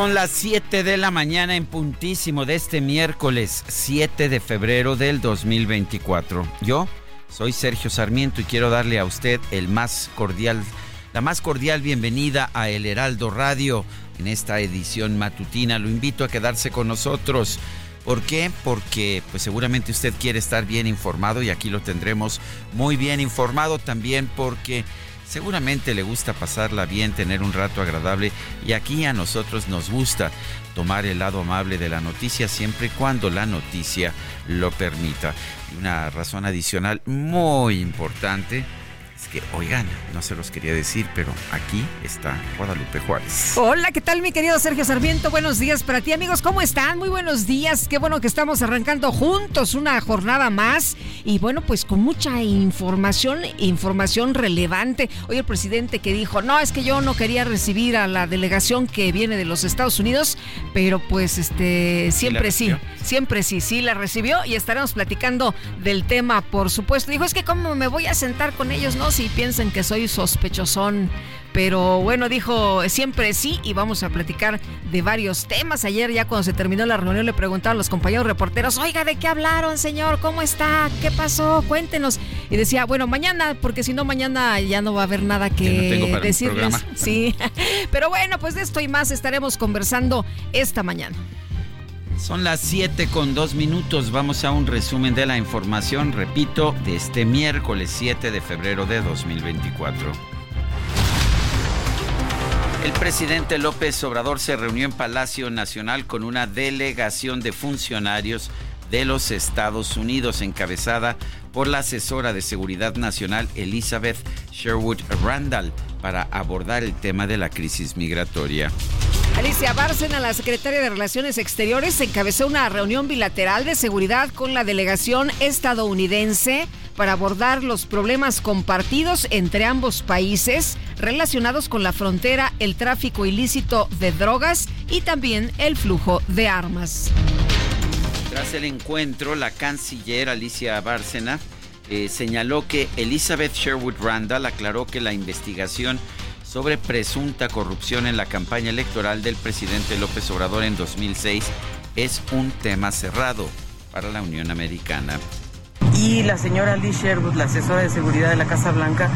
Son las 7 de la mañana en puntísimo de este miércoles 7 de febrero del 2024. Yo soy Sergio Sarmiento y quiero darle a usted el más cordial, la más cordial bienvenida a El Heraldo Radio en esta edición matutina. Lo invito a quedarse con nosotros. ¿Por qué? Porque pues seguramente usted quiere estar bien informado y aquí lo tendremos muy bien informado también porque Seguramente le gusta pasarla bien, tener un rato agradable y aquí a nosotros nos gusta tomar el lado amable de la noticia siempre y cuando la noticia lo permita. Y una razón adicional muy importante que, oigan, no se los quería decir, pero aquí está Guadalupe Juárez. Hola, ¿qué tal mi querido Sergio Sarmiento? Buenos días para ti amigos, ¿cómo están? Muy buenos días, qué bueno que estamos arrancando juntos una jornada más y bueno, pues con mucha información, información relevante. Hoy el presidente que dijo, no, es que yo no quería recibir a la delegación que viene de los Estados Unidos, pero pues este, siempre sí, siempre sí, sí la recibió y estaremos platicando del tema, por supuesto. Dijo, es que cómo me voy a sentar con ellos, ¿no? Y piensen que soy sospechosón. Pero bueno, dijo siempre sí y vamos a platicar de varios temas. Ayer ya cuando se terminó la reunión le preguntaron a los compañeros reporteros, oiga, ¿de qué hablaron, señor? ¿Cómo está? ¿Qué pasó? Cuéntenos. Y decía, bueno, mañana, porque si no, mañana ya no va a haber nada que decirles. Sí, pero bueno, pues de esto y más estaremos conversando esta mañana. Son las 7 con 2 minutos. Vamos a un resumen de la información, repito, de este miércoles 7 de febrero de 2024. El presidente López Obrador se reunió en Palacio Nacional con una delegación de funcionarios de los Estados Unidos encabezada por la asesora de Seguridad Nacional Elizabeth Sherwood Randall para abordar el tema de la crisis migratoria. Alicia Bárcena, la secretaria de Relaciones Exteriores, encabezó una reunión bilateral de seguridad con la delegación estadounidense para abordar los problemas compartidos entre ambos países relacionados con la frontera, el tráfico ilícito de drogas y también el flujo de armas. Tras el encuentro, la canciller Alicia Bárcena eh, señaló que Elizabeth Sherwood Randall aclaró que la investigación sobre presunta corrupción en la campaña electoral del presidente López Obrador en 2006 es un tema cerrado para la Unión Americana. Y la señora Liz Sherwood, la asesora de seguridad de la Casa Blanca,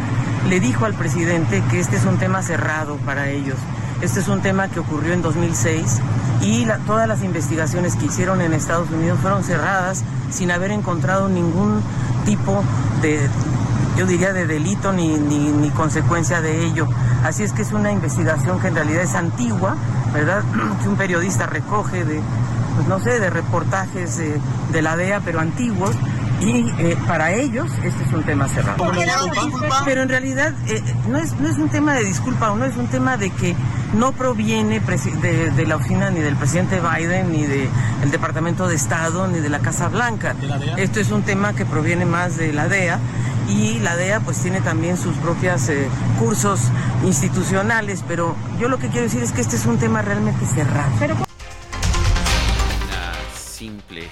le dijo al presidente que este es un tema cerrado para ellos. Este es un tema que ocurrió en 2006 y todas las investigaciones que hicieron en Estados Unidos fueron cerradas sin haber encontrado ningún tipo de yo diría, de delito ni, ni, consecuencia de ello. Así es que es una investigación que en realidad es antigua, ¿verdad? Que un periodista recoge de, pues no sé, de reportajes de la DEA, pero antiguos, y eh, para ellos este es un tema cerrado. Pero en realidad eh, no, es, no es un tema de disculpa o no es un tema de que no proviene de, de, la oficina ni del presidente Biden, ni del Departamento de Estado, ni de la Casa Blanca. Esto es un tema que proviene más de la DEA y la DEA pues tiene también sus propios eh, cursos institucionales, pero yo lo que quiero decir es que este es un tema realmente cerrado. Una simple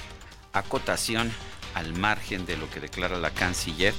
acotación al margen de lo que declara la canciller,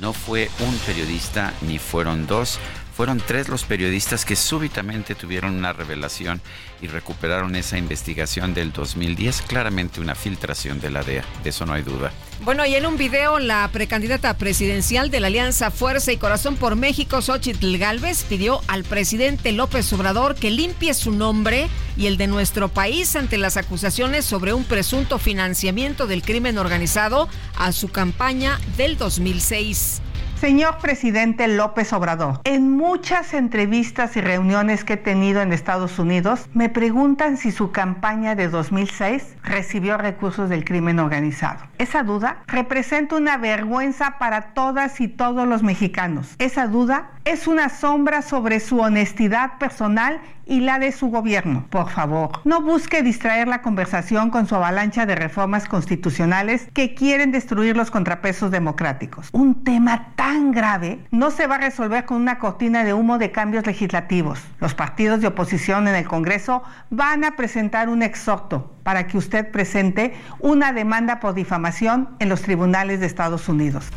no fue un periodista ni fueron dos, fueron tres los periodistas que súbitamente tuvieron una revelación y recuperaron esa investigación del 2010. Claramente una filtración de la DEA, de eso no hay duda. Bueno, y en un video, la precandidata presidencial de la Alianza Fuerza y Corazón por México, Xochitl Galvez, pidió al presidente López Obrador que limpie su nombre y el de nuestro país ante las acusaciones sobre un presunto financiamiento del crimen organizado a su campaña del 2006. Señor presidente López Obrador, en muchas entrevistas y reuniones que he tenido en Estados Unidos, me preguntan si su campaña de 2006 recibió recursos del crimen organizado. Esa duda representa una vergüenza para todas y todos los mexicanos. Esa duda es una sombra sobre su honestidad personal y la de su gobierno. Por favor, no busque distraer la conversación con su avalancha de reformas constitucionales que quieren destruir los contrapesos democráticos. Un tema tan grave no se va a resolver con una cortina de humo de cambios legislativos. Los partidos de oposición en el Congreso van a presentar un exhorto para que usted presente una demanda por difamación en los tribunales de Estados Unidos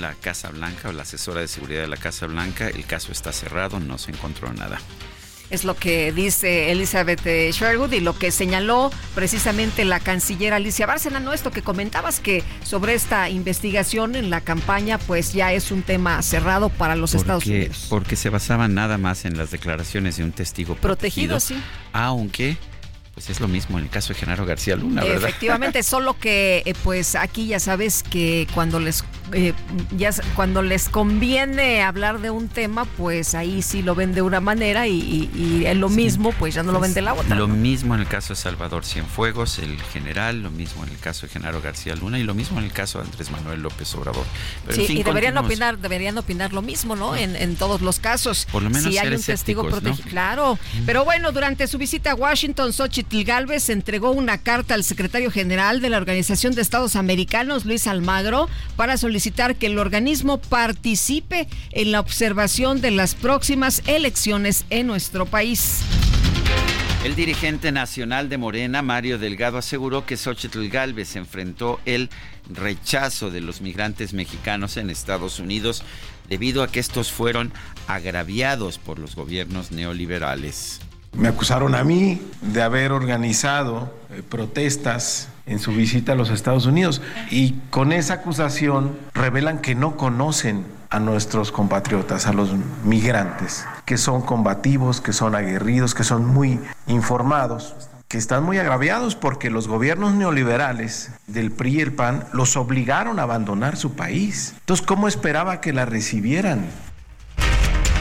la Casa Blanca o la asesora de seguridad de la Casa Blanca, el caso está cerrado, no se encontró nada. Es lo que dice Elizabeth Sherwood y lo que señaló precisamente la canciller Alicia Bárcena, ¿no? Esto que comentabas que sobre esta investigación en la campaña, pues ya es un tema cerrado para los Estados Unidos. Porque se basaban nada más en las declaraciones de un testigo protegido, protegido sí. Aunque pues es lo mismo en el caso de Genaro García Luna, ¿verdad? Efectivamente, solo que eh, pues aquí ya sabes que cuando les eh, ya cuando les conviene hablar de un tema, pues ahí sí lo ven de una manera y, es lo mismo, pues ya no lo ven de la otra. Lo mismo en el caso de Salvador Cienfuegos, el general, lo mismo en el caso de Genaro García Luna y lo mismo en el caso de Andrés Manuel López Obrador. sí, y deberían opinar, deberían opinar lo mismo, ¿no? En, en todos los casos. Por lo menos si hay un testigo protegido. Claro. Pero bueno, durante su visita a Washington, Xochitl Xochitl Galvez entregó una carta al secretario general de la Organización de Estados Americanos, Luis Almagro, para solicitar que el organismo participe en la observación de las próximas elecciones en nuestro país. El dirigente nacional de Morena, Mario Delgado, aseguró que Xochitl Galvez enfrentó el rechazo de los migrantes mexicanos en Estados Unidos debido a que estos fueron agraviados por los gobiernos neoliberales. Me acusaron a mí de haber organizado eh, protestas en su visita a los Estados Unidos y con esa acusación revelan que no conocen a nuestros compatriotas, a los migrantes, que son combativos, que son aguerridos, que son muy informados que están muy agraviados porque los gobiernos neoliberales del PRI y el PAN los obligaron a abandonar su país. Entonces, ¿cómo esperaba que la recibieran?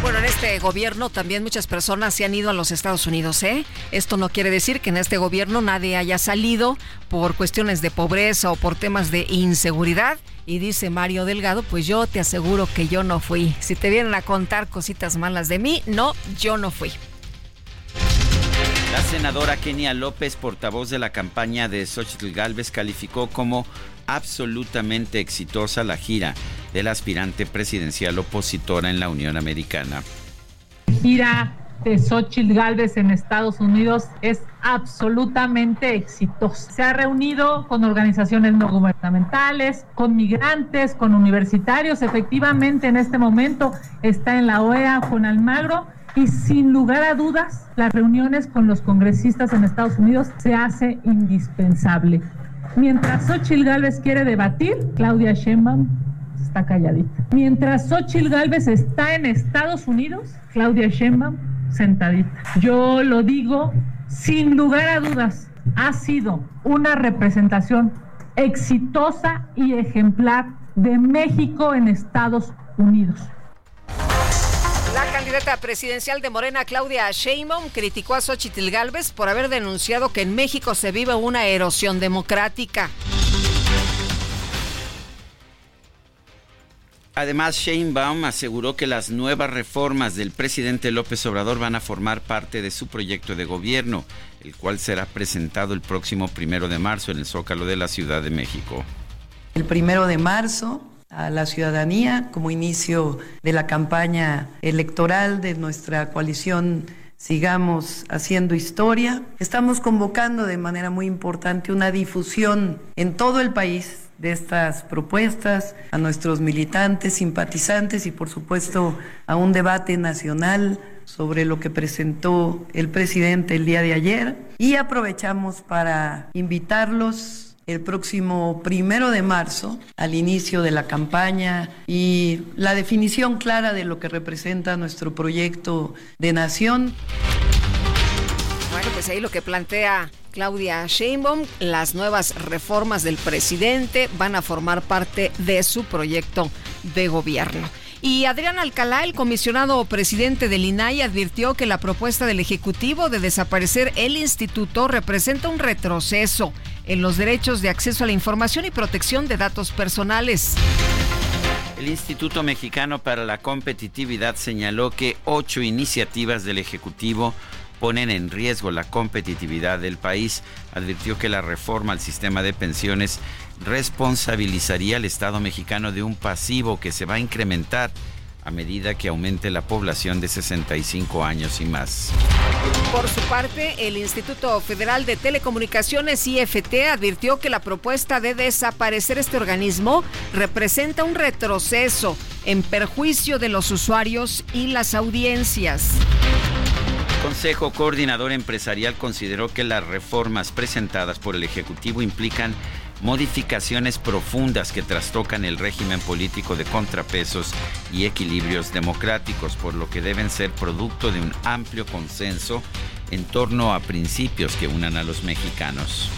Bueno, en este gobierno también muchas personas se han ido a los Estados Unidos, ¿eh? Esto no quiere decir que en este gobierno nadie haya salido por cuestiones de pobreza o por temas de inseguridad. Y dice Mario Delgado, pues yo te aseguro que yo no fui. Si te vienen a contar cositas malas de mí, no, yo no fui. La senadora Kenia López, portavoz de la campaña de Xochitl Galvez, calificó como absolutamente exitosa la gira del aspirante presidencial opositora en la Unión Americana. Gira de Xochitl Galvez en Estados Unidos es absolutamente exitosa. Se ha reunido con organizaciones no gubernamentales, con migrantes, con universitarios. Efectivamente, en este momento está en la OEA con Almagro y sin lugar a dudas, las reuniones con los congresistas en Estados Unidos se hace indispensable. Mientras Xochitl Galvez quiere debatir, Claudia Sheinbaum está calladita. Mientras Xochitl Galvez está en Estados Unidos, Claudia Sheinbaum sentadita. Yo lo digo sin lugar a dudas, ha sido una representación exitosa y ejemplar de México en Estados Unidos. La candidata presidencial de Morena, Claudia Sheinbaum, criticó a Xochitl Galvez por haber denunciado que en México se vive una erosión democrática. Además, Sheinbaum aseguró que las nuevas reformas del presidente López Obrador van a formar parte de su proyecto de gobierno, el cual será presentado el próximo primero de marzo en el Zócalo de la Ciudad de México. El primero de marzo a la ciudadanía como inicio de la campaña electoral de nuestra coalición Sigamos haciendo historia. Estamos convocando de manera muy importante una difusión en todo el país de estas propuestas, a nuestros militantes, simpatizantes y por supuesto a un debate nacional sobre lo que presentó el presidente el día de ayer y aprovechamos para invitarlos el próximo primero de marzo al inicio de la campaña y la definición clara de lo que representa nuestro proyecto de nación. Bueno, pues ahí lo que plantea Claudia Sheinbaum, las nuevas reformas del presidente van a formar parte de su proyecto de gobierno. Y Adrián Alcalá, el comisionado presidente del INAI, advirtió que la propuesta del Ejecutivo de desaparecer el instituto representa un retroceso en los derechos de acceso a la información y protección de datos personales. El Instituto Mexicano para la Competitividad señaló que ocho iniciativas del Ejecutivo ponen en riesgo la competitividad del país. Advirtió que la reforma al sistema de pensiones responsabilizaría al Estado mexicano de un pasivo que se va a incrementar a medida que aumente la población de 65 años y más. Por su parte, el Instituto Federal de Telecomunicaciones IFT advirtió que la propuesta de desaparecer este organismo representa un retroceso en perjuicio de los usuarios y las audiencias. Consejo Coordinador Empresarial consideró que las reformas presentadas por el Ejecutivo implican modificaciones profundas que trastocan el régimen político de contrapesos y equilibrios democráticos, por lo que deben ser producto de un amplio consenso en torno a principios que unan a los mexicanos.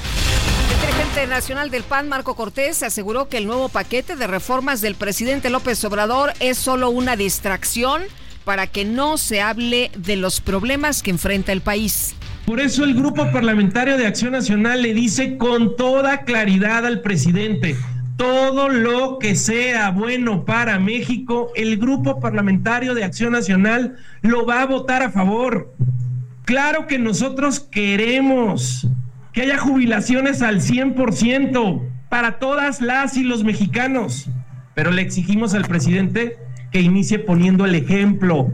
El dirigente nacional del PAN, Marco Cortés, aseguró que el nuevo paquete de reformas del presidente López Obrador es solo una distracción para que no se hable de los problemas que enfrenta el país. Por eso el Grupo Parlamentario de Acción Nacional le dice con toda claridad al presidente, todo lo que sea bueno para México, el Grupo Parlamentario de Acción Nacional lo va a votar a favor. Claro que nosotros queremos que haya jubilaciones al 100% para todas las y los mexicanos, pero le exigimos al presidente que inicie poniendo el ejemplo.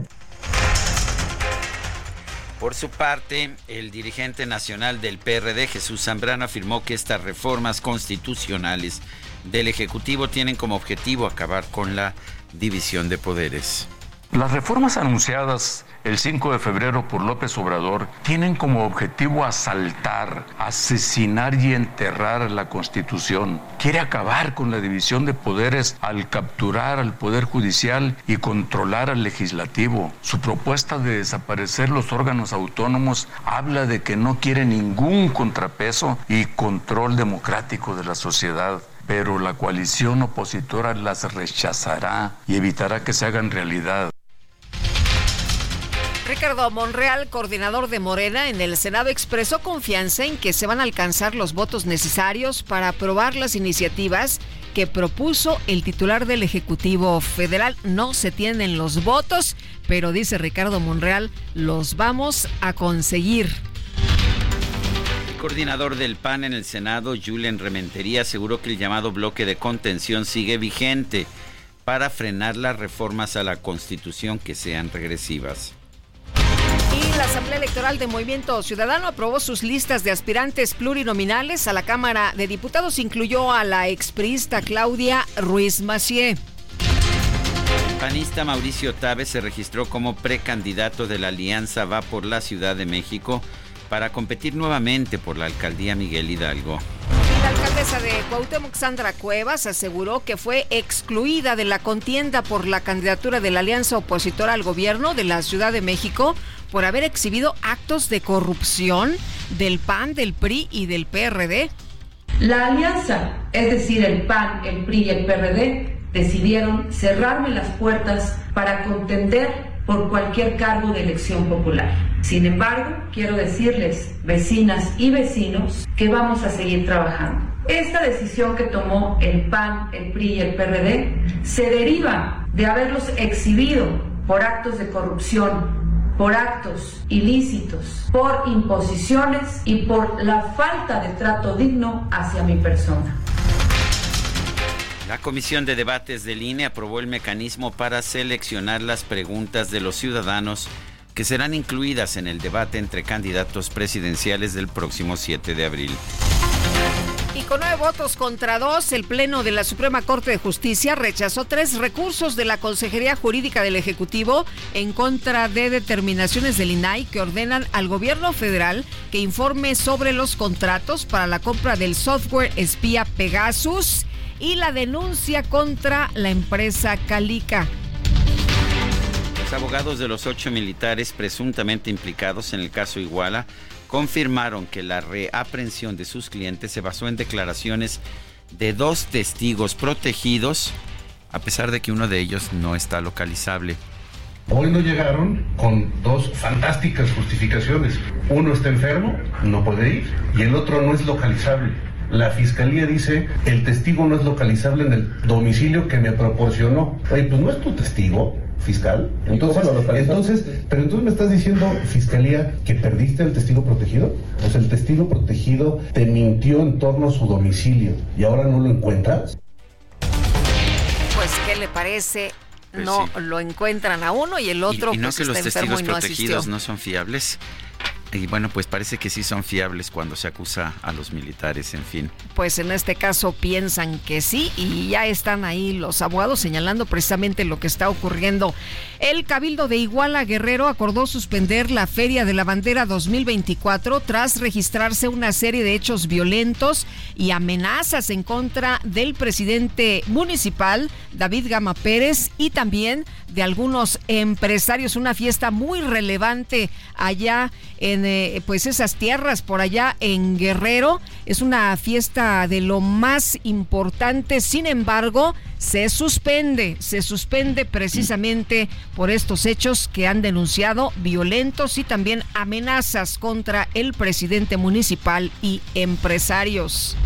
Por su parte, el dirigente nacional del PRD, Jesús Zambrano, afirmó que estas reformas constitucionales del Ejecutivo tienen como objetivo acabar con la división de poderes. Las reformas anunciadas el 5 de febrero por López Obrador tienen como objetivo asaltar, asesinar y enterrar la Constitución. Quiere acabar con la división de poderes al capturar al Poder Judicial y controlar al Legislativo. Su propuesta de desaparecer los órganos autónomos habla de que no quiere ningún contrapeso y control democrático de la sociedad pero la coalición opositora las rechazará y evitará que se hagan realidad. Ricardo Monreal, coordinador de Morena en el Senado, expresó confianza en que se van a alcanzar los votos necesarios para aprobar las iniciativas que propuso el titular del Ejecutivo Federal. No se tienen los votos, pero dice Ricardo Monreal, los vamos a conseguir. El coordinador del PAN en el Senado, Julian Rementería, aseguró que el llamado bloque de contención sigue vigente para frenar las reformas a la Constitución que sean regresivas. Y la Asamblea Electoral de Movimiento Ciudadano aprobó sus listas de aspirantes plurinominales a la Cámara de Diputados. Incluyó a la exprista Claudia Ruiz Macié. Panista Mauricio Tabe se registró como precandidato de la Alianza Va por la Ciudad de México para competir nuevamente por la alcaldía Miguel Hidalgo. La alcaldesa de Cuauhtémoc, Sandra Cuevas, aseguró que fue excluida de la contienda por la candidatura de la alianza opositora al gobierno de la Ciudad de México por haber exhibido actos de corrupción del PAN, del PRI y del PRD. La alianza, es decir, el PAN, el PRI y el PRD, decidieron cerrarme las puertas para contender por cualquier cargo de elección popular. Sin embargo, quiero decirles, vecinas y vecinos, que vamos a seguir trabajando. Esta decisión que tomó el PAN, el PRI y el PRD se deriva de haberlos exhibido por actos de corrupción, por actos ilícitos, por imposiciones y por la falta de trato digno hacia mi persona. La Comisión de Debates del INE aprobó el mecanismo para seleccionar las preguntas de los ciudadanos que serán incluidas en el debate entre candidatos presidenciales del próximo 7 de abril. Y con nueve votos contra dos, el Pleno de la Suprema Corte de Justicia rechazó tres recursos de la Consejería Jurídica del Ejecutivo en contra de determinaciones del INAI que ordenan al gobierno federal que informe sobre los contratos para la compra del software espía Pegasus y la denuncia contra la empresa Calica. Los abogados de los ocho militares presuntamente implicados en el caso Iguala confirmaron que la reaprensión de sus clientes se basó en declaraciones de dos testigos protegidos, a pesar de que uno de ellos no está localizable. Hoy no llegaron con dos fantásticas justificaciones. Uno está enfermo, no puede ir, y el otro no es localizable. La fiscalía dice, el testigo no es localizable en el domicilio que me proporcionó. Oye, pues no es tu testigo, fiscal. Entonces, entonces, pero entonces me estás diciendo, fiscalía, que perdiste el testigo protegido. O sea, el testigo protegido te mintió en torno a su domicilio y ahora no lo encuentras. Pues, ¿qué le parece? Pues no lo encuentran a uno y el otro y, no pues, que los testigos protegidos no son fiables. Y bueno, pues parece que sí son fiables cuando se acusa a los militares, en fin. Pues en este caso piensan que sí y ya están ahí los abogados señalando precisamente lo que está ocurriendo. El Cabildo de Iguala Guerrero acordó suspender la Feria de la Bandera 2024 tras registrarse una serie de hechos violentos y amenazas en contra del presidente municipal, David Gama Pérez, y también de algunos empresarios. Una fiesta muy relevante allá en pues esas tierras por allá en Guerrero. Es una fiesta de lo más importante. Sin embargo, se suspende, se suspende precisamente por estos hechos que han denunciado violentos y también amenazas contra el presidente municipal y empresarios.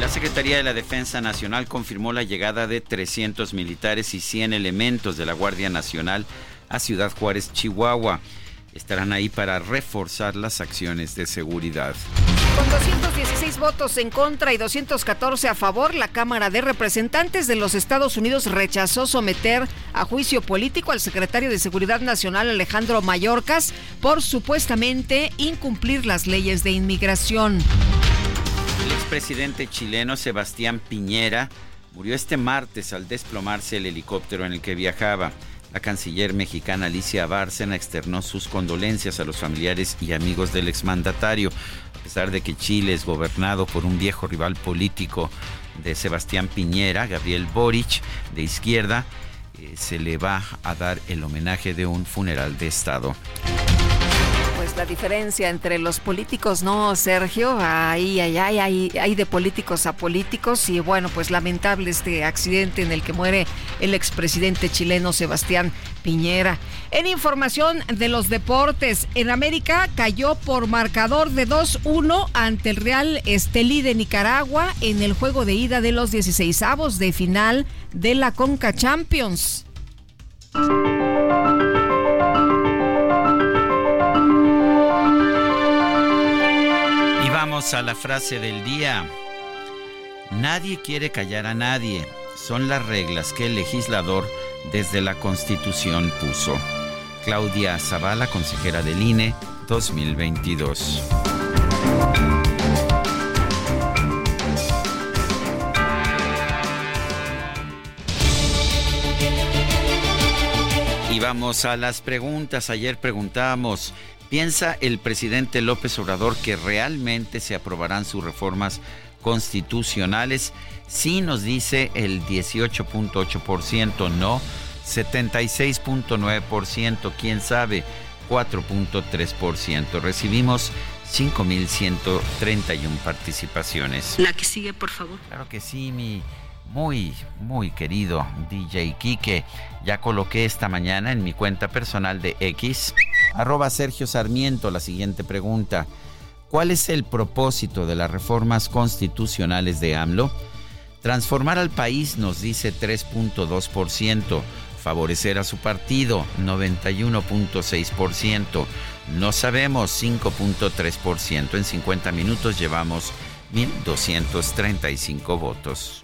La Secretaría de la Defensa Nacional confirmó la llegada de 300 militares y 100 elementos de la Guardia Nacional a Ciudad Juárez, Chihuahua estarán ahí para reforzar las acciones de seguridad. Con 216 votos en contra y 214 a favor, la Cámara de Representantes de los Estados Unidos rechazó someter a juicio político al secretario de Seguridad Nacional Alejandro Mayorkas por supuestamente incumplir las leyes de inmigración. El expresidente chileno Sebastián Piñera murió este martes al desplomarse el helicóptero en el que viajaba. La canciller mexicana Alicia Bárcena externó sus condolencias a los familiares y amigos del exmandatario, a pesar de que Chile es gobernado por un viejo rival político de Sebastián Piñera, Gabriel Boric, de izquierda, eh, se le va a dar el homenaje de un funeral de Estado la diferencia entre los políticos, ¿no, Sergio? Ahí, ahí, ahí, hay de políticos a políticos y bueno, pues lamentable este accidente en el que muere el expresidente chileno Sebastián Piñera. En información de los deportes, en América cayó por marcador de 2-1 ante el Real Estelí de Nicaragua en el juego de ida de los 16 avos de final de la Conca Champions. A la frase del día. Nadie quiere callar a nadie. Son las reglas que el legislador desde la Constitución puso. Claudia Zavala, consejera del INE 2022. Y vamos a las preguntas. Ayer preguntábamos ¿Piensa el presidente López Obrador que realmente se aprobarán sus reformas constitucionales? Sí nos dice el 18.8%, no 76.9%, quién sabe 4.3%. Recibimos 5.131 participaciones. La que sigue, por favor. Claro que sí, mi muy, muy querido DJ Kike. Ya coloqué esta mañana en mi cuenta personal de X, arroba Sergio Sarmiento, la siguiente pregunta. ¿Cuál es el propósito de las reformas constitucionales de AMLO? Transformar al país, nos dice 3.2%. Favorecer a su partido, 91.6%. No sabemos, 5.3%. En 50 minutos llevamos 1.235 votos.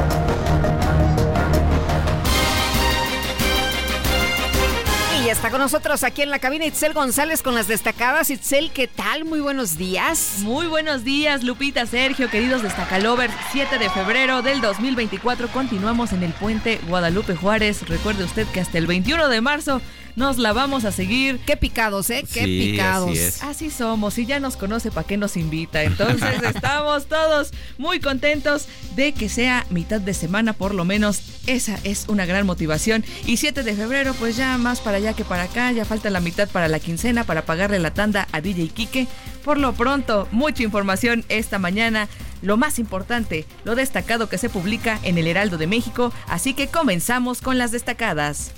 Y está con nosotros aquí en la cabina Itzel González con las destacadas. Itzel, ¿qué tal? Muy buenos días. Muy buenos días, Lupita, Sergio, queridos destacalovers. 7 de febrero del 2024 continuamos en el puente Guadalupe Juárez. Recuerde usted que hasta el 21 de marzo nos la vamos a seguir. Qué picados, ¿eh? Qué picados. Así, somos, y ya nos conoce para qué nos invita. Entonces estamos todos muy contentos de que sea mitad de semana, por lo menos. Esa es una gran motivación. Y 7 de febrero, pues ya más para allá que para acá, ya falta la mitad para la quincena para pagarle la tanda a DJ Quique. Por lo pronto, mucha información esta mañana lo más importante, lo destacado que se publica en el Heraldo de México, así que comenzamos con las destacadas.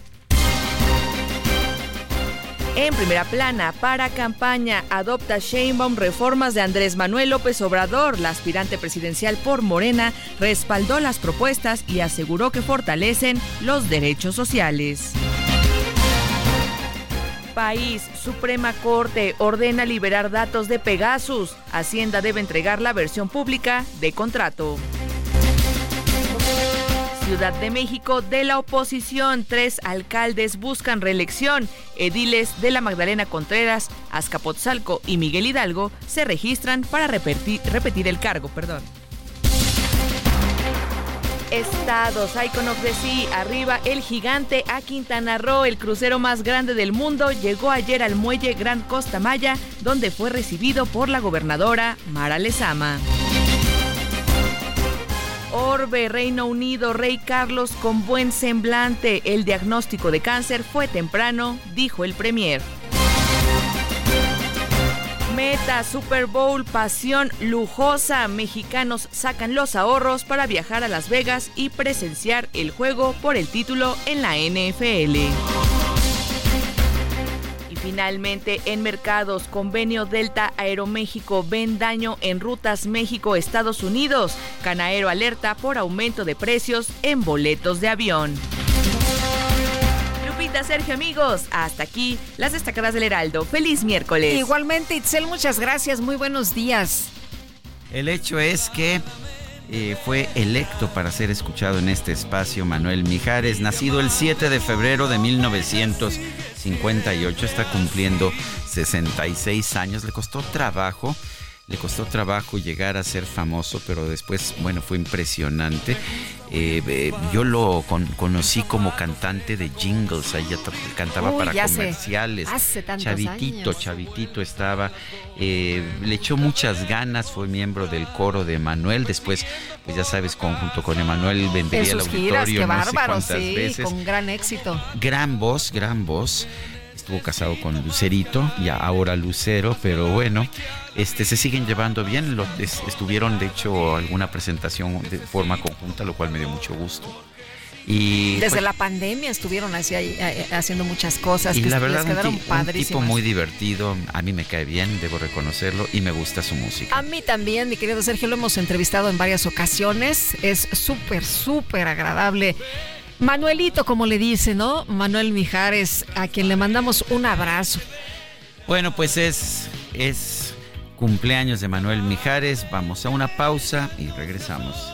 En primera plana, para campaña, adopta Sheinbaum reformas de Andrés Manuel López Obrador. La aspirante presidencial por Morena respaldó las propuestas y aseguró que fortalecen los derechos sociales. País, Suprema Corte ordena liberar datos de Pegasus. Hacienda debe entregar la versión pública de contrato. Ciudad de México de la oposición. Tres alcaldes buscan reelección. Ediles de la Magdalena Contreras, Azcapotzalco y Miguel Hidalgo se registran para repetir, repetir el cargo. Perdón. Estados, Icon of the Sea, arriba el gigante a Quintana Roo, el crucero más grande del mundo, llegó ayer al muelle Gran Costa Maya, donde fue recibido por la gobernadora Mara Lezama. Orbe, Reino Unido, Rey Carlos con buen semblante. El diagnóstico de cáncer fue temprano, dijo el Premier. Meta, Super Bowl, pasión lujosa. Mexicanos sacan los ahorros para viajar a Las Vegas y presenciar el juego por el título en la NFL. Finalmente, en mercados, convenio Delta Aeroméxico ven daño en rutas México-Estados Unidos. Canaero alerta por aumento de precios en boletos de avión. Lupita, Sergio, amigos, hasta aquí las destacadas del Heraldo. Feliz miércoles. Igualmente, Itzel, muchas gracias. Muy buenos días. El hecho es que eh, fue electo para ser escuchado en este espacio Manuel Mijares, nacido el 7 de febrero de 1958, está cumpliendo 66 años, le costó trabajo le costó trabajo llegar a ser famoso, pero después, bueno, fue impresionante. Eh, eh, yo lo conocí como cantante de jingles, ahí cantaba para comerciales. Hace, chavitito, chavitito estaba. Eh, le echó muchas ganas, fue miembro del coro de Emanuel. Después, pues ya sabes, junto con Emanuel vendería el auditorio no bárbaro, sí, veces. Con gran éxito. Gran voz, gran voz estuvo casado con Lucerito, ya ahora Lucero, pero bueno, este se siguen llevando bien, lo, estuvieron de hecho alguna presentación de forma conjunta, lo cual me dio mucho gusto. Y desde pues la pandemia estuvieron así, eh, haciendo muchas cosas y que la verdad quedaron un, tipo muy divertido a mí me cae bien debo reconocerlo y me gusta su música a mí también mi querido Sergio lo hemos entrevistado en varias ocasiones es súper súper agradable Manuelito, como le dice, ¿no? Manuel Mijares, a quien le mandamos un abrazo. Bueno, pues es, es cumpleaños de Manuel Mijares. Vamos a una pausa y regresamos.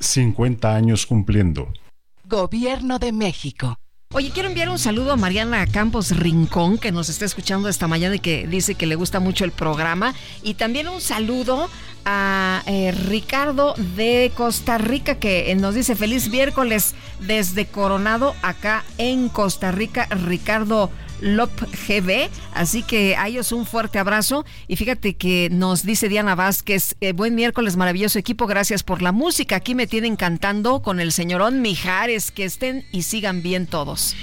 50 años cumpliendo. Gobierno de México. Oye, quiero enviar un saludo a Mariana Campos Rincón, que nos está escuchando esta mañana y que dice que le gusta mucho el programa. Y también un saludo a eh, Ricardo de Costa Rica, que nos dice feliz miércoles desde Coronado, acá en Costa Rica. Ricardo LOP GB. Así que a ellos un fuerte abrazo. Y fíjate que nos dice Diana Vázquez, eh, buen miércoles, maravilloso equipo, gracias por la música. Aquí me tienen cantando con el señorón Mijares. Que estén y sigan bien todos.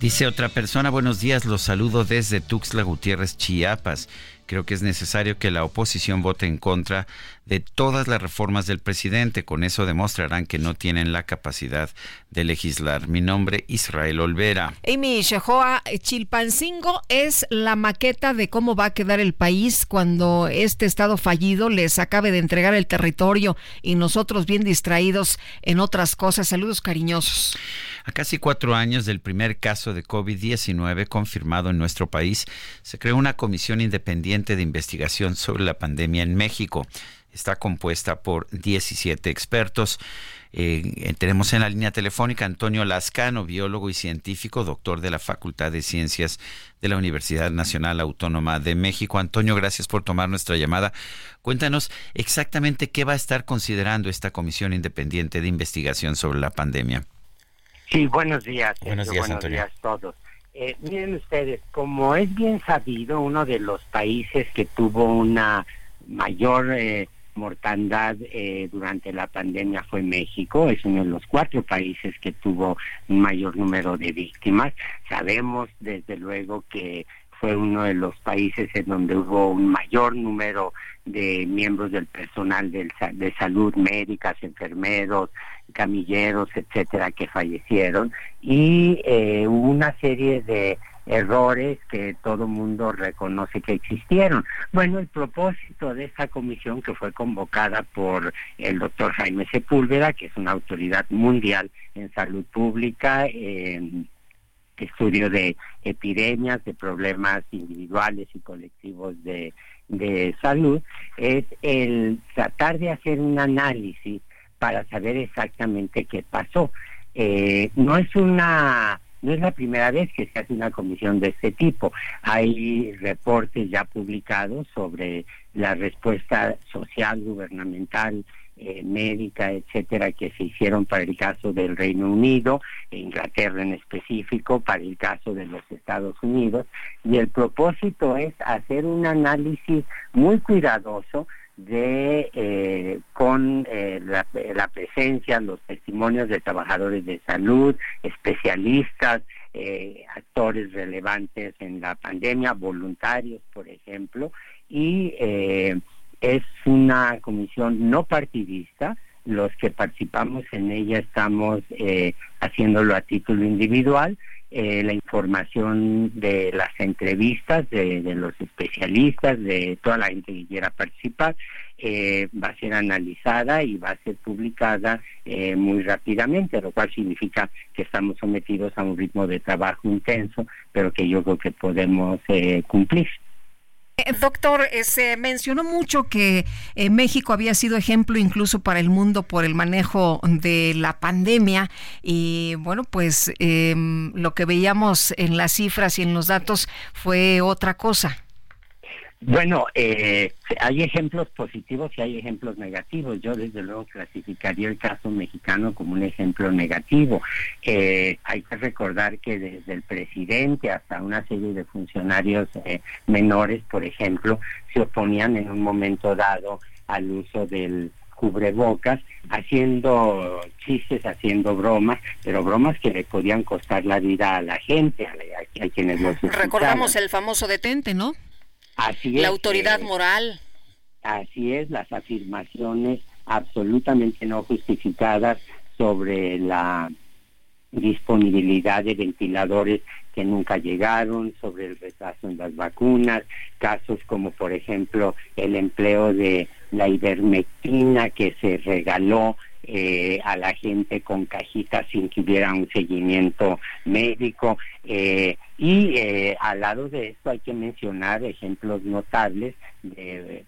Dice otra persona, buenos días, los saludo desde Tuxtla Gutiérrez, Chiapas. Creo que es necesario que la oposición vote en contra de todas las reformas del presidente. Con eso demostrarán que no tienen la capacidad de legislar. Mi nombre, Israel Olvera. Amy Shehoa Chilpancingo es la maqueta de cómo va a quedar el país cuando este estado fallido les acabe de entregar el territorio y nosotros bien distraídos en otras cosas. Saludos cariñosos. A casi cuatro años del primer caso de COVID-19 confirmado en nuestro país, se creó una comisión independiente de investigación sobre la pandemia en México. Está compuesta por 17 expertos. Eh, tenemos en la línea telefónica Antonio Lascano, biólogo y científico, doctor de la Facultad de Ciencias de la Universidad Nacional Autónoma de México. Antonio, gracias por tomar nuestra llamada. Cuéntanos exactamente qué va a estar considerando esta comisión independiente de investigación sobre la pandemia. Sí, buenos días. Buenos días, Antonio. días a todos. Eh, miren ustedes, como es bien sabido, uno de los países que tuvo una mayor eh, mortandad eh, durante la pandemia fue México, es uno de los cuatro países que tuvo un mayor número de víctimas. Sabemos desde luego que fue uno de los países en donde hubo un mayor número de miembros del personal de salud, médicas, enfermeros, camilleros, etcétera, que fallecieron y eh, hubo una serie de errores que todo mundo reconoce que existieron. Bueno, el propósito de esta comisión que fue convocada por el doctor Jaime Sepúlveda, que es una autoridad mundial en salud pública, en estudio de epidemias, de problemas individuales y colectivos de, de salud, es el tratar de hacer un análisis para saber exactamente qué pasó. Eh, no es una no es la primera vez que se hace una comisión de este tipo. Hay reportes ya publicados sobre la respuesta social, gubernamental, eh, médica, etcétera, que se hicieron para el caso del Reino Unido, Inglaterra en específico, para el caso de los Estados Unidos. Y el propósito es hacer un análisis muy cuidadoso de eh, con eh, la, presencia, los testimonios de trabajadores de salud, especialistas, eh, actores relevantes en la pandemia, voluntarios, por ejemplo, y es una comisión no partidista. Los que participamos en ella estamos haciéndolo a título individual eh, la información de las entrevistas de, los especialistas, de toda la gente que quiera participar, eh, va a ser analizada y va a ser publicada eh, muy rápidamente, lo cual significa que estamos sometidos a un ritmo de trabajo intenso, pero que yo creo que podemos cumplir. Eh, doctor, eh, se mencionó mucho que eh, México había sido ejemplo incluso para el mundo por el manejo de la pandemia y bueno, pues em, lo que veíamos en las cifras y en los datos fue otra cosa. Bueno, eh, hay ejemplos positivos y hay ejemplos negativos. Yo desde luego clasificaría el caso mexicano como un ejemplo negativo. Eh, hay que recordar que desde el presidente hasta una serie de funcionarios eh, menores, por ejemplo, se oponían en un momento dado al uso del cubrebocas, haciendo chistes, haciendo bromas, pero bromas que le podían costar la vida a la gente, a, quienes los Recordamos el famoso detente, ¿no? La autoridad moral. Así es, las afirmaciones absolutamente no justificadas sobre la disponibilidad de ventiladores que nunca llegaron, sobre el retraso en las vacunas, casos como por ejemplo el empleo de la ivermectina que se regaló eh, a la gente con cajitas sin que hubiera un seguimiento médico. Eh, y eh, al lado de esto hay que mencionar ejemplos notables de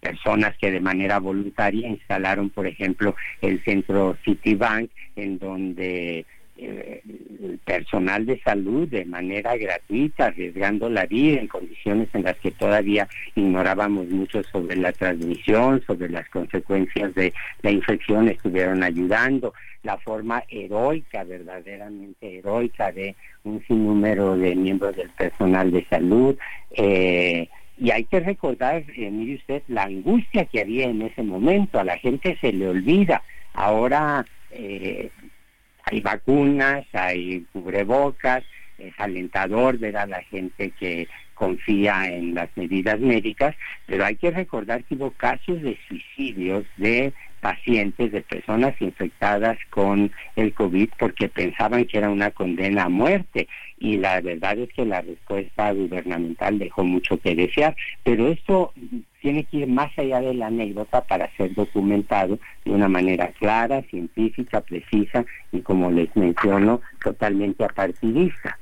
personas que de manera voluntaria instalaron, por ejemplo, el centro Citibank, en donde el personal de salud de manera gratuita, arriesgando la vida en condiciones en las que todavía ignorábamos mucho sobre la transmisión, sobre las consecuencias de la infección, estuvieron ayudando. la forma heroica, verdaderamente heroica de un sinnúmero de miembros del personal de salud. Eh, y hay que recordar, eh, mire usted, la angustia que había en ese momento, a la gente se le olvida. Ahora eh, hay vacunas, hay cubrebocas, es alentador ver a la gente que confía en las medidas médicas, pero hay que recordar que hubo casos de suicidios de pacientes, de personas infectadas con el COVID porque pensaban que era una condena a muerte y la verdad es que la respuesta gubernamental dejó mucho que desear, pero esto tiene que ir más allá de la anécdota para ser documentado de una manera clara, científica, precisa y como les menciono, totalmente apartidista.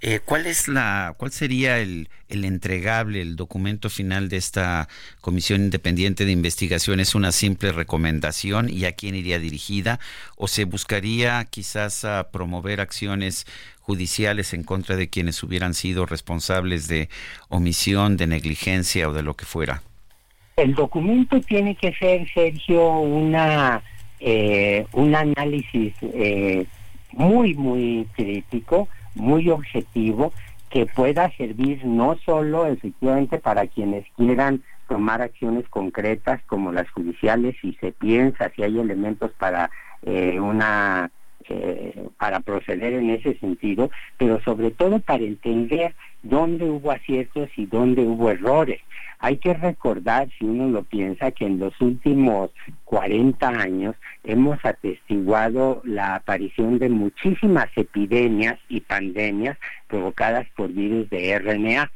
Eh, ¿Cuál es la, cuál sería el, el, entregable, el documento final de esta comisión independiente de investigación? ¿Es una simple recomendación y a quién iría dirigida? ¿O se buscaría quizás a promover acciones judiciales en contra de quienes hubieran sido responsables de omisión, de negligencia o de lo que fuera? El documento tiene que ser, Sergio, una eh, un análisis eh, muy, muy crítico muy objetivo que pueda servir no solo efectivamente para quienes quieran tomar acciones concretas como las judiciales si se piensa si hay elementos para eh, una eh, para proceder en ese sentido, pero sobre todo para entender dónde hubo aciertos y dónde hubo errores. Hay que recordar, si uno lo piensa, que en los últimos 40 años hemos atestiguado la aparición de muchísimas epidemias y pandemias provocadas por virus de RNA.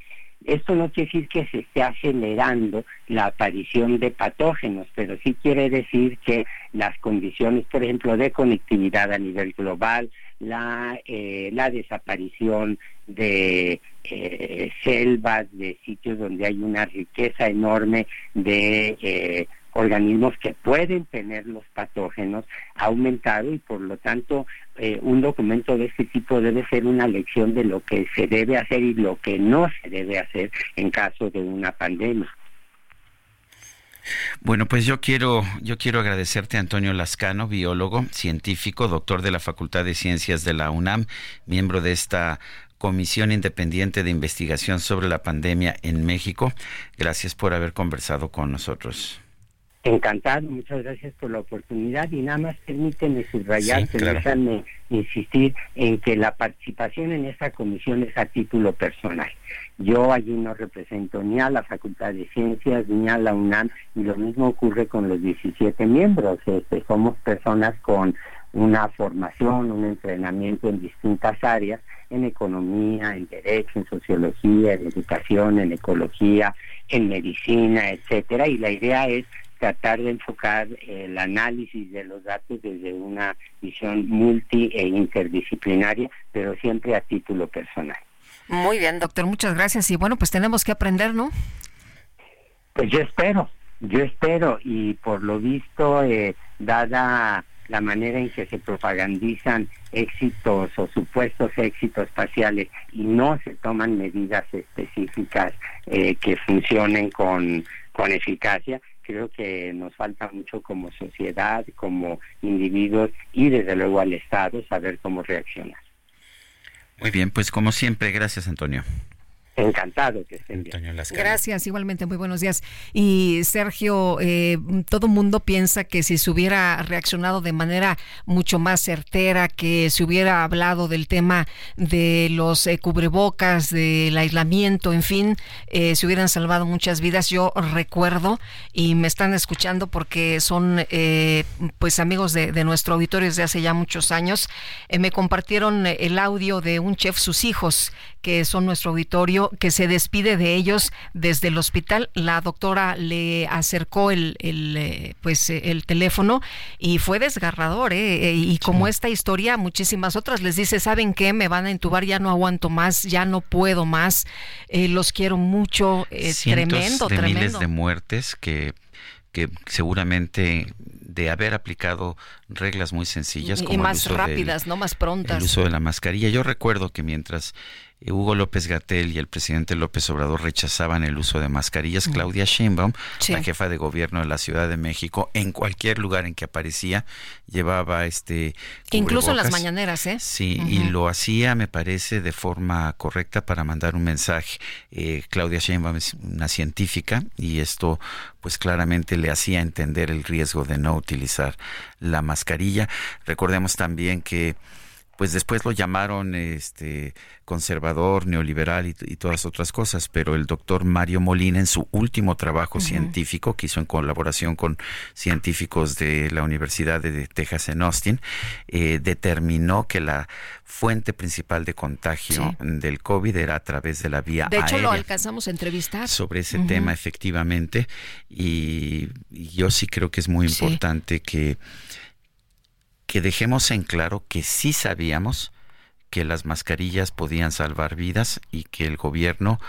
Esto no quiere decir que se esté acelerando la aparición de patógenos, pero sí quiere decir que las condiciones, por ejemplo, de conectividad a nivel global, la, eh, la desaparición de eh, selvas, de sitios donde hay una riqueza enorme de eh, organismos que pueden tener los patógenos ha aumentado y por lo tanto eh, un documento de este tipo debe ser una lección de lo que se debe hacer y lo que no se debe hacer en caso de una pandemia. Bueno, pues yo quiero, yo quiero agradecerte Antonio Lascano, biólogo, científico, doctor de la Facultad de Ciencias de la UNAM, miembro de esta Comisión Independiente de Investigación sobre la Pandemia en México. Gracias por haber conversado con nosotros. Encantado, muchas gracias por la oportunidad y nada más permíteme subrayar, permítanme insistir en que la participación en esta comisión es a título personal. Yo allí no represento ni a la Facultad de Ciencias ni a la UNAM y lo mismo ocurre con los 17 miembros. Este, somos personas con una formación, un entrenamiento en distintas áreas, en economía, en derecho, en sociología, en educación, en ecología, en medicina, etcétera, y la idea es tratar de enfocar el análisis de los datos desde una visión multi e interdisciplinaria, pero siempre a título personal. Muy bien, doctor, muchas gracias. Y bueno, pues tenemos que aprender, ¿no? Pues yo espero, yo espero, y por lo visto, eh, dada la manera en que se propagandizan éxitos o supuestos éxitos espaciales y no se toman medidas específicas eh, que funcionen con, con eficacia, creo que nos falta mucho como sociedad, como individuos y desde luego al Estado saber cómo reaccionar. Muy bien, pues como siempre, gracias Antonio. Encantado que estén bien. Gracias, igualmente, muy buenos días. Y Sergio, eh, todo mundo piensa que si se hubiera reaccionado de manera mucho más certera, que se hubiera hablado del tema de los eh, cubrebocas, del aislamiento, en fin, eh, se hubieran salvado muchas vidas. Yo recuerdo, y me están escuchando porque son eh, pues amigos de, de, nuestro auditorio desde hace ya muchos años, me compartieron el audio de un chef, sus hijos, que son nuestro auditorio que se despide de ellos desde el hospital. La doctora le acercó el, el eh, pues eh, el teléfono y fue desgarrador, ¿eh? Y como esta historia, muchísimas otras les dice, ¿saben qué? Me van a entubar, ya no aguanto más, ya no puedo más, los quiero mucho, tremendo, de tremendo. miles de muertes que que seguramente de haber aplicado reglas muy sencillas como y más rápidas, no más prontas. El uso de la mascarilla. Yo recuerdo que mientras eh, Hugo López Gatel y el presidente López Obrador rechazaban el uso de mascarillas. Claudia Sheinbaum, la jefa de gobierno de la Ciudad de México, en cualquier lugar en que aparecía llevaba este incluso las mañaneras, ¿eh? Sí, y lo hacía, me parece, de forma correcta para mandar un mensaje. Eh, Claudia Sheinbaum es una científica y esto, pues claramente le hacía entender el riesgo de no utilizar la mascarilla. Recordemos también que pues después lo llamaron este conservador, neoliberal y, todas otras cosas, pero el doctor Mario Molina en su último trabajo científico que hizo en colaboración con científicos de la Universidad de Texas en Austin, eh, determinó que la fuente principal de contagio del COVID era a través de la vía De hecho, lo alcanzamos a entrevistar. Sobre ese tema, efectivamente, y, yo sí creo que es muy importante que que dejemos en claro que sí sabíamos que las mascarillas podían salvar vidas y que el gobierno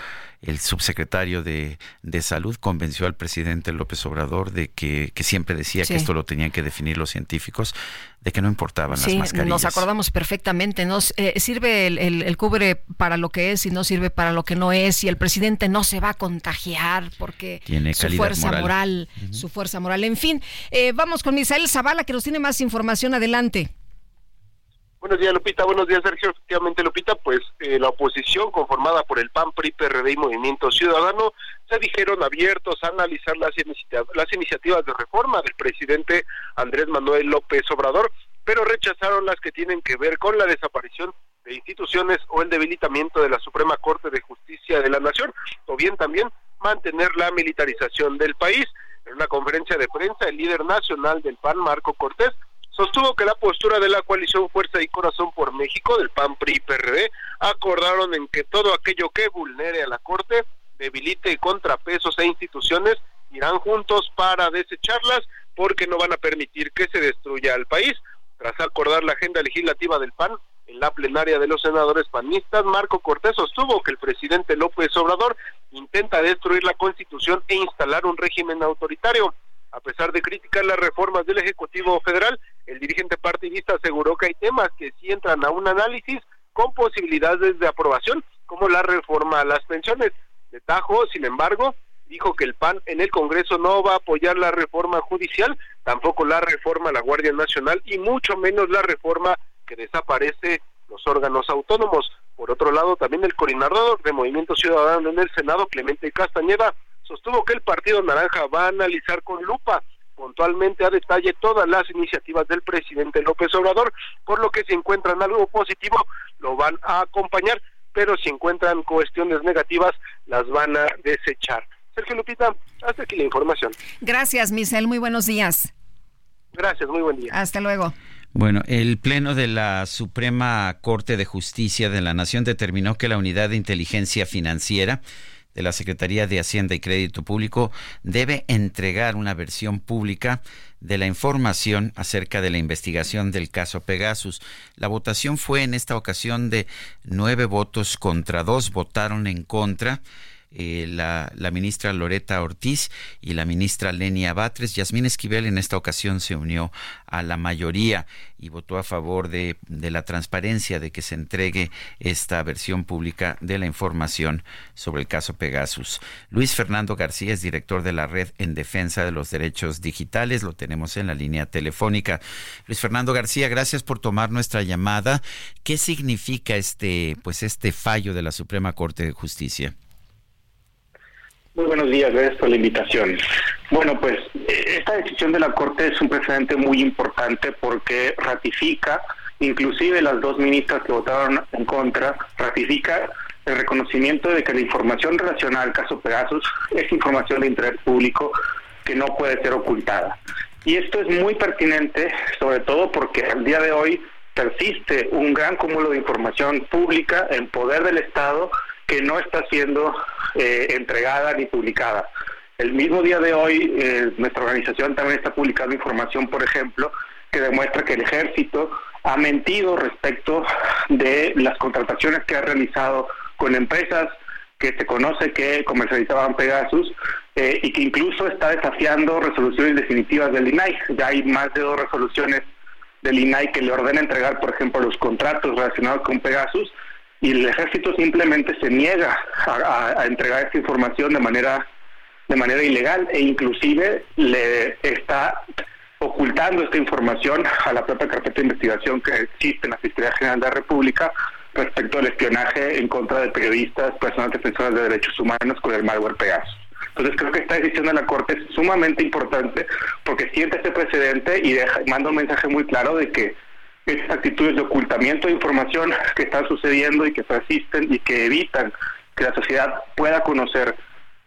el subsecretario de, Salud convenció al presidente López Obrador de que, siempre decía que esto lo tenían que definir los científicos, de que no importaban las mascarillas. Nos acordamos perfectamente, nos eh, sirve el, el, cubre para lo que es y no sirve para lo que no es, y el presidente no se va a contagiar porque tiene su fuerza moral, su fuerza moral. En fin, eh, vamos con Misael Zavala que nos tiene más información adelante. Buenos días, Lupita. Buenos días, Sergio. Efectivamente, Lupita, pues eh, la oposición conformada por el PAN, PRI, PRD y Movimiento Ciudadano se dijeron abiertos a analizar las, las iniciativas de reforma del presidente Andrés Manuel López Obrador, pero rechazaron las que tienen que ver con la desaparición de instituciones o el debilitamiento de la Suprema Corte de Justicia de la Nación, o bien también mantener la militarización del país. En una conferencia de prensa, el líder nacional del PAN, Marco Cortés, sostuvo que la postura de la coalición Fuerza y Corazón por México, del PAN, PRI PRD, acordaron en que todo aquello que vulnere a la Corte, debilite contrapesos e instituciones, irán juntos para desecharlas porque no van a permitir que se destruya el país. Tras acordar la agenda legislativa del PAN, en la plenaria de los senadores panistas, Marco Cortés sostuvo que el presidente López Obrador intenta destruir la Constitución e instalar un régimen autoritario. A pesar de criticar las reformas del Ejecutivo Federal, el dirigente partidista aseguró que hay temas que sí entran a un análisis con posibilidades de aprobación, como la reforma a las pensiones. De Tajo, sin embargo, dijo que el PAN en el Congreso no va a apoyar la reforma judicial, tampoco la reforma a la Guardia Nacional y mucho menos la reforma que desaparece los órganos autónomos. Por otro lado, también el coordinador de Movimiento Ciudadano en el Senado, Clemente Castañeda, sostuvo que el Partido Naranja va a analizar con lupa puntualmente a detalle todas las iniciativas del presidente López Obrador, por lo que si encuentran algo positivo lo van a acompañar, pero si encuentran cuestiones negativas las van a desechar. Sergio Lupita, hasta aquí la información. Gracias, Michel, muy buenos días. Gracias, muy buen día. Hasta luego. Bueno, el Pleno de la Suprema Corte de Justicia de la Nación determinó que la Unidad de Inteligencia Financiera de la Secretaría de Hacienda y Crédito Público debe entregar una versión pública de la información acerca de la investigación del caso Pegasus. La votación fue en esta ocasión de nueve votos contra dos, votaron en contra eh, la, la, ministra Loreta Ortiz y la ministra Lenia Batres. Yasmín Esquivel en esta ocasión se unió a la mayoría y votó a favor de, de la transparencia, de que se entregue esta versión pública de la información sobre el caso Pegasus. Luis Fernando García es director de la Red en Defensa de los Derechos Digitales. Lo tenemos en la línea telefónica. Luis Fernando García, gracias por tomar nuestra llamada. ¿Qué significa este, pues este fallo de la Suprema Corte de Justicia? Muy buenos días, gracias por la invitación. Bueno, pues esta decisión de la Corte es un precedente muy importante porque ratifica, inclusive las dos ministras que votaron en contra, ratifica el reconocimiento de que la información relacionada al caso Pegasus es información de interés público que no puede ser ocultada. Y esto es muy pertinente, sobre todo porque al día de hoy persiste un gran cúmulo de información pública en poder del Estado que no está siendo eh, entregada ni publicada. El mismo día de hoy, eh, nuestra organización también está publicando información, por ejemplo, que demuestra que el ejército ha mentido respecto de las contrataciones que ha realizado con empresas que se conoce que comercializaban Pegasus eh, y que incluso está desafiando resoluciones definitivas del INAI. Ya hay más de dos resoluciones del INAI que le ordena entregar, por ejemplo, los contratos relacionados con Pegasus y el ejército simplemente se niega a, entregar esta información de manera de manera ilegal e inclusive le está ocultando esta información a la propia carpeta de investigación que existe en la Fiscalía General de la República respecto al espionaje en contra de periodistas, personas defensoras de derechos humanos con el malware Pegasus. Entonces creo que esta decisión de la Corte es sumamente importante porque siente este precedente y deja, manda un mensaje muy claro de que estas actitudes de ocultamiento de información que están sucediendo y que persisten y que evitan que la sociedad pueda conocer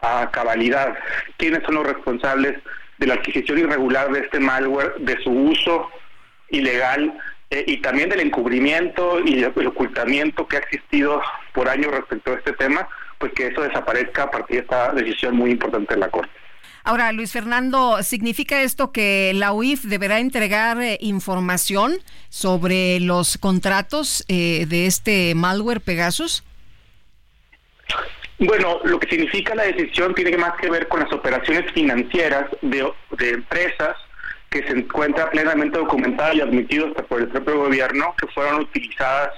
a cabalidad quiénes son los responsables de la adquisición irregular de este malware, de su uso ilegal eh, y también del encubrimiento y el ocultamiento que ha existido por años respecto a este tema, pues que eso desaparezca a partir de esta decisión muy importante de la Corte. Ahora, Luis Fernando, ¿significa esto que la UIF deberá entregar eh, información sobre los contratos eh, de este malware Pegasus? Bueno, lo que significa la decisión tiene más que ver con las operaciones financieras de, empresas que se encuentran plenamente documentadas y admitidas por el propio gobierno, que fueron utilizadas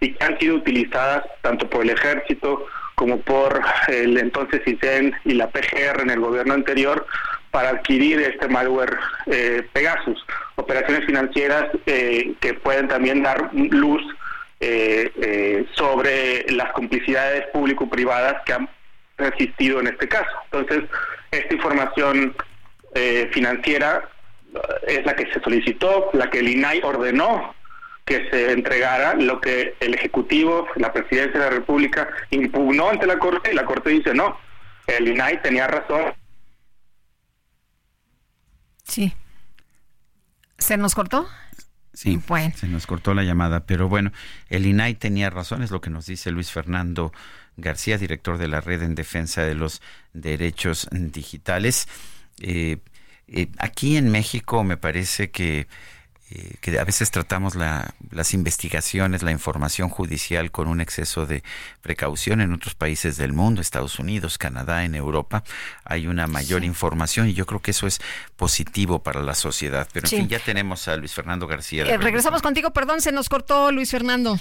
y que han sido utilizadas tanto por el ejército como por el entonces ICEN y la PGR en el gobierno anterior para adquirir este malware eh, Pegasus. Operaciones financieras eh, que pueden también dar luz eh, sobre las complicidades público-privadas que han existido en este caso. Entonces, esta información financiera es la que se solicitó, la que el INAI ordenó que se entregara lo que el Ejecutivo, la Presidencia de la República, impugnó ante la Corte y la Corte dice no, el INAI tenía razón. Sí. ¿Se nos cortó? Sí, se nos cortó la llamada, pero bueno, el INAI tenía razón, es lo que nos dice Luis Fernando García, director de la Red en Defensa de los Derechos Digitales. Eh, eh, aquí en México me parece que eh, que a veces tratamos las investigaciones, la información judicial con un exceso de precaución en otros países del mundo, Estados Unidos, Canadá, en Europa, hay una mayor información y yo creo que eso es positivo para la sociedad. Pero en fin, ya tenemos a Luis Fernando García. Eh, regresamos contigo, perdón, se nos cortó Luis Fernando.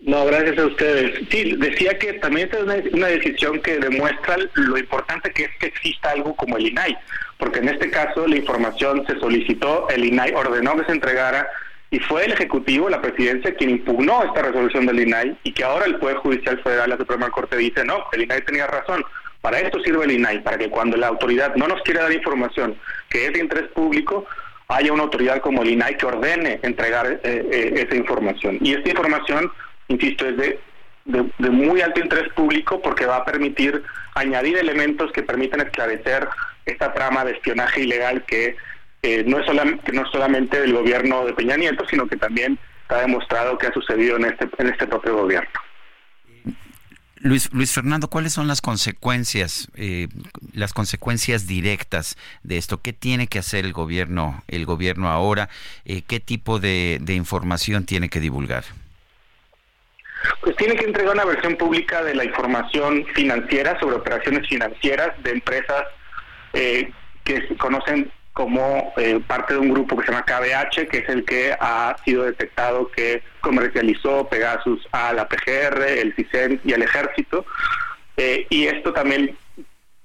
No, gracias a ustedes. Sí, decía que también es una, una decisión que demuestra lo importante que es que exista algo como el INAI porque en este caso la información se solicitó, el INAI ordenó que se entregara y fue el Ejecutivo, la Presidencia, quien impugnó esta resolución del INAI y que ahora el Poder Judicial Federal, la Suprema Corte, dice, no, el INAI tenía razón. Para esto sirve el INAI, para que cuando la autoridad no nos quiera dar información que es de interés público, haya una autoridad como el INAI que ordene entregar eh, eh, esa información. Y esta información, insisto, es de, de muy alto interés público porque va a permitir añadir elementos que permitan esclarecer esta trama de espionaje ilegal que eh, no, es solamente, no solamente del gobierno de Peña Nieto, sino que también ha demostrado que ha sucedido en este, en este propio gobierno. Luis, Luis Fernando, ¿cuáles son las consecuencias, eh, las consecuencias directas de esto? ¿Qué tiene que hacer el gobierno, el gobierno ahora? Eh, ¿Qué tipo de información tiene que divulgar? Pues tiene que entregar una versión pública de la información financiera sobre operaciones financieras de empresas eh, que se conocen como eh, parte de un grupo que se llama KBH, que es el que ha sido detectado que comercializó Pegasus a la PGR, el CISEN y al Ejército. Eh, y esto también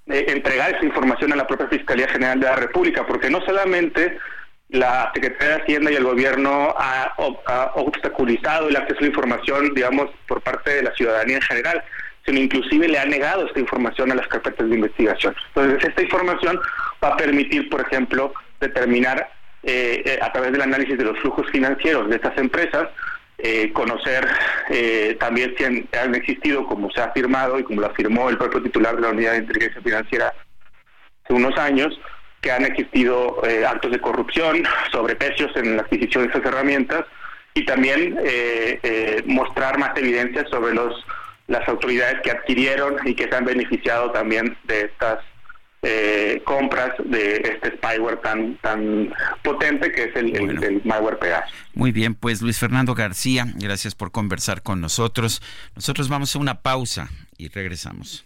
entregar esa información a la propia Fiscalía General de la República, porque no solamente la Secretaría de Hacienda y el Gobierno ha, obstaculizado el acceso a la información, digamos, por parte de la ciudadanía en general, sino inclusive le ha negado esta información a las carpetas de investigación. Entonces, esta información va a permitir, por ejemplo, determinar eh, eh, a través del análisis de los flujos financieros de estas empresas, eh, conocer también si han, existido, como se ha afirmado y como lo afirmó el propio titular de la Unidad de Inteligencia Financiera hace unos años, que han existido actos de corrupción, sobreprecios en la adquisición de esas herramientas y también mostrar más evidencias sobre los las autoridades que adquirieron y que se han beneficiado también de estas eh, compras de este spyware tan tan potente que es el, malware Pegasus. Muy bien, pues Luis Fernando García, gracias por conversar con nosotros. Nosotros vamos a una pausa y regresamos.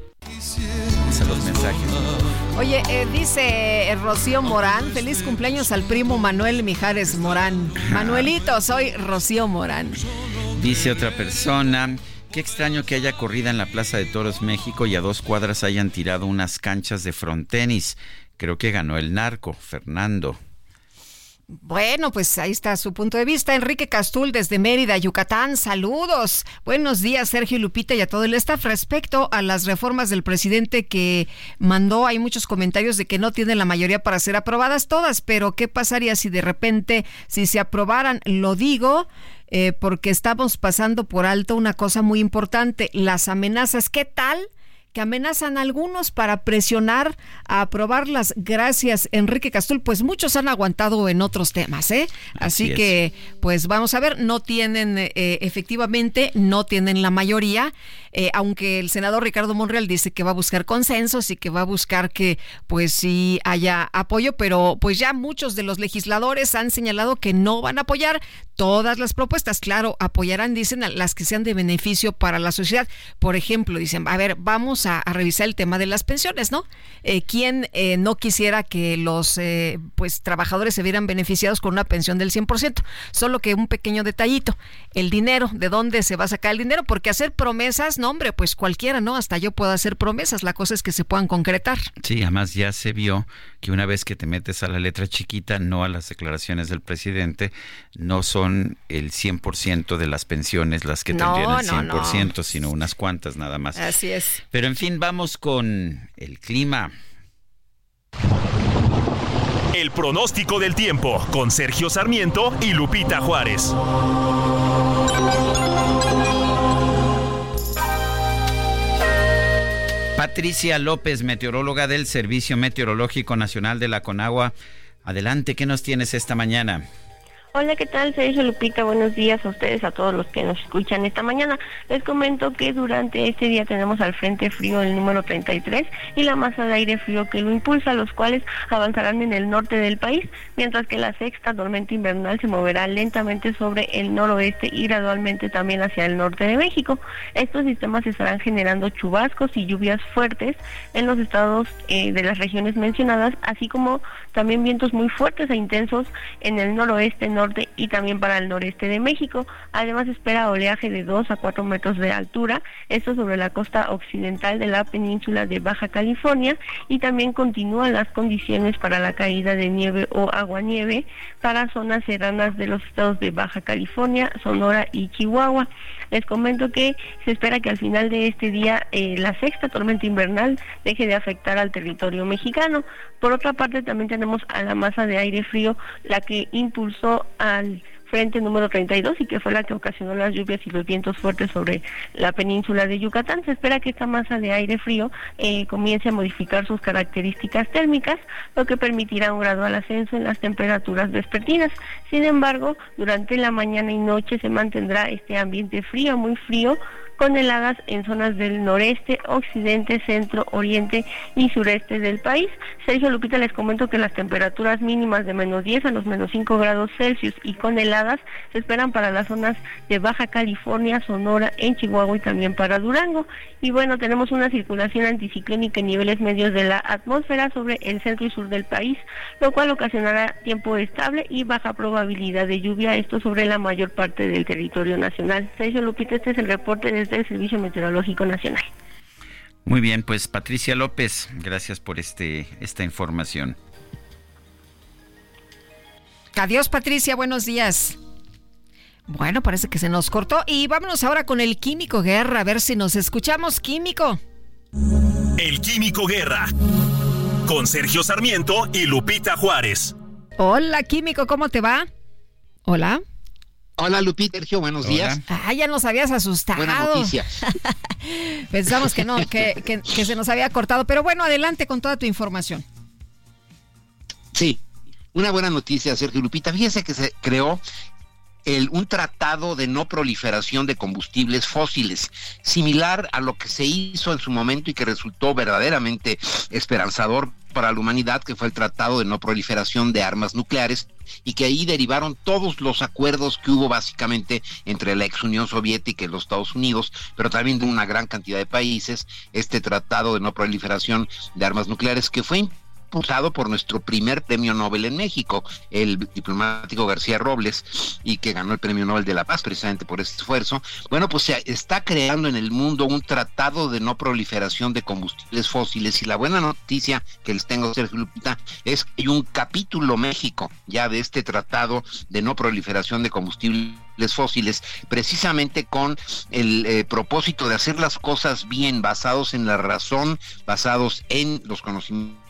los mensajes. Oye, eh, dice eh, Rocío Morán, feliz cumpleaños al primo Manuel Mijares Morán. Manuelito, soy Rocío Morán. Dice otra persona, qué extraño que haya corrida en la Plaza de Toros México y a dos cuadras hayan tirado unas canchas de frontenis. Creo que ganó el narco, Fernando. Bueno, pues ahí está su punto de vista. Enrique Castul desde Mérida, Yucatán. Saludos. Buenos días, Sergio Lupita y a todo el staff. Respecto a las reformas del presidente que mandó, hay muchos comentarios de que no tienen la mayoría para ser aprobadas todas, pero ¿qué pasaría si de repente, si se aprobaran? Lo digo. Eh, porque estamos pasando por alto una cosa muy importante, las amenazas. ¿Qué tal? Que amenazan a algunos para presionar a aprobarlas. Gracias, Enrique Castul. Pues muchos han aguantado en otros temas, ¿eh? Así, que, pues vamos a ver, no tienen, eh, efectivamente, no tienen la mayoría, eh, aunque el senador Ricardo Monreal dice que va a buscar consensos y que va a buscar que, pues sí haya apoyo, pero pues ya muchos de los legisladores han señalado que no van a apoyar todas las propuestas. Claro, apoyarán, dicen, las que sean de beneficio para la sociedad. Por ejemplo, dicen, a ver, vamos a, revisar el tema de las pensiones, ¿no? Eh, ¿Quién eh, no quisiera que los eh, pues trabajadores se vieran beneficiados con una pensión del 100%? Solo que un pequeño detallito, el dinero, ¿de dónde se va a sacar el dinero? Porque hacer promesas, no hombre, pues cualquiera, ¿no? Hasta yo puedo hacer promesas, la cosa es que se puedan concretar. Sí, además ya se vio que una vez que te metes a la letra chiquita, no a las declaraciones del presidente, no son el 100% de las pensiones las que tendrían el 100%, sino unas cuantas nada más. Así es. Pero en fin, vamos con el clima. El pronóstico del tiempo con Sergio Sarmiento y Lupita Juárez. Patricia López, meteoróloga del Servicio Meteorológico Nacional de la Conagua. Adelante, ¿qué nos tienes esta mañana? Hola, ¿qué tal? Sergio Lupita, buenos días a ustedes, a todos los que nos escuchan esta mañana. Les comento que durante este día tenemos al Frente Frío el número 33 y la masa de aire frío que lo impulsa, los cuales avanzarán en el norte del país, mientras que la sexta tormenta invernal se moverá lentamente sobre el noroeste y gradualmente también hacia el norte de México. Estos sistemas estarán generando chubascos y lluvias fuertes en los estados eh, de las regiones mencionadas, así como también vientos muy fuertes e intensos en el noroeste, y también para el noreste de México. Además espera oleaje de 2 a 4 metros de altura, esto sobre la costa occidental de la península de Baja California y también continúan las condiciones para la caída de nieve o aguanieve para zonas serranas de los estados de Baja California, Sonora y Chihuahua. Les comento que se espera que al final de este día eh, la sexta tormenta invernal deje de afectar al territorio mexicano. Por otra parte, también tenemos a la masa de aire frío, la que impulsó al frente número 32 y que fue la que ocasionó las lluvias y los vientos fuertes sobre la península de Yucatán. Se espera que esta masa de aire frío eh, comience a modificar sus características térmicas, lo que permitirá un gradual ascenso en las temperaturas vespertinas. Sin embargo, durante la mañana y noche se mantendrá este ambiente frío, muy frío, con heladas en zonas del noreste, occidente, centro, oriente y sureste del país. Sergio Lupita les comento que las temperaturas mínimas de menos 10 a los menos 5 grados Celsius y con heladas se esperan para las zonas de Baja California, Sonora, en Chihuahua y también para Durango. Y bueno, tenemos una circulación anticiclónica en niveles medios de la atmósfera sobre el centro y sur del país, lo cual ocasionará tiempo estable y baja probabilidad de lluvia, esto sobre la mayor parte del territorio nacional. Sergio Lupita, este es el reporte desde el Servicio Meteorológico Nacional. Muy bien, pues Patricia López, gracias por este esta información. Adiós Patricia, buenos días. Bueno, parece que se nos cortó y vámonos ahora con el Químico Guerra, a ver si nos escuchamos, Químico. El Químico Guerra, con Sergio Sarmiento y Lupita Juárez. Hola Químico, ¿cómo te va? Hola. Hola Lupita, Sergio, buenos días. Ah, ya nos habías asustado. Buena noticia. Pensamos que no, que, que, que se nos había cortado, pero bueno, adelante con toda tu información. Sí, una buena noticia, Sergio Lupita. Fíjese que se creó el, un tratado de no proliferación de combustibles fósiles, similar a lo que se hizo en su momento y que resultó verdaderamente esperanzador para la humanidad, que fue el Tratado de No Proliferación de Armas Nucleares, y que ahí derivaron todos los acuerdos que hubo básicamente entre la ex Unión Soviética y los Estados Unidos, pero también de una gran cantidad de países, este Tratado de No Proliferación de Armas Nucleares, que fue por nuestro primer premio Nobel en México, el diplomático García Robles, y que ganó el premio Nobel de la Paz precisamente por este esfuerzo. Bueno, pues se está creando en el mundo un tratado de no proliferación de combustibles fósiles y la buena noticia que les tengo, Sergio Lupita, es que hay un capítulo México ya de este tratado de no proliferación de combustibles fósiles, precisamente con el eh, propósito de hacer las cosas bien, basados en la razón, basados en los conocimientos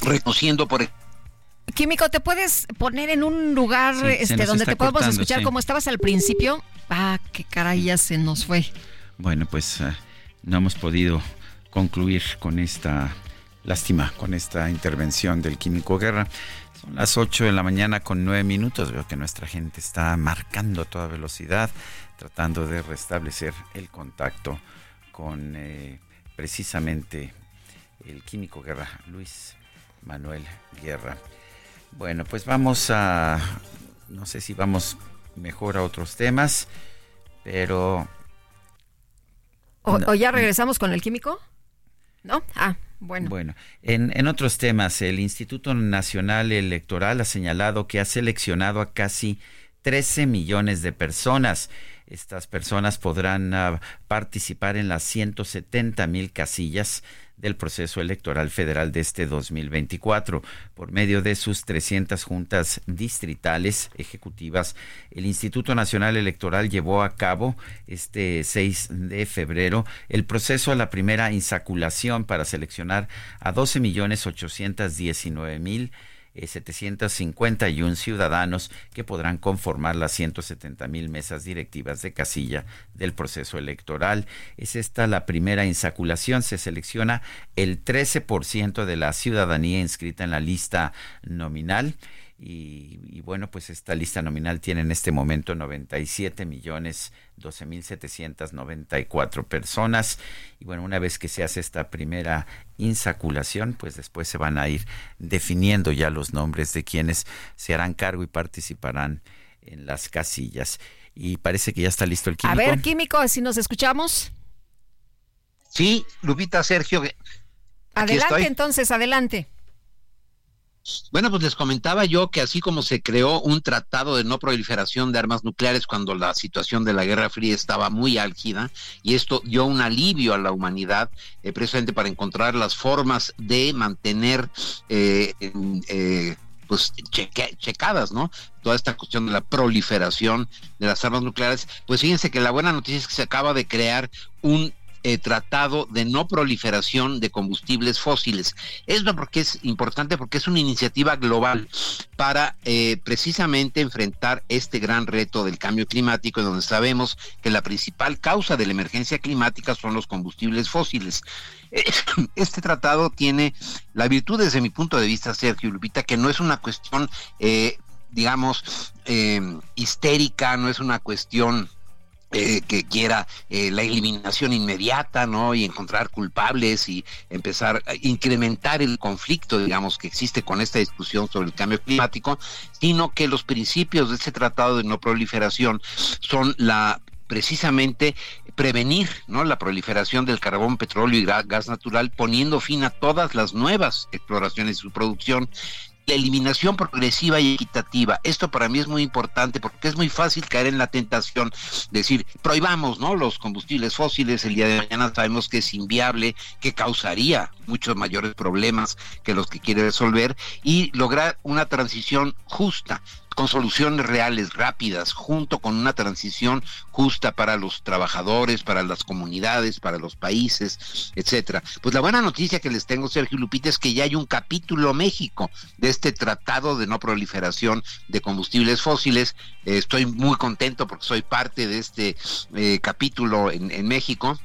reconociendo por Químico, ¿te puedes poner en un lugar Sí, este, donde te podamos cortando, escuchar sí. como estabas al principio? Ah, qué caray, ya se nos fue. Bueno, pues eh, no hemos podido concluir con esta lástima, con esta intervención del Químico Guerra. Son las 8 de la mañana con 9 minutos. Veo que nuestra gente está marcando a toda velocidad, tratando de restablecer el contacto con eh, precisamente el Químico Guerra, Luis Manuel Guerra. Bueno, pues vamos a, no sé si vamos mejor a otros temas, pero ¿O, No. o ya regresamos con el químico? ¿No? Ah, bueno. Bueno, en, en otros temas, el Instituto Nacional Electoral ha señalado que ha seleccionado a casi 13 millones de personas. Estas personas podrán ah, participar en las 170 mil casillas del proceso electoral federal de este 2024. Por medio de sus 300 juntas distritales ejecutivas, el Instituto Nacional Electoral llevó a cabo este 6 de febrero el proceso a la primera insaculación para seleccionar a 12 millones 819 mil eh, 751 ciudadanos que podrán conformar las 170 mil mesas directivas de casilla del proceso electoral. Es esta la primera insaculación. Se selecciona el 13% de la ciudadanía inscrita en la lista nominal. Y, y bueno, pues esta lista nominal tiene en este momento 97 millones 12 mil 794 personas. Y bueno, una vez que se hace esta primera insaculación, pues después se van a ir definiendo ya los nombres de quienes se harán cargo y participarán en las casillas. Y parece que ya está listo el A químico. ver, químico, si nos escuchamos. Sí, Lupita, Sergio. Adelante estoy. entonces, adelante. Bueno, pues les comentaba yo que así como se creó un tratado de no proliferación de armas nucleares cuando la situación de la Guerra Fría estaba muy álgida, y esto dio un alivio a la humanidad, eh, precisamente para encontrar las formas de mantener eh, eh, pues checadas, ¿no? Toda esta cuestión de la proliferación de las armas nucleares. Pues fíjense que la buena noticia es que se acaba de crear un eh, tratado de no proliferación de combustibles fósiles. Esto porque es importante porque es una iniciativa global para eh, precisamente enfrentar este gran reto del cambio climático, donde sabemos que la principal causa de la emergencia climática son los combustibles fósiles. Este tratado tiene la virtud desde mi punto de vista, Sergio Lupita, que no es una cuestión, eh, digamos, eh, histérica, no es una cuestión eh, que quiera eh, la eliminación inmediata, ¿no? Y encontrar culpables y empezar a incrementar el conflicto, digamos, que existe con esta discusión sobre el cambio climático, sino que los principios de este tratado de no proliferación son la precisamente prevenir ¿no? la proliferación del carbón, petróleo y ga- gas natural, poniendo fin a todas las nuevas exploraciones y su producción la eliminación progresiva y equitativa. Esto para mí es muy importante porque es muy fácil caer en la tentación de decir, prohibamos ¿no? los combustibles fósiles, el día de mañana sabemos que es inviable, que causaría muchos mayores problemas que los que quiere resolver y lograr una transición justa con soluciones reales, rápidas, junto con una transición justa para los trabajadores, para las comunidades, para los países, etcétera. Pues la buena noticia que les tengo, Sergio Lupita, es que ya hay un capítulo México de este tratado de no proliferación de combustibles fósiles. Estoy muy contento porque soy parte de este eh, capítulo en, en México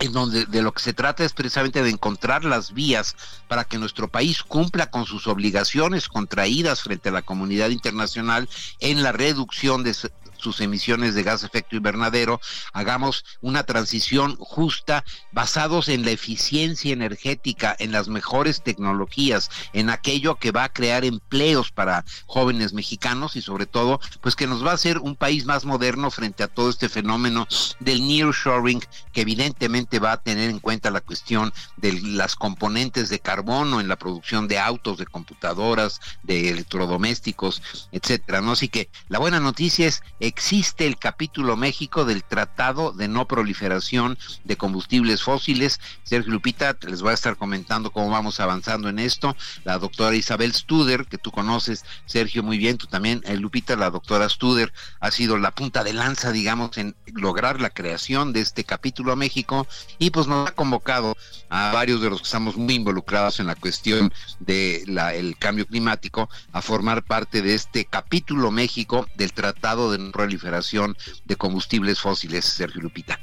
en donde de lo que se trata es precisamente de encontrar las vías para que nuestro país cumpla con sus obligaciones contraídas frente a la comunidad internacional en la reducción de sus emisiones de gas efecto invernadero, hagamos una transición justa basados en la eficiencia energética, en las mejores tecnologías, en aquello que va a crear empleos para jóvenes mexicanos y sobre todo, pues que nos va a hacer un país más moderno frente a todo este fenómeno del nearshoring que evidentemente va a tener en cuenta la cuestión de las componentes de carbono en la producción de autos, de computadoras, de electrodomésticos, etcétera, ¿no? Así que la buena noticia es existe el capítulo México del Tratado de No Proliferación de Combustibles Fósiles. Sergio Lupita, les voy a estar comentando cómo vamos avanzando en esto. La doctora Isabel Studer, que tú conoces, Sergio, muy bien, tú también, eh, Lupita, la doctora Studer ha sido la punta de lanza, digamos, en lograr la creación de este capítulo México y pues nos ha convocado a varios de los que estamos muy involucrados en la cuestión del el cambio climático a formar parte de este capítulo México del Tratado de No proliferación de combustibles fósiles, Sergio Lupita.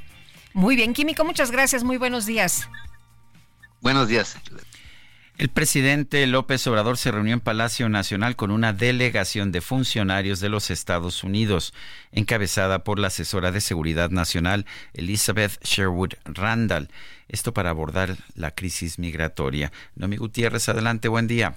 Muy bien, Químico, muchas gracias, muy buenos días. Buenos días. El presidente López Obrador se reunió en Palacio Nacional con una delegación de funcionarios de los Estados Unidos, encabezada por la asesora de Seguridad Nacional Elizabeth Sherwood Randall. Esto para abordar la crisis migratoria. Nomi Gutiérrez, adelante, buen día.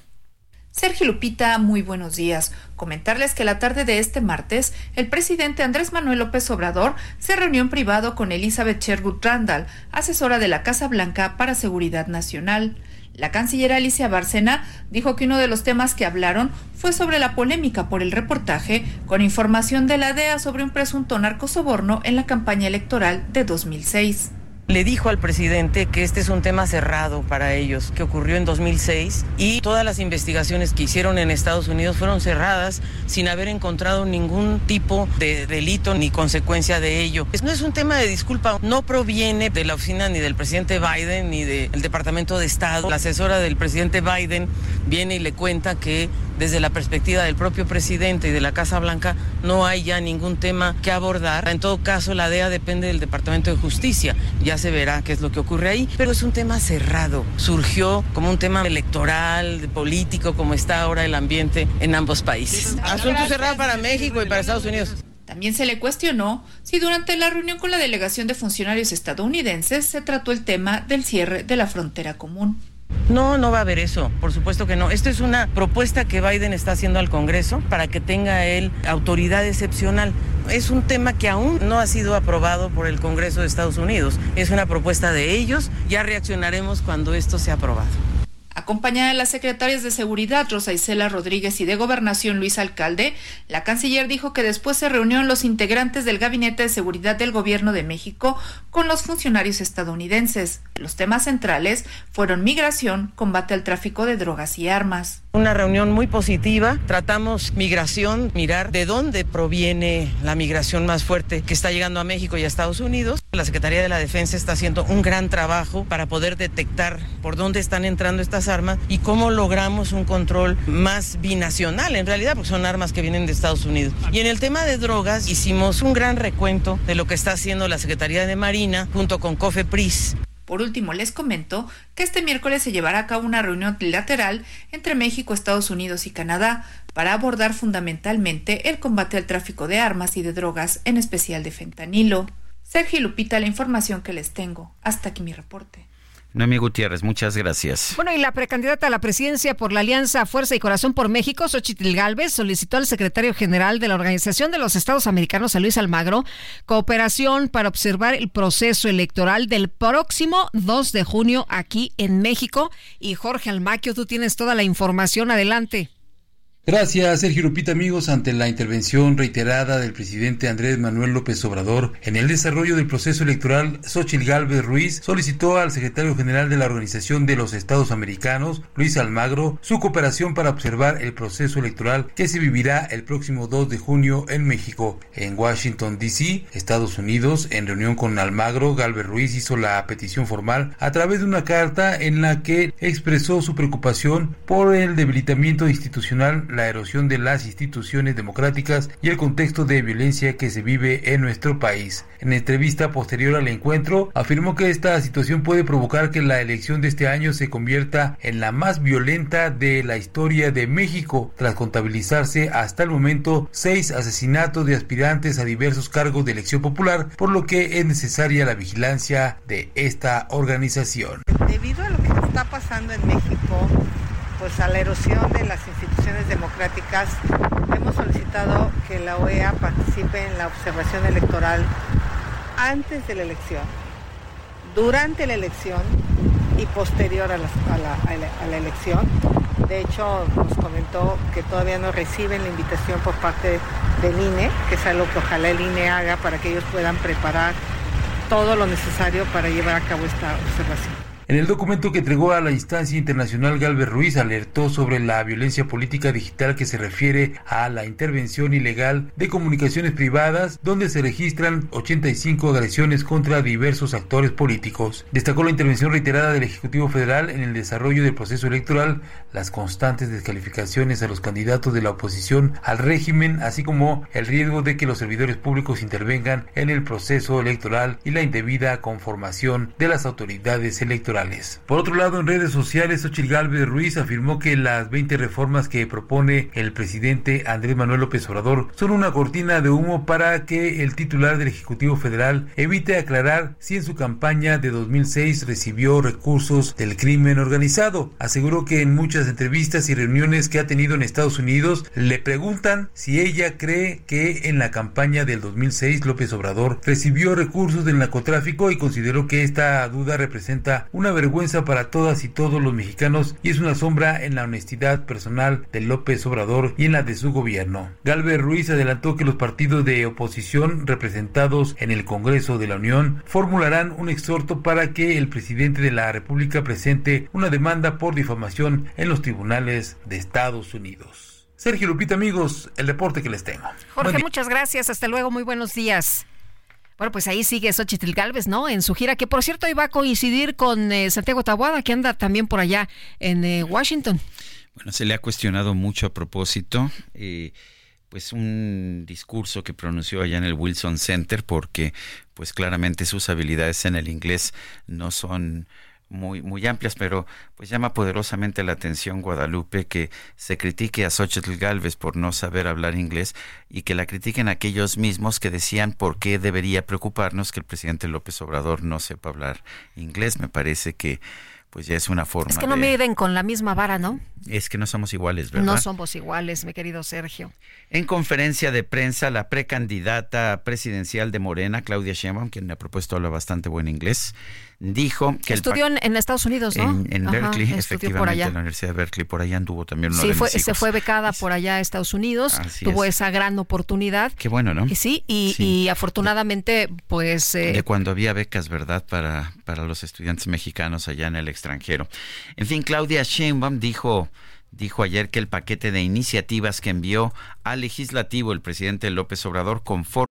Sergio Lupita, muy buenos días. Comentarles que la tarde de este martes, el presidente Andrés Manuel López Obrador se reunió en privado con Elizabeth Sherwood Randall, asesora de la Casa Blanca para Seguridad Nacional. La canciller Alicia Bárcena dijo que uno de los temas que hablaron fue sobre la polémica por el reportaje con información de la DEA sobre un presunto narcosoborno en la campaña electoral de 2006 le dijo al presidente que este es un tema cerrado para ellos, que ocurrió en 2006 y todas las investigaciones que hicieron en Estados Unidos fueron cerradas sin haber encontrado ningún tipo de delito ni consecuencia de ello. No es un tema de disculpa, no proviene de la oficina ni del presidente Biden ni del Departamento de Estado. La asesora del presidente Biden viene y le cuenta que desde la perspectiva del propio presidente y de la Casa Blanca no hay ya ningún tema que abordar. En todo caso, la DEA depende del Departamento de Justicia. Ya se verá qué es lo que ocurre ahí, pero es un tema cerrado. Surgió como un tema electoral, político, como está ahora el ambiente en ambos países. Asunto cerrado para México y para Estados Unidos. También se le cuestionó si durante la reunión con la delegación de funcionarios estadounidenses se trató el tema del cierre de la frontera común. No, no va a haber eso, por supuesto que no. Esto es una propuesta que Biden está haciendo al Congreso para que tenga él autoridad excepcional. Es un tema que aún no ha sido aprobado por el Congreso de Estados Unidos. Es una propuesta de ellos. Ya reaccionaremos cuando esto sea aprobado. Acompañada de las secretarias de Seguridad Rosa Isela Rodríguez y de Gobernación Luis Alcalde, la canciller dijo que después se reunieron los integrantes del Gabinete de Seguridad del Gobierno de México con los funcionarios estadounidenses. Los temas centrales fueron migración, combate al tráfico de drogas y armas. Una reunión muy positiva. Tratamos migración, mirar de dónde proviene la migración más fuerte que está llegando a México y a Estados Unidos. La Secretaría de la Defensa está haciendo un gran trabajo para poder detectar por dónde están entrando estas armas y cómo logramos un control más binacional, en realidad, porque son armas que vienen de Estados Unidos. Y en el tema de drogas, hicimos un gran recuento de lo que está haciendo la Secretaría de Marina junto con COFEPRIS. Por último, les comento que este miércoles se llevará a cabo una reunión bilateral entre México, Estados Unidos y Canadá para abordar fundamentalmente el combate al tráfico de armas y de drogas, en especial de fentanilo. Sergio Lupita, la información que les tengo. Hasta aquí mi reporte. Noemí Gutiérrez, muchas gracias. Bueno, y la precandidata a la presidencia por la Alianza Fuerza y Corazón por México, Xochitl Galvez, solicitó al secretario general de la Organización de los Estados Americanos, a Luis Almagro, cooperación para observar el proceso electoral del próximo 2 de junio aquí en México. Y Jorge Almaquio, tú tienes toda la información. Adelante. Gracias, Sergio Lupita, amigos. Ante la intervención reiterada del presidente Andrés Manuel López Obrador en el desarrollo del proceso electoral, Xochitl Gálvez Ruiz solicitó al secretario general de la Organización de los Estados Americanos, Luis Almagro, su cooperación para observar el proceso electoral que se vivirá el próximo 2 de junio en México. En Washington, D.C., Estados Unidos, en reunión con Almagro, Gálvez Ruiz hizo la petición formal a través de una carta en la que expresó su preocupación por el debilitamiento institucional la erosión de las instituciones democráticas y el contexto de violencia que se vive en nuestro país. En entrevista posterior al encuentro, afirmó que esta situación puede provocar que la elección de este año se convierta en la más violenta de la historia de México, tras contabilizarse hasta el momento seis asesinatos de aspirantes a diversos cargos de elección popular, por lo que es necesaria la vigilancia de esta organización. Debido a lo que está pasando en México, pues a la erosión de las instituciones democráticas, hemos solicitado que la OEA participe en la observación electoral antes de la elección, durante la elección y posterior a la, elección. De hecho, nos comentó que todavía no reciben la invitación por parte del INE, que es algo que ojalá el INE haga para que ellos puedan preparar todo lo necesario para llevar a cabo esta observación. En el documento que entregó a la instancia internacional, Galvez Ruiz alertó sobre la violencia política digital que se refiere a la intervención ilegal de comunicaciones privadas, donde se registran 85 agresiones contra diversos actores políticos. Destacó la intervención reiterada del Ejecutivo Federal en el desarrollo del proceso electoral, las constantes descalificaciones a los candidatos de la oposición al régimen, así como el riesgo de que los servidores públicos intervengan en el proceso electoral y la indebida conformación de las autoridades electorales. Por otro lado, en redes sociales, Xochitl Galvez Ruiz afirmó que las 20 reformas que propone el presidente Andrés Manuel López Obrador son una cortina de humo para que el titular del Ejecutivo Federal evite aclarar si en su campaña de 2006 recibió recursos del crimen organizado. Aseguró que en muchas entrevistas y reuniones que ha tenido en Estados Unidos le preguntan si ella cree que en la campaña del 2006 López Obrador recibió recursos del narcotráfico y consideró que esta duda representa una vergüenza para todas y todos los mexicanos y es una sombra en la honestidad personal de López Obrador y en la de su gobierno. Galvez Ruiz adelantó que los partidos de oposición representados en el Congreso de la Unión formularán un exhorto para que el presidente de la República presente una demanda por difamación en los tribunales de Estados Unidos. Sergio Lupita, amigos, el reporte que les tengo. Jorge, muchas gracias. Hasta luego. Muy buenos días. Bueno, pues ahí sigue Xochitl Galvez, ¿no? En su gira, que por cierto iba a coincidir con eh, Santiago Tabuada, que anda también por allá en eh, Washington. Bueno, se le ha cuestionado mucho a propósito. Eh, pues un discurso que pronunció allá en el Wilson Center porque pues claramente sus habilidades en el inglés no son muy, muy amplias, pero pues llama poderosamente la atención Guadalupe que se critique a Xochitl Galvez por no saber hablar inglés y que la critiquen aquellos mismos que decían por qué debería preocuparnos que el presidente López Obrador no sepa hablar inglés. Me parece que pues ya es una forma. Es que no miden con la misma vara, ¿no? Es que no somos iguales, ¿verdad? No somos iguales, mi querido Sergio. En conferencia de prensa, la precandidata presidencial de Morena, Claudia Sheinbaum, quien me ha propuesto habla bastante buen inglés, dijo que estudió en, Estados Unidos, ¿no? En, Berkeley, efectivamente, en la Universidad de Berkeley, por allá anduvo también. sí, fue, se fue becada por allá a Estados Unidos, tuvo esa gran oportunidad. Qué bueno, ¿no? Y sí, y, afortunadamente, pues. Eh, de cuando había becas, ¿verdad? Para para los estudiantes mexicanos allá en el extranjero. En fin, Claudia Sheinbaum dijo dijo ayer que el paquete de iniciativas que envió al legislativo el presidente López Obrador conforme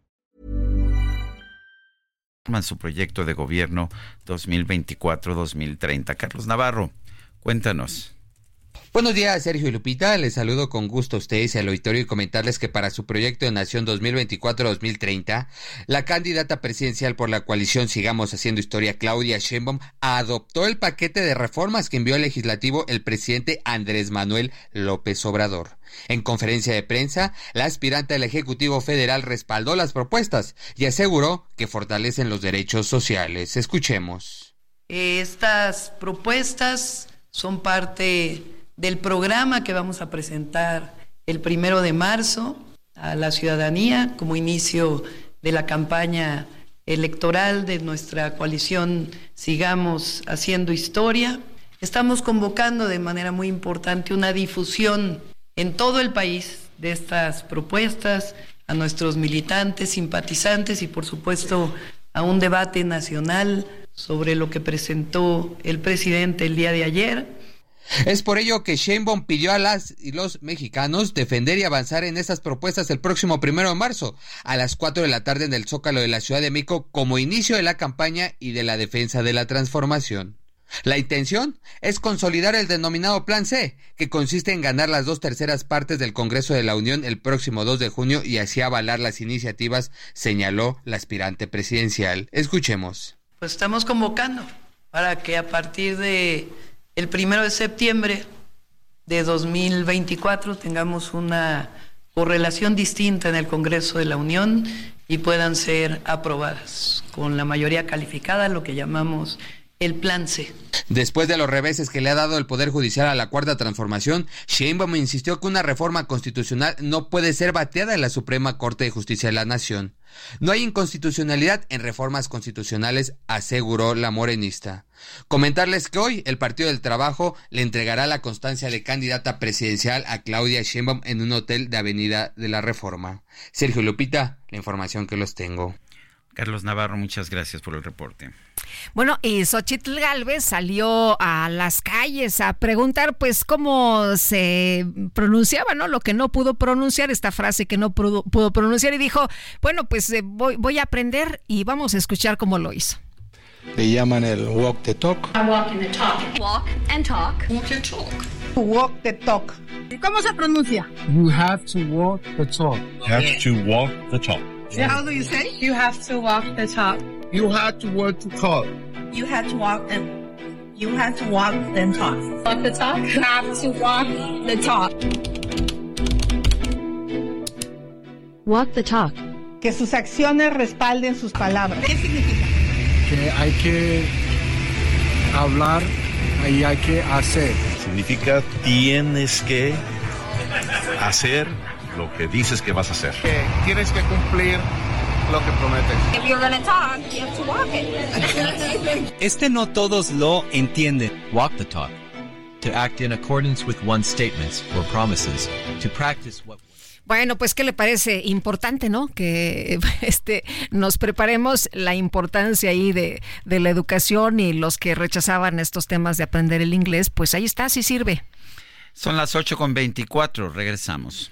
Su proyecto de gobierno 2024-2030. Carlos Navarro, cuéntanos. Buenos días, Sergio y Lupita. Les saludo con gusto a ustedes y al auditorio y comentarles que para su proyecto de Nación 2024-2030, la candidata presidencial por la coalición Sigamos Haciendo Historia, Claudia Sheinbaum, adoptó el paquete de reformas que envió al legislativo el presidente Andrés Manuel López Obrador. En conferencia de prensa, la aspirante al Ejecutivo Federal respaldó las propuestas y aseguró que fortalecen los derechos sociales. Escuchemos. Estas propuestas son parte del programa que vamos a presentar el primero de marzo a la ciudadanía como inicio de la campaña electoral de nuestra coalición Sigamos Haciendo Historia. Estamos convocando de manera muy importante una difusión en todo el país de estas propuestas a nuestros militantes, simpatizantes y por supuesto a un debate nacional sobre lo que presentó el presidente el día de ayer es por ello que Sheinbaum pidió a las y los mexicanos defender y avanzar en estas propuestas el próximo primero de marzo a las 4 de la tarde en el Zócalo de la Ciudad de México como inicio de la campaña y de la defensa de la transformación. La intención es consolidar el denominado Plan C, que consiste en ganar las dos terceras partes del Congreso de la Unión el próximo 2 de junio y así avalar las iniciativas, señaló la aspirante presidencial. Escuchemos. Pues estamos convocando para que a partir de el primero de septiembre de 2024 tengamos una correlación distinta en el Congreso de la Unión y puedan ser aprobadas con la mayoría calificada, lo que llamamos el plan C. Después de los reveses que le ha dado el Poder Judicial a la Cuarta Transformación, Sheinbaum insistió que una reforma constitucional no puede ser bateada en la Suprema Corte de Justicia de la Nación. No hay inconstitucionalidad en reformas constitucionales, aseguró la morenista. Comentarles que hoy el Partido del Trabajo le entregará la constancia de candidata presidencial a Claudia Sheinbaum en un hotel de Avenida de la Reforma. Sergio Lupita, la información que los tengo. Carlos Navarro, muchas gracias por el reporte. Bueno, y Xochitl Galvez salió a las calles a preguntar, pues, cómo se pronunciaba, ¿no? Lo que no pudo pronunciar, esta frase que no pudo, pronunciar, y dijo, bueno, pues eh, voy, voy a aprender y vamos a escuchar cómo lo hizo. Le llaman el walk the talk. walk the talk. Walk and talk. Walk the talk. Walk the talk. ¿Cómo se pronuncia? You have to walk the talk. You have to walk the talk. How do you say? You have to walk the talk. You have to walk the talk. You have to walk and you have to walk and talk. Walk the talk. You have to walk the talk. Walk the talk. Que sus acciones respalden sus palabras. ¿Qué significa? Que hay que hablar y hay que hacer. Significa tienes que hacer lo que dices que vas a hacer. Que tienes que cumplir lo que prometes. If you're gonna talk, you have to walk it. Este no todos lo entienden. Walk the talk. To act in accordance with one's statements or promises. To practice what bueno, pues qué le parece importante, ¿no? Que este nos preparemos la importancia ahí de, de la educación y los que rechazaban estos temas de aprender el inglés, pues ahí está, sí sirve. Son las 8 con 24, regresamos.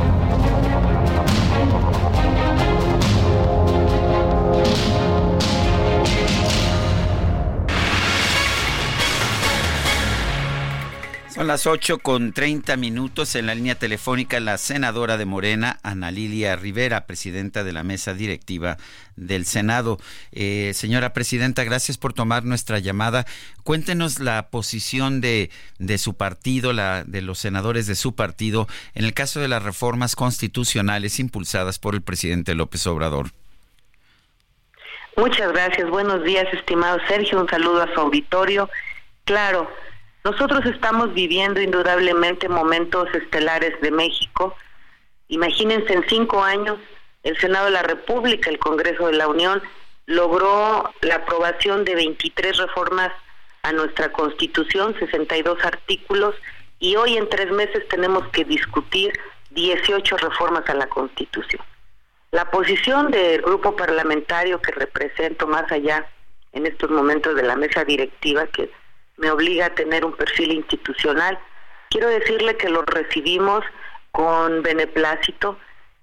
Son las 8 con 30 minutos en la línea telefónica la senadora de Morena, Ana Lilia Rivera, presidenta de la mesa directiva del Senado. Eh, señora presidenta, gracias por tomar nuestra llamada. Cuéntenos la posición de, de su partido, la de los senadores de su partido, en el caso de las reformas constitucionales impulsadas por el presidente López Obrador. Muchas gracias. Buenos días, estimado Sergio. Un saludo a su auditorio. Claro, nosotros estamos viviendo indudablemente momentos estelares de México. Imagínense en cinco años el Senado de la República, el Congreso de la Unión, logró la aprobación de 23 reformas a nuestra Constitución, 62 artículos, y hoy en tres meses tenemos que discutir 18 reformas a la Constitución. La posición del grupo parlamentario que represento más allá en estos momentos de la mesa directiva que me obliga a tener un perfil institucional, quiero decirle que lo recibimos con beneplácito,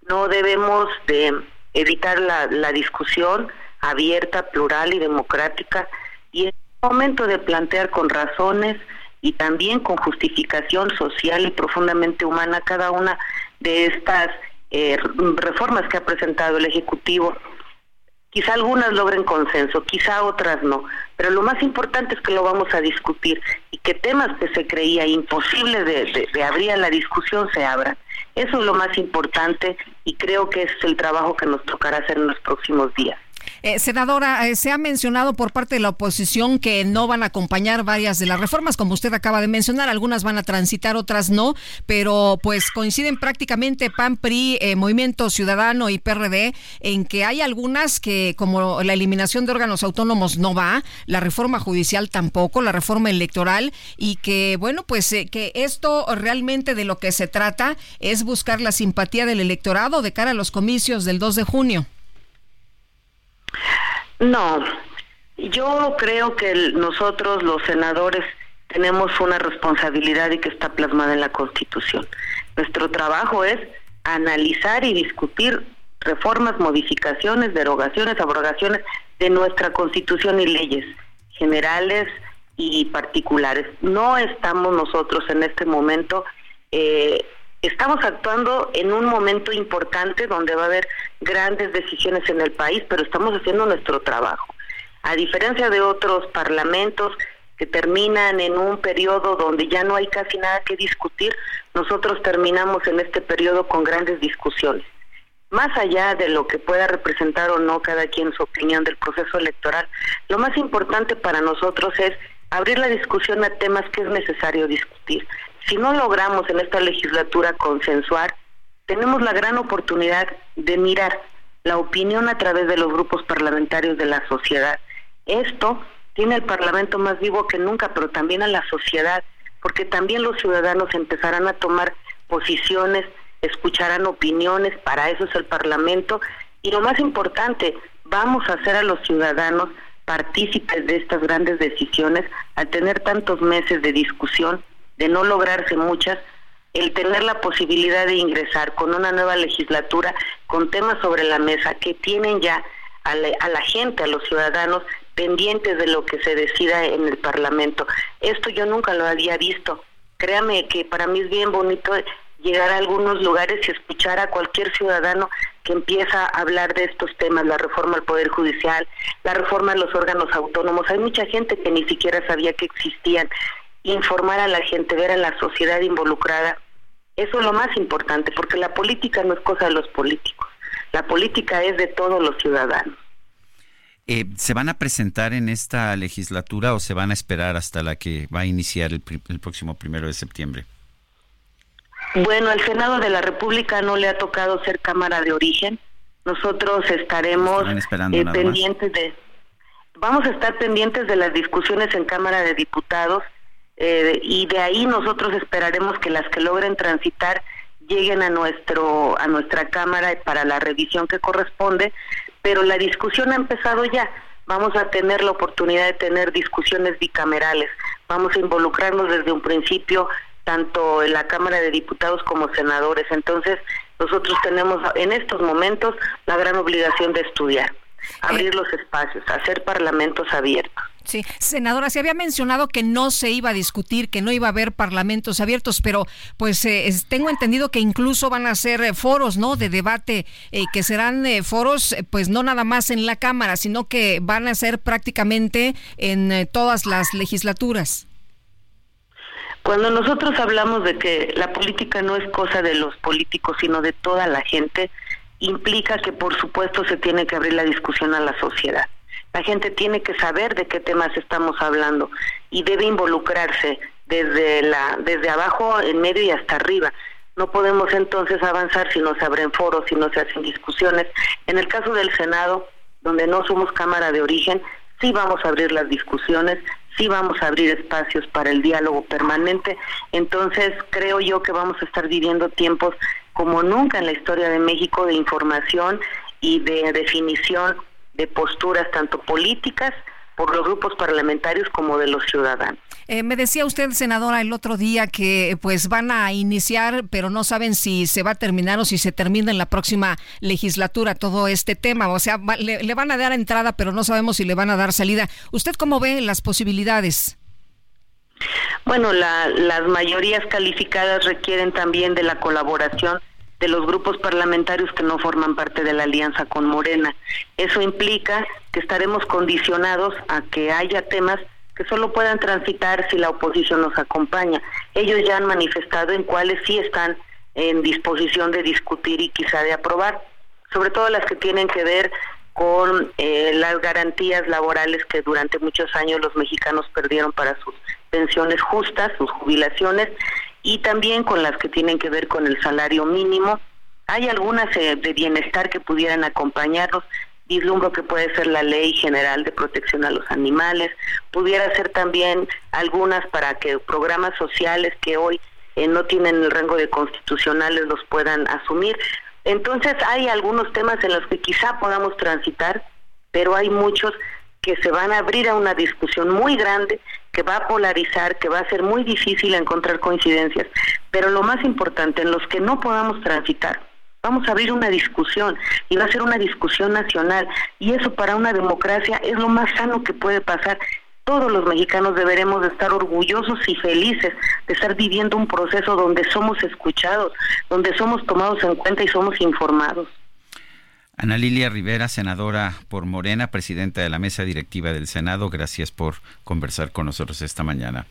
no debemos de evitar la, discusión abierta, plural y democrática y es momento de plantear con razones y también con justificación social y profundamente humana cada una de estas eh, reformas que ha presentado el Ejecutivo. Quizá algunas logren consenso, quizá otras no, pero lo más importante es que lo vamos a discutir y que temas que se creía imposible de, de abrir a la discusión se abran. Eso es lo más importante y creo que es el trabajo que nos tocará hacer en los próximos días. Eh, senadora, eh, se ha mencionado por parte de la oposición que no van a acompañar varias de las reformas, como usted acaba de mencionar, algunas van a transitar, otras no, pero pues coinciden prácticamente PAN, PRI, eh, Movimiento Ciudadano y PRD en que hay algunas que como la eliminación de órganos autónomos no va, la reforma judicial tampoco, la reforma electoral y que bueno, pues que esto realmente de lo que se trata es buscar la simpatía del electorado de cara a los comicios del 2 de junio. No, yo creo que nosotros los senadores tenemos una responsabilidad y que está plasmada en la Constitución. Nuestro trabajo es analizar y discutir reformas, modificaciones, derogaciones, abrogaciones de nuestra Constitución y leyes generales y particulares. No estamos nosotros en este momento eh, Estamos actuando en un momento importante donde va a haber grandes decisiones en el país, pero estamos haciendo nuestro trabajo. A diferencia de otros parlamentos que terminan en un periodo donde ya no hay casi nada que discutir, nosotros terminamos en este periodo con grandes discusiones. Más allá de lo que pueda representar o no cada quien su opinión del proceso electoral, lo más importante para nosotros es abrir la discusión a temas que es necesario discutir. Si no logramos en esta legislatura consensuar, tenemos la gran oportunidad de mirar la opinión a través de los grupos parlamentarios de la sociedad. Esto tiene el Parlamento más vivo que nunca, pero también a la sociedad, porque también los ciudadanos empezarán a tomar posiciones, escucharán opiniones, para eso es el Parlamento. Y lo más importante, vamos a hacer a los ciudadanos partícipes de estas grandes decisiones al tener tantos meses de discusión de no lograrse muchas, el tener la posibilidad de ingresar con una nueva legislatura, con temas sobre la mesa que tienen ya a la, gente, a los ciudadanos, pendientes de lo que se decida en el Parlamento. Esto yo nunca lo había visto. Créame que para mí es bien bonito llegar a algunos lugares y escuchar a cualquier ciudadano que empieza a hablar de estos temas, la reforma al Poder Judicial, la reforma a los órganos autónomos. Hay mucha gente que ni siquiera sabía que existían informar a la gente, ver a la sociedad involucrada. Eso es lo más importante, porque la política no es cosa de los políticos, la política es de todos los ciudadanos. Eh, ¿Se van a presentar en esta legislatura o se van a esperar hasta la que va a iniciar el, próximo primero de septiembre? Bueno, al Senado de la República no le ha tocado ser Cámara de Origen. Nosotros estaremos eh, pendientes de... Vamos a estar pendientes de las discusiones en Cámara de Diputados eh, y de ahí nosotros esperaremos que las que logren transitar lleguen a nuestro a nuestra cámara para la revisión que corresponde, pero la discusión ha empezado ya. Vamos a tener la oportunidad de tener discusiones bicamerales. Vamos a involucrarnos desde un principio tanto en la Cámara de Diputados como senadores. Entonces, nosotros tenemos en estos momentos la gran obligación de estudiar, abrir los espacios, hacer parlamentos abiertos. Sí, senadora, se había mencionado que no se iba a discutir, que no iba a haber parlamentos abiertos, pero pues eh, tengo entendido que incluso van a ser eh, foros, ¿no? De debate, eh, que serán foros, pues no nada más en la Cámara, sino que van a ser prácticamente en todas las legislaturas. Cuando nosotros hablamos de que la política no es cosa de los políticos, sino de toda la gente, implica que por supuesto se tiene que abrir la discusión a la sociedad la gente tiene que saber de qué temas estamos hablando y debe involucrarse desde la desde abajo, en medio y hasta arriba. No podemos entonces avanzar si no se abren foros, si no se hacen discusiones. En el caso del Senado, donde no somos Cámara de Origen, sí vamos a abrir las discusiones, sí vamos a abrir espacios para el diálogo permanente. Entonces, creo yo que vamos a estar viviendo tiempos como nunca en la historia de México de información y de definición de posturas tanto políticas por los grupos parlamentarios como de los ciudadanos. Eh, me decía usted, senadora, el otro día que pues van a iniciar, pero no saben si se va a terminar o si se termina en la próxima legislatura todo este tema. O sea, le, van a dar entrada, pero no sabemos si le van a dar salida. ¿Usted cómo ve las posibilidades? Bueno, las mayorías calificadas requieren también de la colaboración de los grupos parlamentarios que no forman parte de la alianza con Morena. Eso implica que estaremos condicionados a que haya temas que solo puedan transitar si la oposición nos acompaña. Ellos ya han manifestado en cuáles sí están en disposición de discutir y quizá de aprobar, sobre todo las que tienen que ver con eh, las garantías laborales que durante muchos años los mexicanos perdieron para sus pensiones justas, sus jubilaciones y también con las que tienen que ver con el salario mínimo. Hay algunas eh, de bienestar que pudieran acompañarnos. Vislumbro que puede ser la Ley General de Protección a los Animales, pudiera ser también algunas para que programas sociales que hoy eh, no tienen el rango de constitucionales los puedan asumir. Entonces hay algunos temas en los que quizá podamos transitar, pero hay muchos que se van a abrir a una discusión muy grande que va a polarizar, que va a ser muy difícil encontrar coincidencias, pero lo más importante, en los que no podamos transitar, vamos a abrir una discusión y va a ser una discusión nacional y eso para una democracia es lo más sano que puede pasar. Todos los mexicanos deberemos de estar orgullosos y felices de estar viviendo un proceso donde somos escuchados, donde somos tomados en cuenta y somos informados. Ana Lilia Rivera, senadora por Morena, presidenta de la mesa directiva del Senado, gracias por conversar con nosotros esta mañana.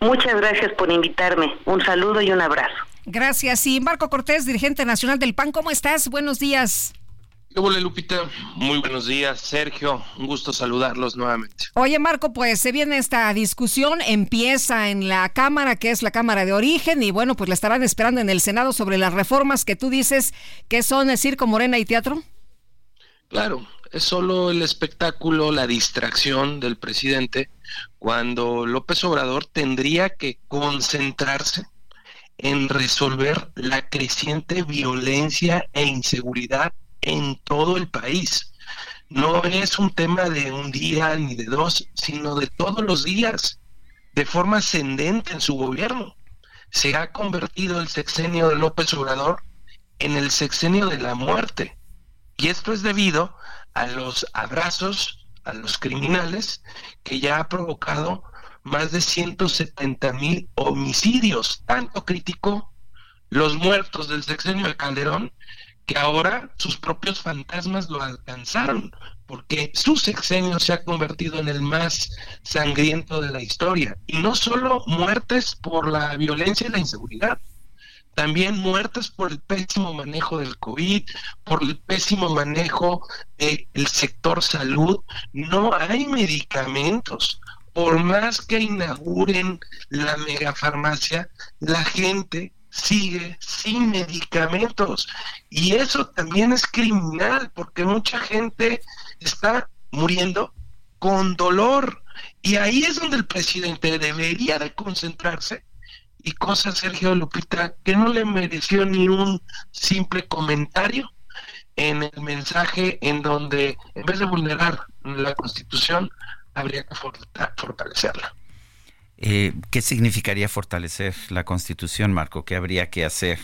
Muchas gracias por invitarme. Un saludo y un abrazo. Gracias. Y Marco Cortés, dirigente nacional del PAN, ¿cómo estás? Buenos días. Hola Lupita, muy buenos días. Sergio, un gusto saludarlos nuevamente. Oye Marco, pues se viene esta discusión, empieza en la Cámara, que es la Cámara de Origen, y bueno, pues la estarán esperando en el Senado sobre las reformas que tú dices que son el circo, morena y teatro. Claro, es solo el espectáculo, la distracción del presidente, cuando López Obrador tendría que concentrarse en resolver la creciente violencia e inseguridad en todo el país. No es un tema de un día ni de dos, sino de todos los días, de forma ascendente en su gobierno. Se ha convertido el sexenio de López Obrador en el sexenio de la muerte. Y esto es debido a los abrazos a los criminales que ya ha provocado más de 170 mil homicidios. Tanto criticó los muertos del sexenio de Calderón que ahora sus propios fantasmas lo alcanzaron, porque su sexenio se ha convertido en el más sangriento de la historia. Y no solo muertes por la violencia y la inseguridad, también muertes por el pésimo manejo del COVID, por el pésimo manejo del sector salud. No hay medicamentos. Por más que inauguren la megafarmacia, la gente sigue sin medicamentos. Y eso también es criminal porque mucha gente está muriendo con dolor. Y ahí es donde el presidente debería de concentrarse. Y cosa, Sergio Lupita, que no le mereció ni un simple comentario en el mensaje en donde, en vez de vulnerar la Constitución, habría que fortalecerla. Eh, ¿Qué significaría fortalecer la Constitución, Marco? ¿Qué habría que hacer?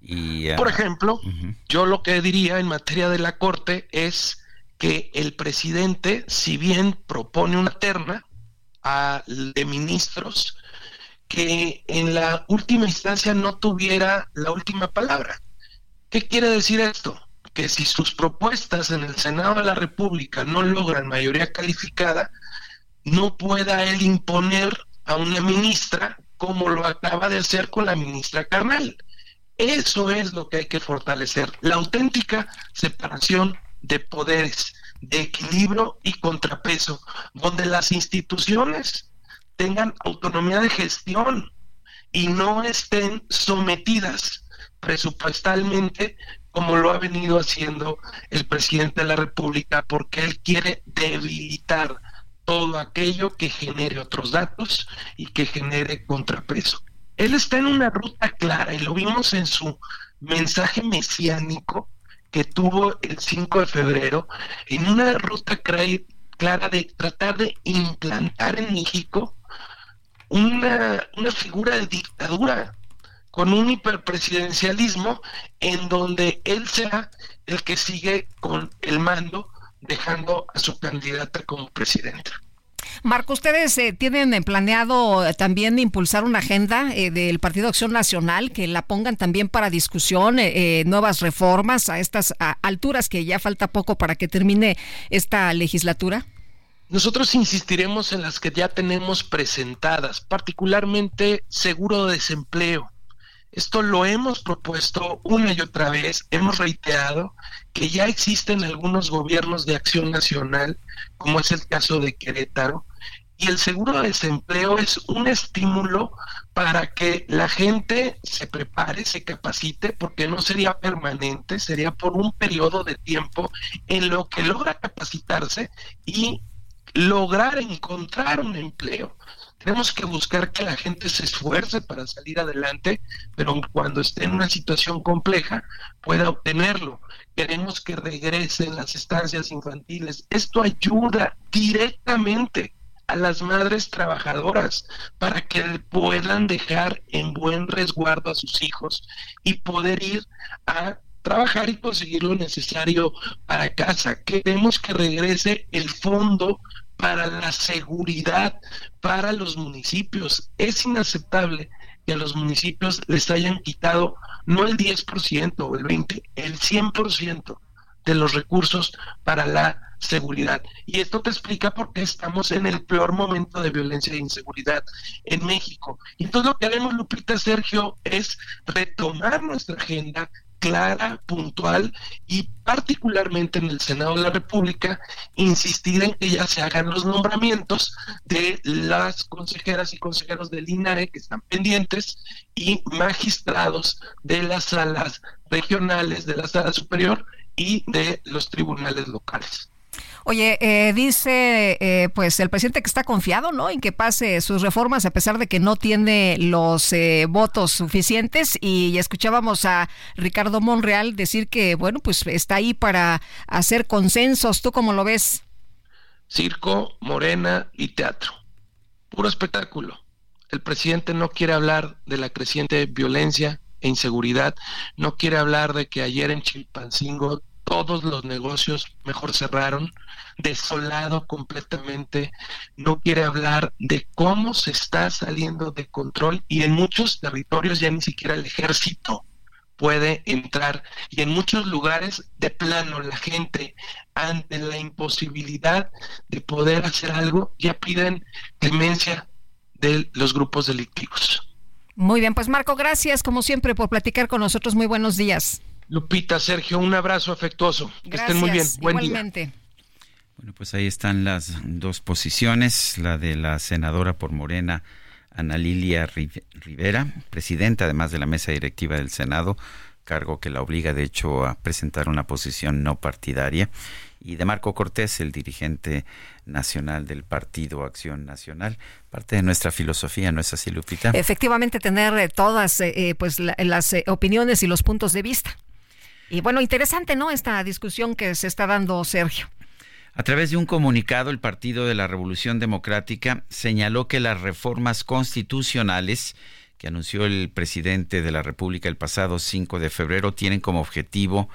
Y, ah, Por ejemplo, yo lo que diría en materia de la Corte es que el presidente, si bien propone una terna a, de ministros, que en la última instancia no tuviera la última palabra. ¿Qué quiere decir esto? Que si sus propuestas en el Senado de la República no logran mayoría calificada, no pueda él imponer a una ministra como lo acaba de hacer con la ministra Carnal. Eso es lo que hay que fortalecer, la auténtica separación de poderes, de equilibrio y contrapeso, donde las instituciones tengan autonomía de gestión y no estén sometidas presupuestalmente como lo ha venido haciendo el presidente de la República, porque él quiere debilitar todo aquello que genere otros datos y que genere contrapeso. Él está en una ruta clara y lo vimos en su mensaje mesiánico que tuvo el 5 de febrero, en una ruta clara de tratar de implantar en México una, una figura de dictadura con un hiperpresidencialismo en donde él sea el que sigue con el mando, dejando a su candidata como presidenta. Marco, ¿ustedes eh, tienen planeado también impulsar una agenda eh, del Partido Acción Nacional que la pongan también para discusión, eh, nuevas reformas a estas alturas que ya falta poco para que termine esta legislatura? Nosotros insistiremos en las que ya tenemos presentadas, particularmente seguro de desempleo, esto lo hemos propuesto una y otra vez, hemos reiterado que ya existen algunos gobiernos de acción nacional, como es el caso de Querétaro, y el seguro de desempleo es un estímulo para que la gente se prepare, se capacite, porque no sería permanente, sería por un periodo de tiempo en lo que logra capacitarse y lograr encontrar un empleo. Tenemos que buscar que la gente se esfuerce para salir adelante, pero cuando esté en una situación compleja pueda obtenerlo. Queremos que regresen las estancias infantiles. Esto ayuda directamente a las madres trabajadoras para que puedan dejar en buen resguardo a sus hijos y poder ir a trabajar y conseguir lo necesario para casa. Queremos que regrese el fondo para la seguridad para los municipios. Es inaceptable que a los municipios les hayan quitado no el 10% o el 20%, el 100% de los recursos para la seguridad. Y esto te explica por qué estamos en el peor momento de violencia e inseguridad en México. Y entonces lo que haremos, Lupita Sergio, es retomar nuestra agenda, clara, puntual y particularmente en el Senado de la República, insistir en que ya se hagan los nombramientos de las consejeras y consejeros del INAE que están pendientes y magistrados de las salas regionales, de la sala superior y de los tribunales locales. Oye, eh, dice eh, pues el presidente que está confiado, ¿no? En que pase sus reformas a pesar de que no tiene los eh, votos suficientes y escuchábamos a Ricardo Monreal decir que bueno pues está ahí para hacer consensos. ¿Tú cómo lo ves? Circo, morena y teatro, puro espectáculo. El presidente no quiere hablar de la creciente violencia e inseguridad, no quiere hablar de que ayer en Chilpancingo todos los negocios mejor cerraron, desolado completamente, no quiere hablar de cómo se está saliendo de control y en muchos territorios ya ni siquiera el ejército puede entrar y en muchos lugares de plano la gente ante la imposibilidad de poder hacer algo ya piden clemencia de los grupos delictivos. Muy bien, pues Marco, gracias como siempre por platicar con nosotros. Muy buenos días. Lupita, Sergio, un abrazo afectuoso. Que estén muy bien. Buen igualmente. Bueno, pues ahí están las dos posiciones, la de la senadora por Morena, Ana Lilia Rivera, presidenta además de la mesa directiva del Senado, cargo que la obliga de hecho a presentar una posición no partidaria, y de Marco Cortés, el dirigente nacional del Partido Acción Nacional. Parte de nuestra filosofía, ¿no es así, Lupita? Efectivamente, tener eh, todas eh, eh, pues las opiniones y los puntos de vista. Y bueno, interesante, ¿no? Esta discusión que se está dando, Sergio. A través de un comunicado, el Partido de la Revolución Democrática señaló que las reformas constitucionales que anunció el presidente de la República el pasado 5 de febrero tienen como objetivo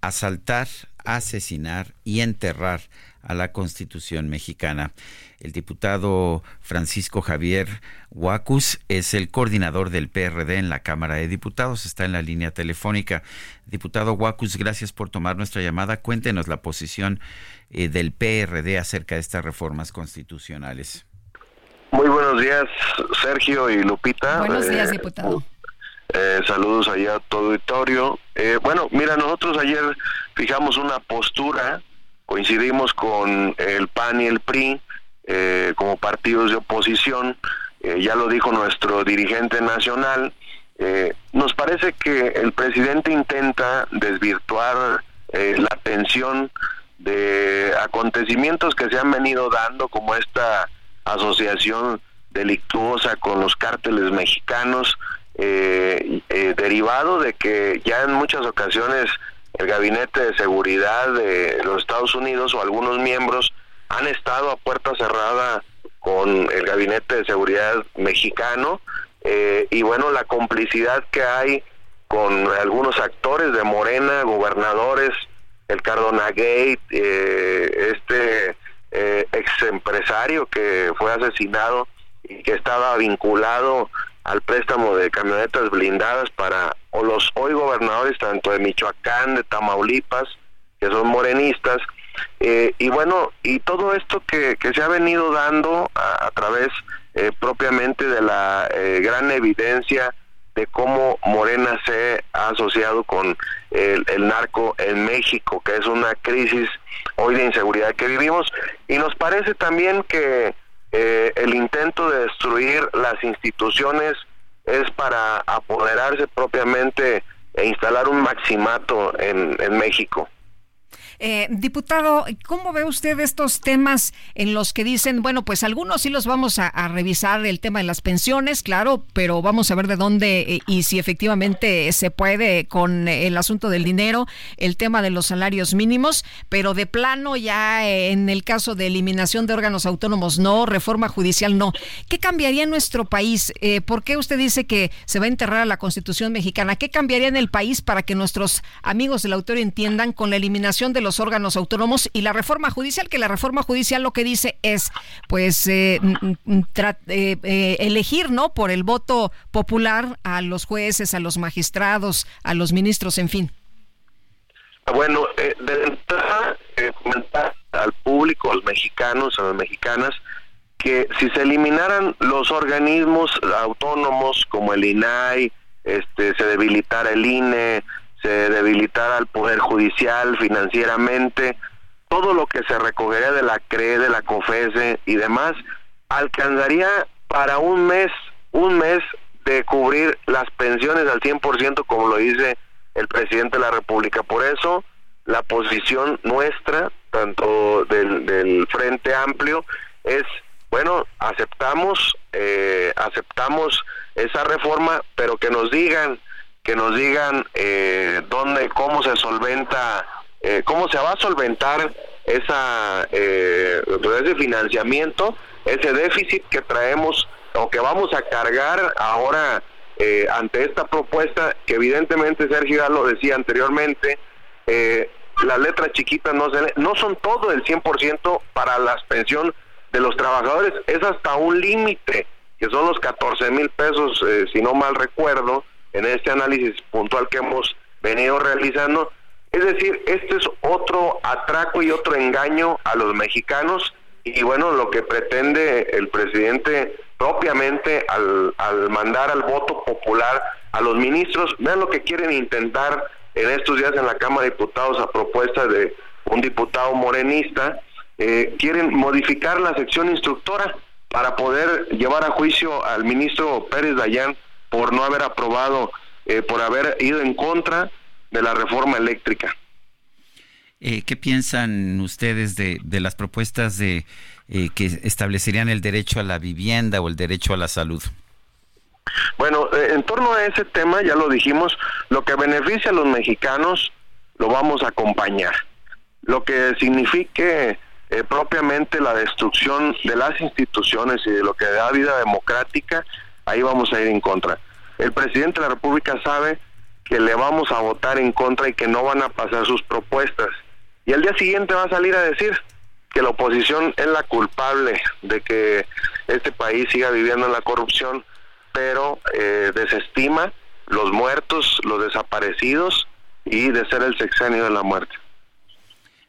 asaltar, asesinar y enterrar a la Constitución mexicana. El diputado Francisco Javier Huacus es el coordinador del PRD en la Cámara de Diputados. Está en la línea telefónica. Diputado Huacus, gracias por tomar nuestra llamada. Cuéntenos la posición eh, del PRD acerca de estas reformas constitucionales. Muy buenos días, Sergio y Lupita. Buenos días, eh, diputado. Eh, saludos allá a todo auditorio. bueno, mira, nosotros ayer fijamos una postura coincidimos con el PAN y el PRI eh, como partidos de oposición, eh, ya lo dijo nuestro dirigente nacional, Eh, nos parece que el presidente intenta desvirtuar eh, la atención de acontecimientos que se han venido dando, como esta asociación delictuosa con los cárteles mexicanos, derivado de que ya en muchas ocasiones el gabinete de seguridad de los Estados Unidos o algunos miembros han estado a puerta cerrada con el gabinete de seguridad mexicano eh, y bueno, la complicidad que hay con algunos actores de Morena, gobernadores, el Cardona Gate, eh, este eh, ex empresario que fue asesinado y que estaba vinculado al préstamo de camionetas blindadas para o los hoy gobernadores tanto de Michoacán, de Tamaulipas, que son morenistas, eh, y bueno, y todo esto que, que se ha venido dando a, través eh, propiamente de la eh, gran evidencia de cómo Morena se ha asociado con el, el, narco en México, que es una crisis hoy de inseguridad que vivimos, y nos parece también que el intento de destruir las instituciones es para apoderarse propiamente e instalar un maximato en, en México. Eh, diputado, ¿cómo ve usted estos temas en los que dicen, bueno, pues algunos sí los vamos a, revisar, el tema de las pensiones, claro, pero vamos a ver de dónde eh, y si efectivamente se puede con el asunto del dinero, el tema de los salarios mínimos, pero de plano ya eh, en el caso de eliminación de órganos autónomos no, reforma judicial no. ¿Qué cambiaría en nuestro país? ¿Por qué usted dice que se va a enterrar a la Constitución mexicana? ¿Qué cambiaría en el país para que nuestros amigos del autor entiendan con la eliminación de los órganos autónomos y la reforma judicial, que la reforma judicial lo que dice es, pues, eh, eh, eh, elegir, ¿no? Por el voto popular a los jueces, a los magistrados, a los ministros, en fin. Bueno, de entrada, comentar al público, a los mexicanos, a las mexicanas, que si se eliminaran los organismos autónomos como el INAI, este, se debilitara el INE, se debilitara al Poder Judicial financieramente, todo lo que se recogería de la CRE, de la COFESE y demás, alcanzaría para un mes, un mes de cubrir las pensiones al 100% como lo dice el presidente de la República. Por eso la posición nuestra, tanto del, del Frente Amplio, es, bueno, aceptamos, eh, aceptamos esa reforma, pero que nos digan que nos digan eh, dónde, cómo se solventa, eh, cómo se va a solventar esa, eh, ese financiamiento, ese déficit que traemos o que vamos a cargar ahora eh, ante esta propuesta, que evidentemente Sergio ya lo decía anteriormente, las letras chiquitas no, se, no son todo el 100% para la pensión de los trabajadores, es hasta un límite, que son los 14 mil pesos, si no mal recuerdo, en este análisis puntual que hemos venido realizando. Es decir, este es otro atraco y otro engaño a los mexicanos y bueno, lo que pretende el presidente propiamente al, mandar al voto popular a los ministros, vean lo que quieren intentar en estos días en la Cámara de Diputados a propuesta de un diputado morenista, eh, quieren modificar la sección instructora para poder llevar a juicio al ministro Pérez Dayán por no haber aprobado, eh, por haber ido en contra de la reforma eléctrica. Eh, ¿Qué piensan ustedes de, de las propuestas de eh, que establecerían el derecho a la vivienda o el derecho a la salud? Bueno, en torno a ese tema, ya lo dijimos, lo que beneficia a los mexicanos lo vamos a acompañar. Lo que signifique propiamente la destrucción de las instituciones y de lo que da vida democrática, ahí vamos a ir en contra. El presidente de la República sabe que le vamos a votar en contra y que no van a pasar sus propuestas. Y al día siguiente va a salir a decir que la oposición es la culpable de que este país siga viviendo en la corrupción, pero eh, desestima los muertos, los desaparecidos y de ser el sexenio de la muerte.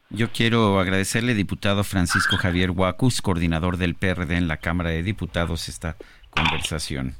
Yo quiero agradecerle, diputado Francisco Javier Huacus, coordinador del PRD en la Cámara de Diputados, esta conversación.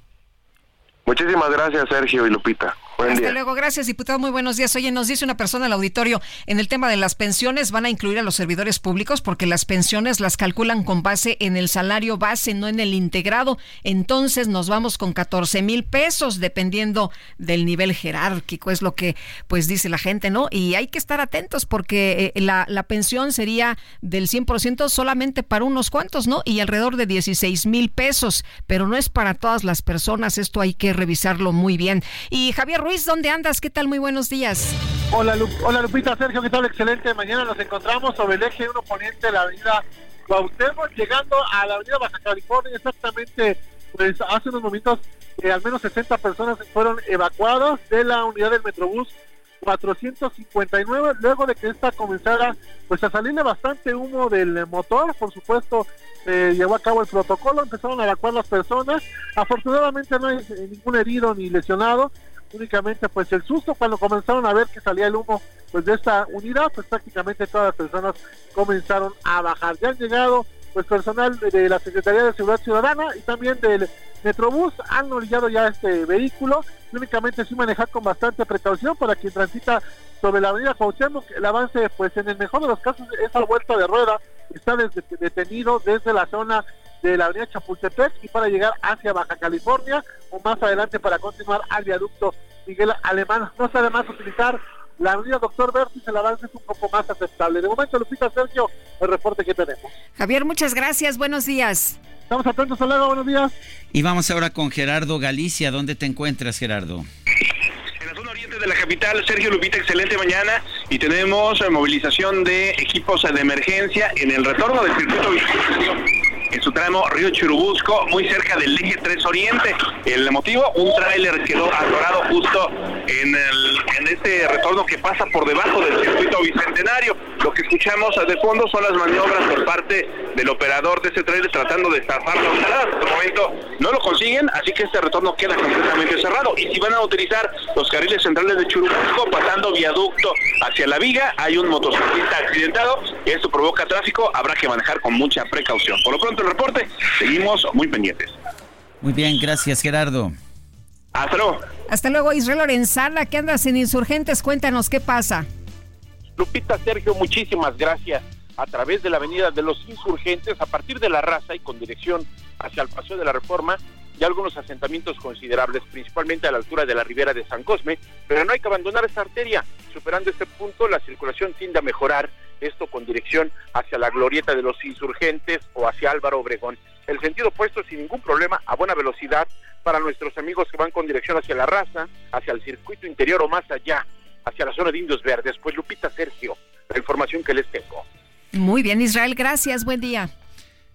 Muchísimas gracias, Sergio y Lupita. Hasta luego, gracias diputado, muy buenos días. Oye, nos dice una persona al auditorio, en el tema de las pensiones van a incluir a los servidores públicos porque las pensiones las calculan con base en el salario base, no en el integrado. Entonces nos vamos con 14 mil pesos dependiendo del nivel jerárquico, es lo que pues dice la gente, ¿no? Y hay que estar atentos porque eh, la, la pensión sería del 100% solamente para unos cuantos, ¿no? Y alrededor de 16 mil pesos, pero no es para todas las personas, esto hay que revisarlo muy bien. Y Javier Ruiz, ¿dónde andas? ¿Qué tal? Muy buenos días. Hola, Hola Lupita, Sergio, ¿qué tal? Excelente. Mañana nos encontramos sobre el eje 1 poniente de la avenida Cuauhtémoc, llegando a la avenida Baja California, exactamente, pues hace unos momentos eh, al menos 60 personas fueron evacuadas de la unidad del Metrobús 459 luego de que esta comenzara pues a salirle bastante humo del motor por supuesto se llevó a cabo el protocolo empezaron a evacuar las personas afortunadamente no hay ningún herido ni lesionado únicamente pues el susto cuando comenzaron a ver que salía el humo pues de esta unidad pues prácticamente todas las personas comenzaron a bajar. Ya han llegado pues personal de la Secretaría de Seguridad Ciudadana y también del Metrobús han orillado ya este vehículo, únicamente sí manejar con bastante precaución para quien transita sobre la avenida Cuauhtémoc, el avance pues en el mejor de los casos esa vuelta de rueda está detenido desde la zona de la avenida Chapultepec y para llegar hacia Baja California o más adelante para continuar al viaducto Miguel Alemán. No se además utilizar la avenida Doctor Vertis, el avance es un poco más aceptable. De momento, Lupita Sergio, el reporte que tenemos. Javier, muchas gracias, buenos días. Estamos atentos, luego, buenos días. Y vamos ahora con Gerardo Galicia. ¿Dónde te encuentras, Gerardo? En la zona oriente de la capital, Sergio Lupita, excelente mañana. Y tenemos eh, movilización de equipos de emergencia en el retorno del circuito en su tramo Río Churubusco, muy cerca del eje 3 Oriente. El motivo, un tráiler quedó atorado justo en, este retorno que pasa por debajo del circuito bicentenario. Lo que escuchamos de fondo son las maniobras por parte del operador de ese tráiler tratando de zafar la unidad. Momento no lo consiguen, así que este retorno queda completamente cerrado. Y si van a utilizar los carriles centrales de Churubusco, pasando viaducto hacia la viga, hay un motociclista accidentado esto provoca tráfico, habrá que manejar con mucha precaución. Por lo pronto el reporte. Seguimos muy pendientes. Muy bien, gracias Gerardo. Hasta luego. Hasta luego, Israel Lorenzana, que andas en Insurgentes, cuéntanos qué pasa. Lupita Sergio, muchísimas gracias. A través de la avenida de los Insurgentes, a partir de la raza y con dirección hacia el Paseo de la Reforma, y algunos asentamientos considerables, principalmente a la altura de la ribera de San Cosme, pero no hay que abandonar esta arteria. Superando este punto, la circulación tiende a mejorar esto con dirección hacia la glorieta de los insurgentes o hacia Álvaro Obregón. El sentido opuesto sin ningún problema a buena velocidad para nuestros amigos que van con dirección hacia la raza, hacia el circuito interior o más allá, hacia la zona de Indios Verdes. Pues Lupita Sergio, la información que les tengo. Muy bien, Israel, gracias, buen día.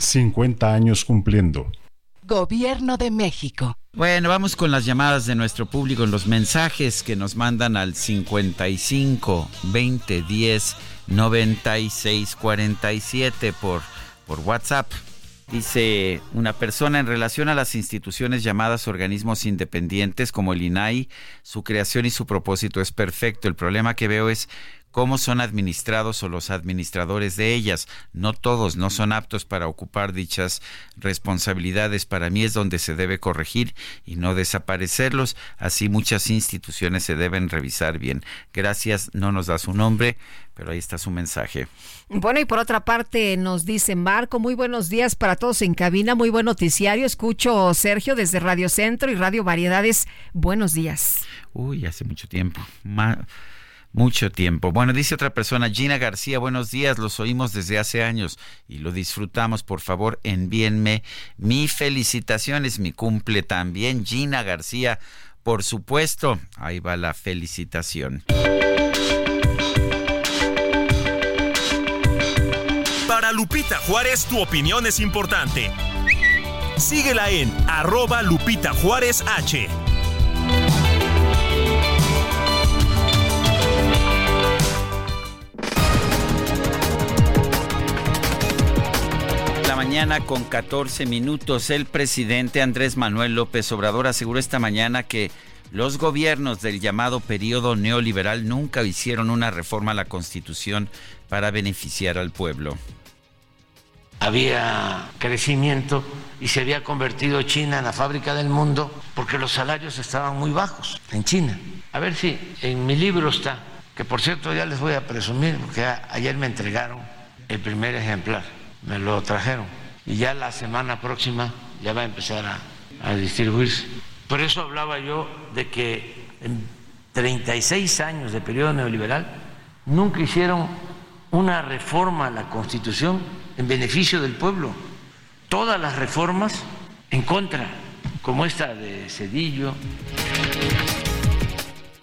50 años cumpliendo. Gobierno de México. Bueno, vamos con las llamadas de nuestro público, los mensajes que nos mandan al 55 20 10 96 47 por, por WhatsApp. Dice una persona en relación a las instituciones llamadas organismos independientes como el INAI, su creación y su propósito es perfecto. El problema que veo es cómo son administrados o los administradores de ellas. No todos no son aptos para ocupar dichas responsabilidades. Para mí es donde se debe corregir y no desaparecerlos. Así muchas instituciones se deben revisar bien. Gracias, no nos da su nombre, pero ahí está su mensaje. Bueno, y por otra parte nos dice Marco, muy buenos días para todos en cabina, muy buen noticiario. Escucho Sergio desde Radio Centro y Radio Variedades. Buenos días. Uy, hace mucho tiempo. Mucho tiempo. Bueno, dice otra persona, Gina García, buenos días, los oímos desde hace años y lo disfrutamos. Por favor, envíenme mi felicitaciones, mi cumple también. Gina García, por supuesto, ahí va la felicitación. Para Lupita Juárez, tu opinión es importante. Síguela en arroba Lupita Juárez H. mañana con 14 minutos, el presidente Andrés Manuel López Obrador aseguró esta mañana que los gobiernos del llamado periodo neoliberal nunca hicieron una reforma a la Constitución para beneficiar al pueblo había crecimiento y se había convertido China en la fábrica del mundo porque los salarios estaban muy bajos en China. A ver si en mi libro está, que por cierto ya les voy a presumir, porque ayer me entregaron el primer ejemplar, me lo trajeron y ya la semana próxima ya va a empezar a, a distribuirse. Por eso hablaba yo de que en 36 años de periodo neoliberal nunca hicieron una reforma a la Constitución en beneficio del pueblo. Todas las reformas en contra, como esta de Cedillo.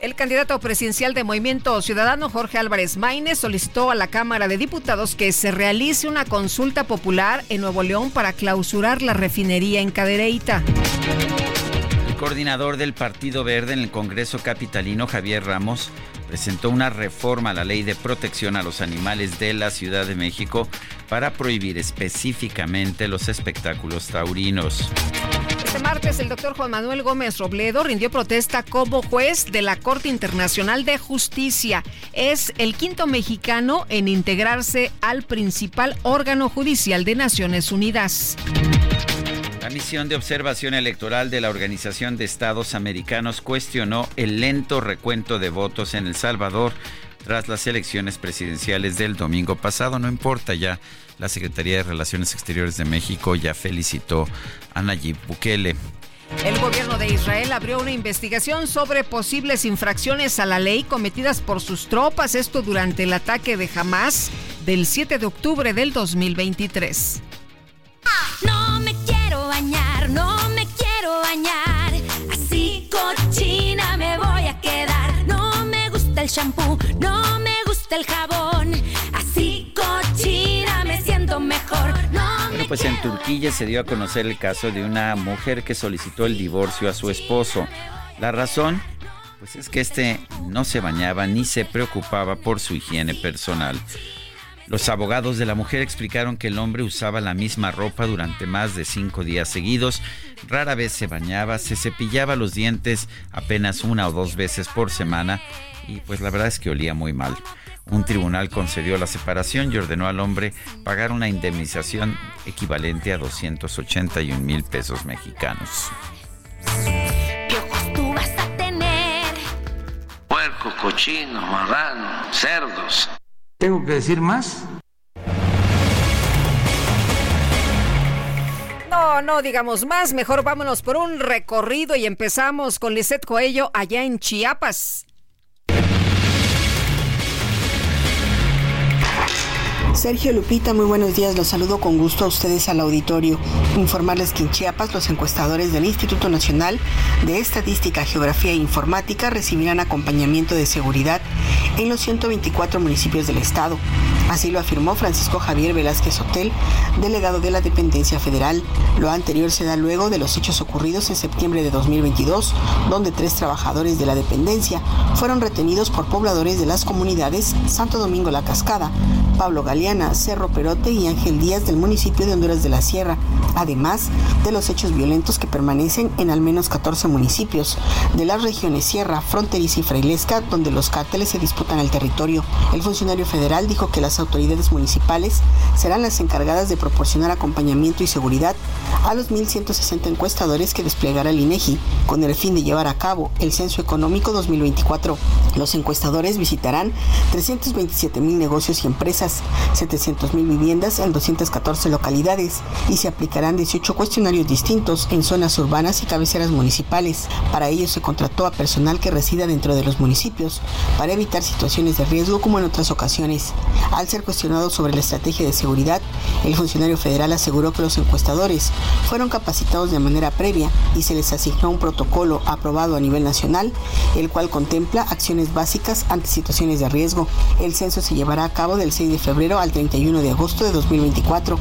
El candidato presidencial de Movimiento Ciudadano, Jorge Álvarez Maínez, solicitó a la Cámara de Diputados que se realice una consulta popular en Nuevo León para clausurar la refinería en Cadereyta. El coordinador del Partido Verde en el Congreso Capitalino, Javier Ramos, presentó una reforma a la ley de protección a los animales de la Ciudad de México para prohibir específicamente los espectáculos taurinos. Este martes el doctor Juan Manuel Gómez Robledo rindió protesta como juez de la Corte Internacional de Justicia. Es el quinto mexicano en integrarse al principal órgano judicial de Naciones Unidas. La misión de observación electoral de la Organización de Estados Americanos cuestionó el lento recuento de votos en El Salvador tras las elecciones presidenciales del domingo pasado. No importa ya, la Secretaría de Relaciones Exteriores de México ya felicitó a Nayib Bukele. El gobierno de Israel abrió una investigación sobre posibles infracciones a la ley cometidas por sus tropas, esto durante el ataque de Hamas del 7 de octubre del 2023. No me bañar, no me quiero bañar. Así cochina me voy a quedar. No me gusta el shampoo, no me gusta el jabón. Así cochina me siento mejor. No bueno, pues en Turquía se dio a conocer el caso de una mujer que solicitó el divorcio a su esposo. La razón, pues es que este no se bañaba ni se preocupaba por su higiene personal. Los abogados de la mujer explicaron que el hombre usaba la misma ropa durante más de cinco días seguidos, rara vez se bañaba, se cepillaba los dientes apenas una o dos veces por semana y pues la verdad es que olía muy mal. Un tribunal concedió la separación y ordenó al hombre pagar una indemnización equivalente a 281 mil pesos mexicanos. tú vas a tener? Puerco, cochino, marrano, cerdos. ¿Tengo que decir más? No, no digamos más, mejor vámonos por un recorrido y empezamos con Lisette Coello allá en Chiapas. Sergio Lupita, muy buenos días. Los saludo con gusto a ustedes al auditorio. Informarles que en Chiapas los encuestadores del Instituto Nacional de Estadística, Geografía e Informática recibirán acompañamiento de seguridad en los 124 municipios del estado. Así lo afirmó Francisco Javier Velázquez Hotel, delegado de la dependencia federal. Lo anterior se da luego de los hechos ocurridos en septiembre de 2022, donde tres trabajadores de la dependencia fueron retenidos por pobladores de las comunidades Santo Domingo La Cascada, Pablo Galeana, Cerro Perote y Ángel Díaz del municipio de Honduras de la Sierra, además de los hechos violentos que permanecen en al menos 14 municipios de las regiones Sierra, Fronteriza y Frailesca, donde los cárteles se disputan el territorio. El funcionario federal dijo que las autoridades municipales serán las encargadas de proporcionar acompañamiento y seguridad a los 1.160 encuestadores que desplegará el INEGI con el fin de llevar a cabo el Censo Económico 2024. Los encuestadores visitarán 327 mil negocios y empresas, 700 mil viviendas en 214 localidades y se aplicarán 18 cuestionarios distintos en zonas urbanas y cabeceras municipales. Para ello se contrató a personal que resida dentro de los municipios para evitar situaciones de riesgo como en otras ocasiones. Al ser cuestionado sobre la estrategia de seguridad, el funcionario federal aseguró que los encuestadores fueron capacitados de manera previa y se les asignó un protocolo aprobado a nivel nacional, el cual contempla acciones básicas ante situaciones de riesgo. El censo se llevará a cabo del 6 de febrero al 31 de agosto de 2024.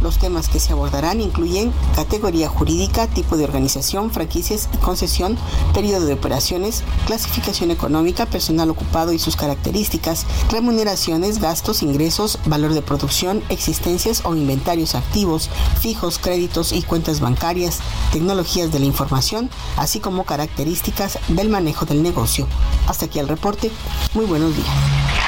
Los temas que se abordarán incluyen categoría jurídica, tipo de organización, franquicias y concesión, periodo de operaciones, clasificación económica, personal ocupado y sus características, remuneraciones, gastos, ingresos, valor de producción, existencias o inventarios activos, fijos, créditos y cuentas bancarias, tecnologías de la información, así como características del manejo del negocio. Hasta aquí el reporte. Muy buenos días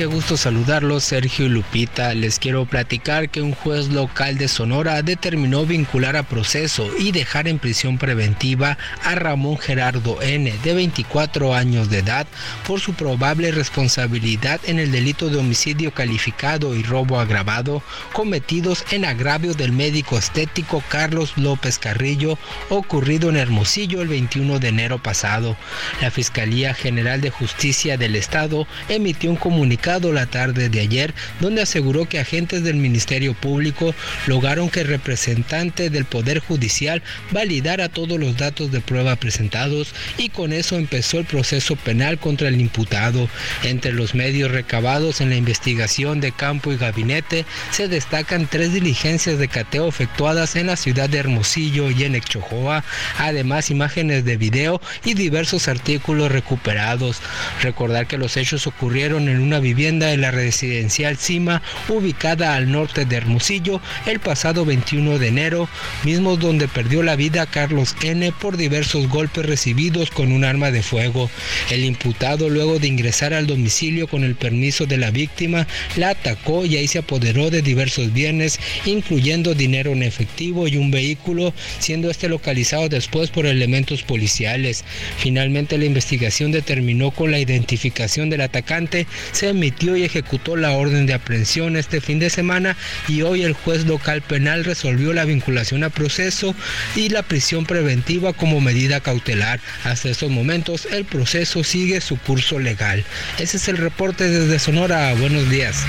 qué gusto saludarlos, Sergio y Lupita. Les quiero platicar que un juez local de Sonora determinó vincular a proceso y dejar en prisión preventiva a Ramón Gerardo N., de 24 años de edad, por su probable responsabilidad en el delito de homicidio calificado y robo agravado cometidos en agravio del médico estético Carlos López Carrillo, ocurrido en Hermosillo el 21 de enero pasado. La Fiscalía General de Justicia del Estado emitió un comunicado la tarde de ayer, donde aseguró que agentes del Ministerio Público lograron que el representante del Poder Judicial validara todos los datos de prueba presentados y con eso empezó el proceso penal contra el imputado. Entre los medios recabados en la investigación de campo y gabinete se destacan tres diligencias de cateo efectuadas en la ciudad de Hermosillo y en Exchojoa, además imágenes de video y diversos artículos recuperados. Recordar que los hechos ocurrieron en una vivienda en la residencial Cima, ubicada al norte de Hermosillo, el pasado 21 de enero, mismo donde perdió la vida Carlos N. por diversos golpes recibidos con un arma de fuego. El imputado, luego de ingresar al domicilio con el permiso de la víctima, la atacó y ahí se apoderó de diversos bienes, incluyendo dinero en efectivo y un vehículo, siendo este localizado después por elementos policiales. Finalmente la investigación determinó con la identificación del atacante y ejecutó la orden de aprehensión este fin de semana y hoy el juez local penal resolvió la vinculación a proceso y la prisión preventiva como medida cautelar. Hasta estos momentos el proceso sigue su curso legal. Ese es el reporte desde Sonora. Buenos días.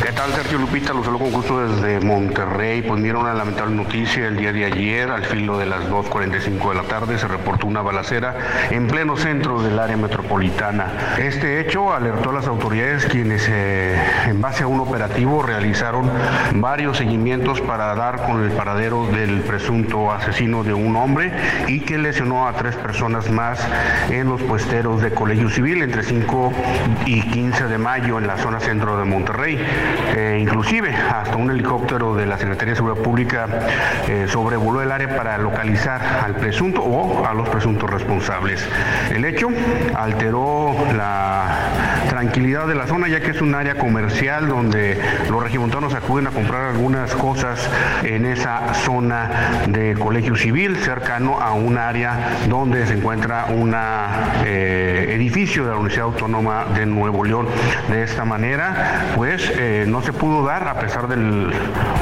¿Qué tal, Sergio Lupita? Los saludo con gusto desde Monterrey. Pues mira una lamentable noticia. El día de ayer, al filo de las 2.45 de la tarde, se reportó una balacera en pleno centro del área metropolitana. Este hecho alertó a las autoridades quienes, eh, en base a un operativo, realizaron varios seguimientos para dar con el paradero del presunto asesino de un hombre y que lesionó a tres personas más en los puesteros de Colegio Civil entre 5 y 15 de mayo en la zona centro de Monterrey. Eh, inclusive hasta un helicóptero de la Secretaría de Seguridad Pública eh, sobrevoló el área para localizar al presunto o a los presuntos responsables. El hecho alteró la tranquilidad de la zona ya que es un área comercial donde los regimontanos acuden a comprar algunas cosas en esa zona de colegio civil cercano a un área donde se encuentra un eh, edificio de la Universidad Autónoma de Nuevo León. De esta manera, pues no se pudo dar, a pesar del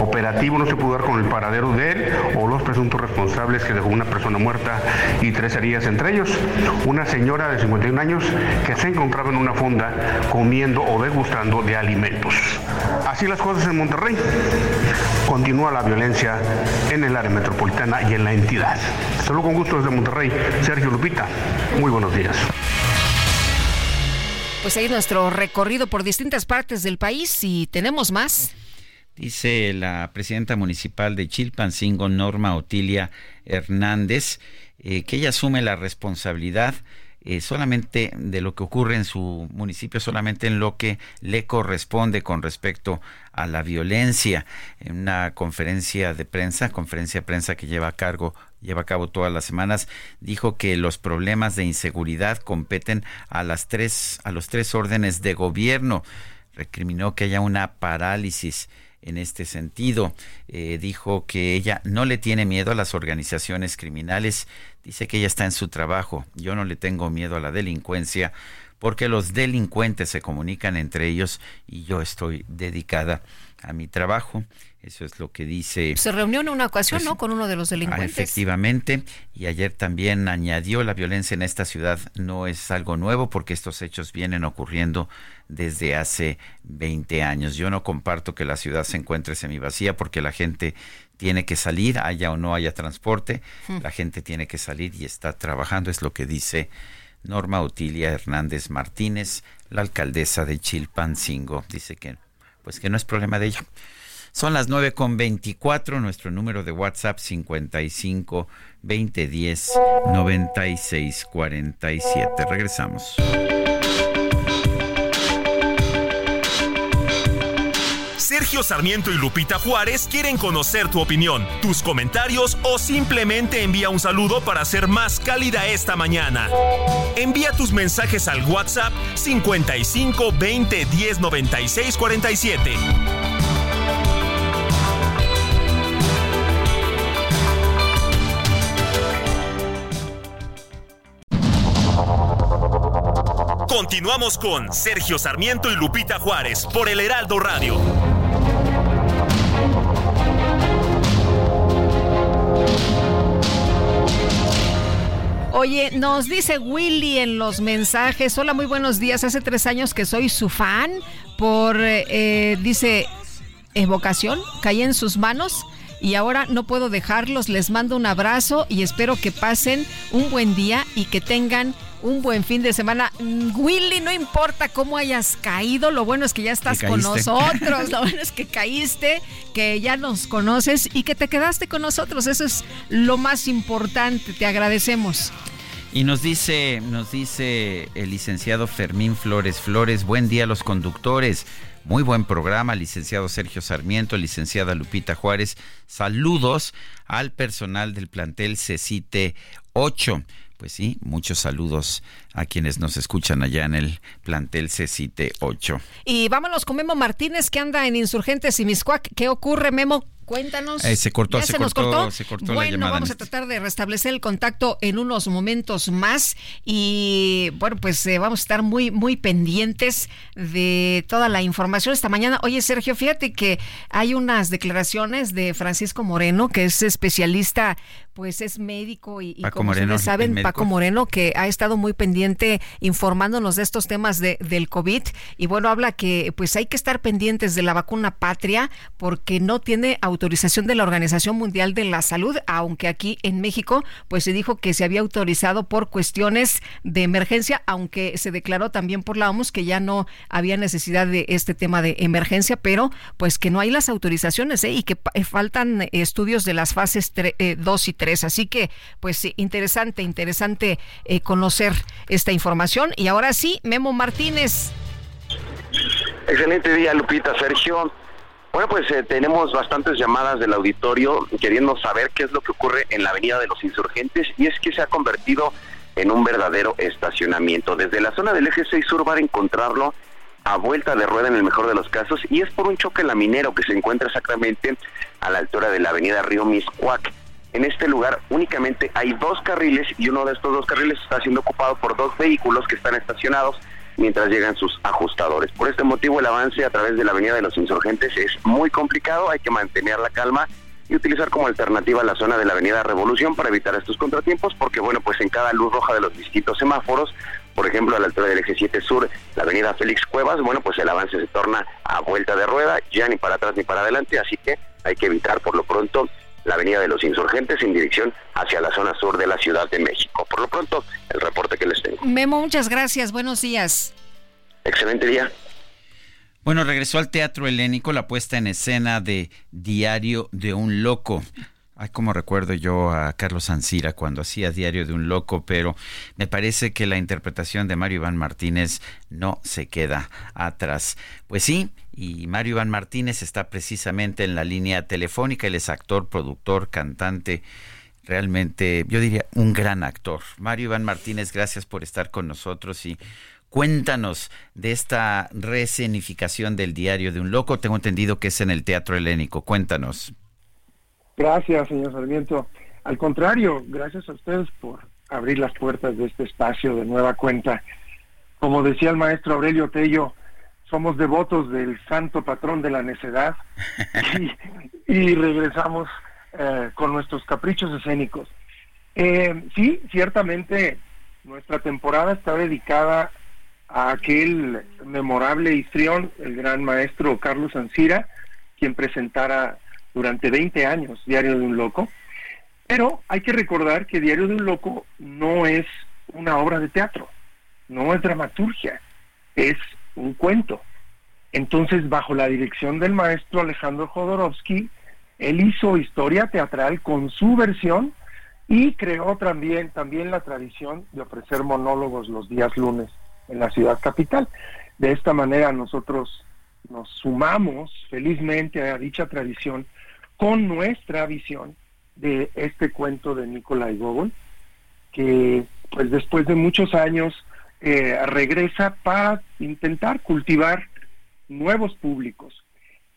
operativo, no se pudo dar con el paradero de él o los presuntos responsables que dejó una persona muerta y tres heridas, entre ellos una señora de 51 años que se encontraba en una fonda comiendo o degustando de alimentos. Así las cosas en Monterrey. Continúa la violencia en el área metropolitana y en la entidad. Saludos con gusto desde Monterrey, Sergio Lupita. Muy buenos días. Pues ahí nuestro recorrido por distintas partes del país y tenemos más. Dice la presidenta municipal de Chilpancingo, Norma Otilia Hernández, eh, que ella asume la responsabilidad eh, solamente de lo que ocurre en su municipio, solamente en lo que le corresponde con respecto a la violencia. En una conferencia de prensa, conferencia de prensa que lleva a cargo lleva a cabo todas las semanas, dijo que los problemas de inseguridad competen a las tres, a los tres órdenes de gobierno. Recriminó que haya una parálisis en este sentido. Eh, dijo que ella no le tiene miedo a las organizaciones criminales. Dice que ella está en su trabajo. Yo no le tengo miedo a la delincuencia porque los delincuentes se comunican entre ellos y yo estoy dedicada a mi trabajo. Eso es lo que dice. Se reunió en una ocasión, Pues, ¿no? Con uno de los Ah, delincuentes. efectivamente, y ayer también añadió la violencia en esta ciudad no es algo nuevo porque estos hechos vienen ocurriendo desde hace 20 años. Yo no comparto que la ciudad se encuentre semivacía porque la gente tiene que salir, haya o no haya transporte, Hmm. la gente tiene que salir y está trabajando, es lo que dice Norma Utilia Hernández Martínez, la alcaldesa de Chilpancingo. Dice que pues que no es problema de ella. Son las 9 con 24, nuestro número de WhatsApp 55 2010 96 47. Regresamos. Sergio Sarmiento y Lupita Juárez quieren conocer tu opinión, tus comentarios o simplemente envía un saludo para ser más cálida esta mañana. Envía tus mensajes al WhatsApp 55 20 10 96 47. Continuamos con Sergio Sarmiento y Lupita Juárez por el Heraldo Radio. Oye, nos dice Willy en los mensajes, hola, muy buenos días, hace tres años que soy su fan por, eh, dice, evocación, caí en sus manos y ahora no puedo dejarlos, les mando un abrazo y espero que pasen un buen día y que tengan un buen fin de semana. Mm, Willy, no importa cómo hayas caído, lo bueno es que ya estás con nosotros, lo bueno es que caíste, que ya nos conoces y que te quedaste con nosotros, eso es lo más importante, te agradecemos. Y nos dice, nos dice el licenciado Fermín Flores Flores, buen día a los conductores. Muy buen programa, licenciado Sergio Sarmiento, licenciada Lupita Juárez. Saludos al personal del plantel CECITE 8. Pues sí, muchos saludos a quienes nos escuchan allá en el plantel CECITE 8. Y vámonos con Memo Martínez que anda en Insurgentes y Miscuac. ¿Qué ocurre, Memo? Cuéntanos. Eh, se cortó, ¿Ya se nos cortó, se cortó la bueno, llamada, vamos a tratar de restablecer el contacto en unos momentos más y bueno, pues eh, vamos a estar muy muy pendientes de toda la información esta mañana. Oye, Sergio, fíjate que hay unas declaraciones de Francisco Moreno, que es especialista, pues es médico y, y Paco como Moreno, ustedes saben. Paco Moreno, que ha estado muy pendiente informándonos de estos temas de, del COVID y bueno, habla que pues hay que estar pendientes de la vacuna patria porque no tiene autorización de la Organización Mundial de la Salud, aunque aquí en México pues se dijo que se había autorizado por cuestiones de emergencia, aunque se declaró también por la OMS que ya no había necesidad de este tema de emergencia, pero pues que no hay las autorizaciones ¿eh? y que eh, faltan eh, estudios de las fases 2 y 3. Así que pues interesante, interesante eh, conocer esta información. Y ahora sí, Memo Martínez. Excelente día, Lupita, Sergio. Bueno, pues eh, tenemos bastantes llamadas del auditorio queriendo saber qué es lo que ocurre en la Avenida de los Insurgentes y es que se ha convertido en un verdadero estacionamiento. Desde la zona del eje 6 sur van a encontrarlo a vuelta de rueda en el mejor de los casos y es por un choque laminero que se encuentra exactamente a la altura de la Avenida Río Miscuac. En este lugar únicamente hay dos carriles y uno de estos dos carriles está siendo ocupado por dos vehículos que están estacionados mientras llegan sus ajustadores. Por este motivo el avance a través de la Avenida de los Insurgentes es muy complicado, hay que mantener la calma y utilizar como alternativa la zona de la Avenida Revolución para evitar estos contratiempos, porque bueno, pues en cada luz roja de los distintos semáforos, por ejemplo a la altura del eje 7 sur, la Avenida Félix Cuevas, bueno, pues el avance se torna a vuelta de rueda, ya ni para atrás ni para adelante, así que hay que evitar por lo pronto la Avenida de los Insurgentes en dirección hacia la zona sur de la Ciudad de México. Por lo pronto, el reporte que les tengo. Memo, muchas gracias. Buenos días. Excelente día. Bueno, regresó al Teatro Helénico la puesta en escena de Diario de un Loco. Ay, como recuerdo yo a Carlos Ancira cuando hacía Diario de un Loco, pero me parece que la interpretación de Mario Iván Martínez no se queda atrás. Pues sí, y Mario Iván Martínez está precisamente en la línea telefónica, él es actor, productor, cantante, realmente, yo diría, un gran actor. Mario Iván Martínez, gracias por estar con nosotros y cuéntanos de esta rescenificación del Diario de un Loco. Tengo entendido que es en el Teatro Helénico. Cuéntanos. Gracias, señor Sarmiento. Al contrario, gracias a ustedes por abrir las puertas de este espacio de nueva cuenta. Como decía el maestro Aurelio Tello, somos devotos del santo patrón de la necedad y, regresamos eh, con nuestros caprichos escénicos. Eh, sí, ciertamente nuestra temporada está dedicada a aquel memorable histrión, el gran maestro Carlos Ancira, quien presentara durante 20 años, Diario de un Loco. Pero hay que recordar que Diario de un Loco no es una obra de teatro, no es dramaturgia, es un cuento. Entonces, bajo la dirección del maestro Alejandro Jodorowsky, él hizo historia teatral con su versión y creó también, también la tradición de ofrecer monólogos los días lunes en la ciudad capital. De esta manera nosotros nos sumamos felizmente a dicha tradición con nuestra visión de este cuento de Nikolai Gogol, que pues después de muchos años eh, regresa para intentar cultivar nuevos públicos.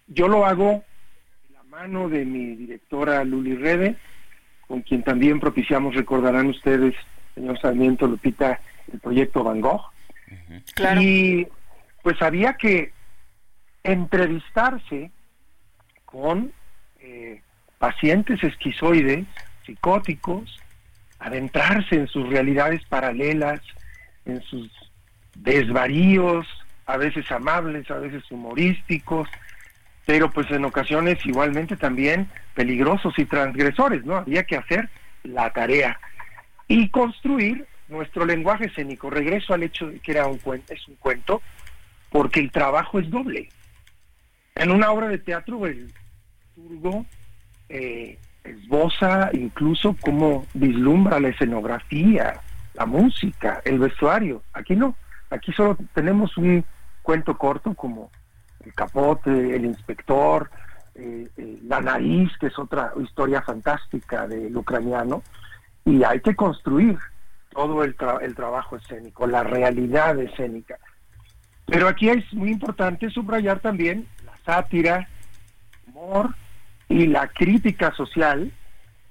Yo lo hago de la mano de mi directora Luli Rede, con quien también propiciamos, recordarán ustedes, señor Sarmiento Lupita, el proyecto Van Gogh. Y pues había que entrevistarse con pacientes esquizoides, psicóticos, adentrarse en sus realidades paralelas, en sus desvaríos, a veces amables, a veces humorísticos, pero pues en ocasiones igualmente también peligrosos y transgresores, ¿no? Había que hacer la tarea y construir nuestro lenguaje escénico. Regreso al hecho de que era un cuento, es un cuento, porque el trabajo es doble. En una obra de teatro el eh, esboza incluso cómo vislumbra la escenografía, la música, el vestuario. Aquí no, aquí solo tenemos un cuento corto como El Capote, El Inspector, eh, eh, La Nariz, que es otra historia fantástica del ucraniano, y hay que construir todo el, el trabajo escénico, la realidad escénica. Pero aquí es muy importante subrayar también la sátira, humor, y la crítica social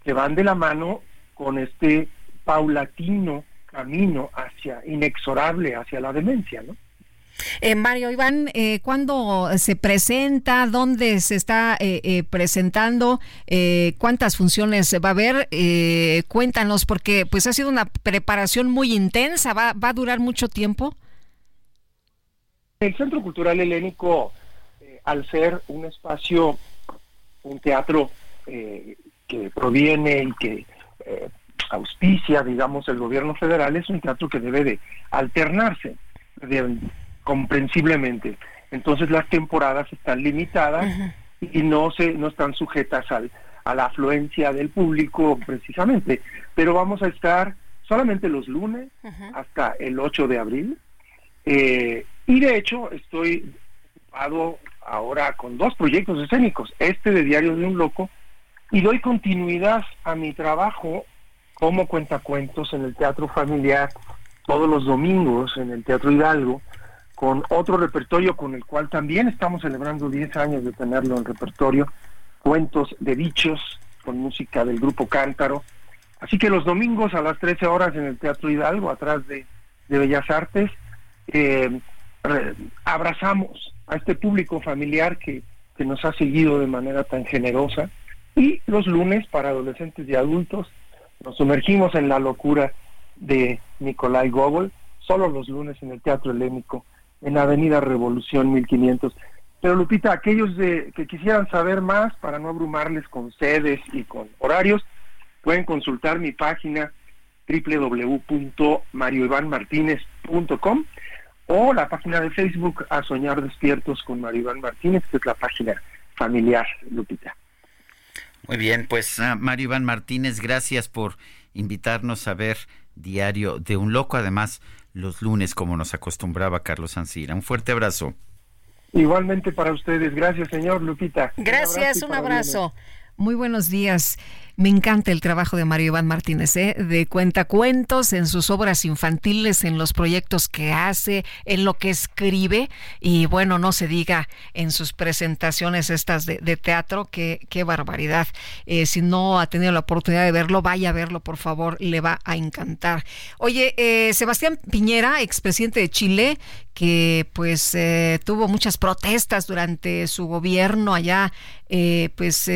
que van de la mano con este paulatino camino hacia inexorable hacia la demencia, ¿no? Eh, Mario Iván, eh, ¿cuándo se presenta? ¿Dónde se está eh, eh presentando? ¿Cuántas funciones va a haber? cuéntanos, porque pues ha sido una preparación muy intensa. ¿Va, ¿Va, a durar mucho tiempo? El Centro Cultural Helénico, al ser un espacio un teatro eh, que proviene y que eh, auspicia, digamos, el gobierno federal, es un teatro que debe de alternarse comprensiblemente. Entonces las temporadas están limitadas y no se no están sujetas al, a la afluencia del público precisamente. Pero vamos a estar solamente los lunes hasta el 8 de abril. Eh, y de hecho estoy ocupado ahora con dos proyectos escénicos, este de Diario de un Loco, y doy continuidad a mi trabajo como cuentacuentos en el Teatro Familiar todos los domingos en el Teatro Hidalgo, con otro repertorio con el cual también estamos celebrando 10 años de tenerlo en repertorio, cuentos de bichos con música del grupo Cántaro. Así que los domingos a las 13 horas en el Teatro Hidalgo, atrás de, Bellas Artes, eh, abrazamos a este público familiar que, que nos ha seguido de manera tan generosa. Y los lunes, para adolescentes y adultos, nos sumergimos en la locura de Nicolai Gogol, solo los lunes en el Teatro Helénico, en Avenida Revolución 1500. Pero Lupita, aquellos de, que quisieran saber más, para no abrumarles con sedes y con horarios, pueden consultar mi página www.marioivanmartinez.com o la página de Facebook A Soñar Despiertos con Maribán Martínez, que es la página familiar, Lupita. Muy bien, pues ah, Mario Iván Martínez, gracias por invitarnos a ver Diario de un Loco, además los lunes como nos acostumbraba Carlos Ancira. Un fuerte abrazo. Igualmente para ustedes. Gracias, señor Lupita. Gracias, un abrazo. Muy buenos días. Me encanta el trabajo de Mario Iván Martínez, ¿eh? de cuentacuentos en sus obras infantiles, en los proyectos que hace, en lo que escribe y bueno, no se diga en sus presentaciones estas de, teatro, qué, qué barbaridad. Eh, si no ha tenido la oportunidad de verlo, vaya a verlo, por favor, le va a encantar. Oye, eh, Sebastián Piñera, expresidente de Chile, que pues eh, tuvo muchas protestas durante su gobierno allá, pues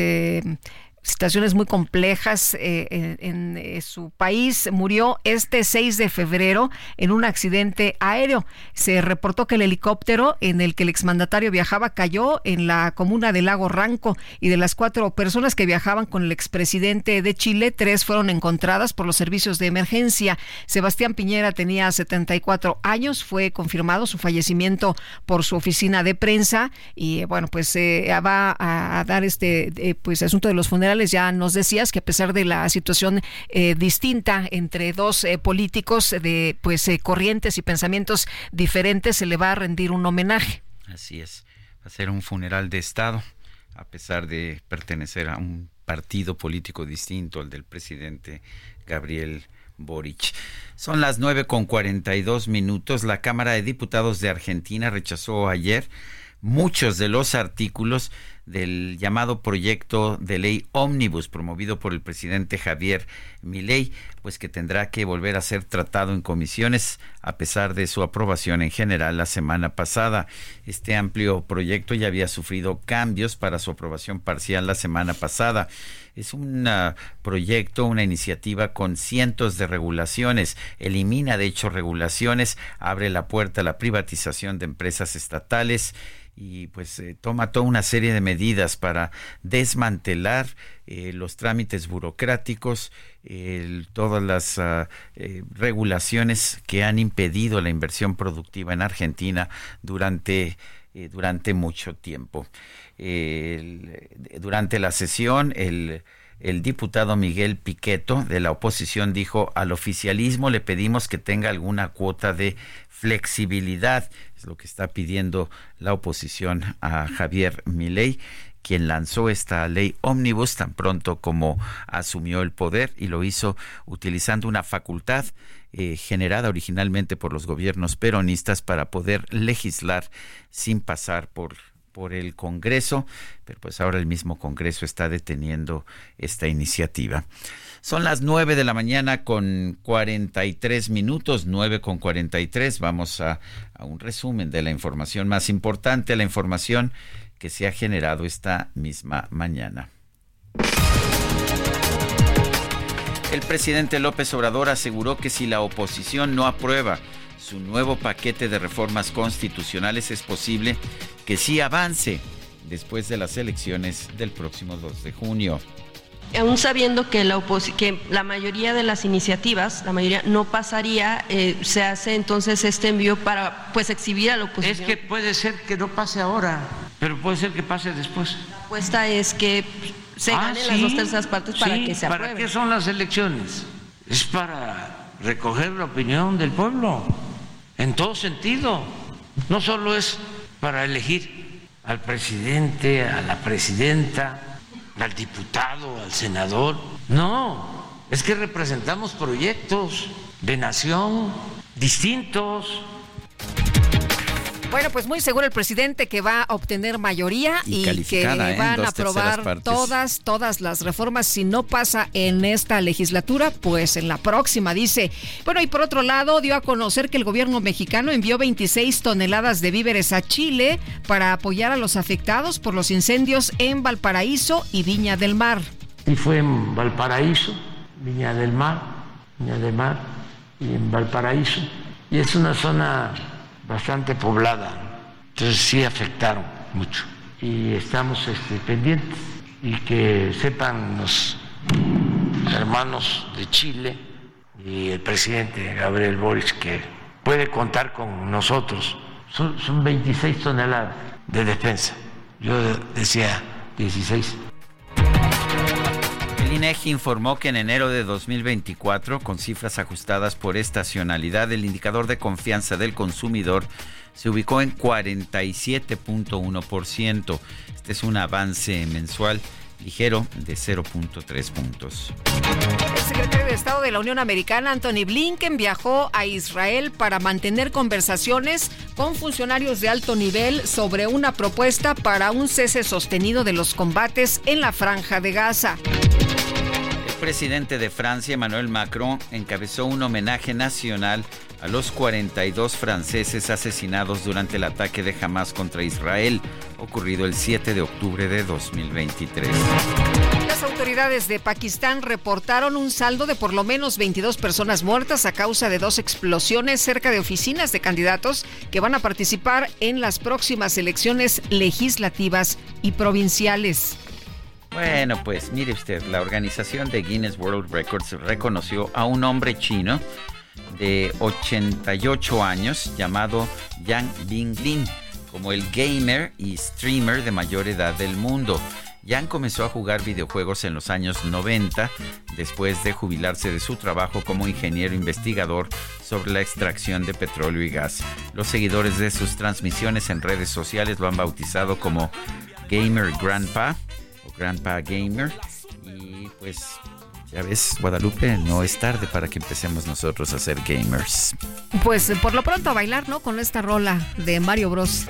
situaciones muy complejas eh, en, eh, su país. Murió este 6 de febrero en un accidente aéreo. Se reportó que el helicóptero en el que el exmandatario viajaba cayó en la comuna de Lago Ranco y de las cuatro personas que viajaban con el expresidente de Chile, tres fueron encontradas por los servicios de emergencia. Sebastián Piñera tenía 74 años, fue confirmado su fallecimiento por su oficina de prensa y bueno, pues eh, va a, dar este pues asunto de los funerales ya nos decías que a pesar de la situación eh, distinta entre dos eh, políticos de pues eh, corrientes y pensamientos diferentes, se le va a rendir un homenaje. Así es, va a ser un funeral de Estado, a pesar de pertenecer a un partido político distinto al del presidente Gabriel Boric. Son las nueve con dos minutos. La Cámara de Diputados de Argentina rechazó ayer muchos de los artículos del llamado proyecto de ley ómnibus promovido por el presidente Javier Milei, pues que tendrá que volver a ser tratado en comisiones a pesar de su aprobación en general la semana pasada. Este amplio proyecto ya había sufrido cambios para su aprobación parcial la semana pasada. Es un ah, proyecto, una iniciativa con cientos de regulaciones, elimina de hecho regulaciones, abre la puerta a la privatización de empresas estatales, y pues eh, toma toda una serie de medidas para desmantelar eh, los trámites burocráticos, todas las eh, regulaciones que han impedido la inversión productiva en Argentina durante, durante mucho tiempo. durante la sesión, el el diputado Miguel Piqueto de la oposición dijo al oficialismo le pedimos que tenga alguna cuota de flexibilidad, es lo que está pidiendo la oposición a Javier Milei quien lanzó esta ley ómnibus tan pronto como asumió el poder y lo hizo utilizando una facultad eh, generada originalmente por los gobiernos peronistas para poder legislar sin pasar por por el Congreso, pero pues ahora el mismo Congreso está deteniendo esta iniciativa. Son las 9 de la mañana con 43 minutos, 9 con 43. Vamos a, a un resumen de la información más importante, la información que se ha generado esta misma mañana. El presidente López Obrador aseguró que si la oposición no aprueba su nuevo paquete de reformas constitucionales es posible que sí avance después de las elecciones del próximo 2 de junio aún sabiendo que la, que la mayoría de las iniciativas, la mayoría no pasaría, eh, se hace entonces este envío para pues exhibir a la oposición. Es que puede ser que no pase ahora, pero puede ser que pase después. La apuesta es que se ah, ganen las dos terceras partes para que se apruebe. ¿Para qué son las elecciones? Es para recoger la opinión del pueblo, en todo sentido. No solo es para elegir al presidente, a la presidenta, al diputado, al senador. No, es que representamos proyectos de nación distintos bueno, pues muy seguro el presidente que va a obtener mayoría y, que ¿eh? van a aprobar todas, todas las reformas. Si no pasa en esta legislatura, pues en la próxima, dice. Bueno, y por otro lado, dio a conocer que el gobierno mexicano envió 26 toneladas de víveres a Chile para apoyar a los afectados por los incendios en Valparaíso y Viña del Mar. Y fue en Valparaíso, Viña del Mar, Viña del Mar y en Valparaíso. Y es una zona bastante poblada, entonces sí afectaron mucho. Y estamos este, pendientes y que sepan los hermanos de Chile y el presidente Gabriel Boric que puede contar con nosotros. Son, son 26 toneladas de defensa. Yo decía 16. INEGI informó que en enero de 2024, con cifras ajustadas por estacionalidad, el indicador de confianza del consumidor se ubicó en 47.1%. Este es un avance mensual ligero de 0.3 puntos. El secretario de Estado de la Unión Americana, Anthony Blinken, viajó a Israel para mantener conversaciones con funcionarios de alto nivel sobre una propuesta para un cese sostenido de los combates en la franja de Gaza. Presidente de Francia, Emmanuel Macron, encabezó un homenaje nacional a los 42 franceses asesinados durante el ataque de Hamas contra Israel, ocurrido el 7 de octubre de 2023. Las autoridades de Pakistán reportaron un saldo de por lo menos 22 personas muertas a causa de dos explosiones cerca de oficinas de candidatos que van a participar en las próximas elecciones legislativas y provinciales. Bueno, pues mire usted, la organización de Guinness World Records reconoció a un hombre de 88 años llamado Yang Binglin como el gamer y streamer de mayor edad del mundo. Yang comenzó a jugar videojuegos en los años 90 después de jubilarse de su trabajo como ingeniero investigador sobre la extracción de petróleo y gas. Los seguidores de sus transmisiones en redes sociales lo han bautizado como Gamer Grandpa Grandpa Gamer y pues ya ves, Guadalupe, no es tarde para que empecemos nosotros a ser gamers. Pues por lo pronto a bailar, ¿no? Con esta rola de Mario Bros.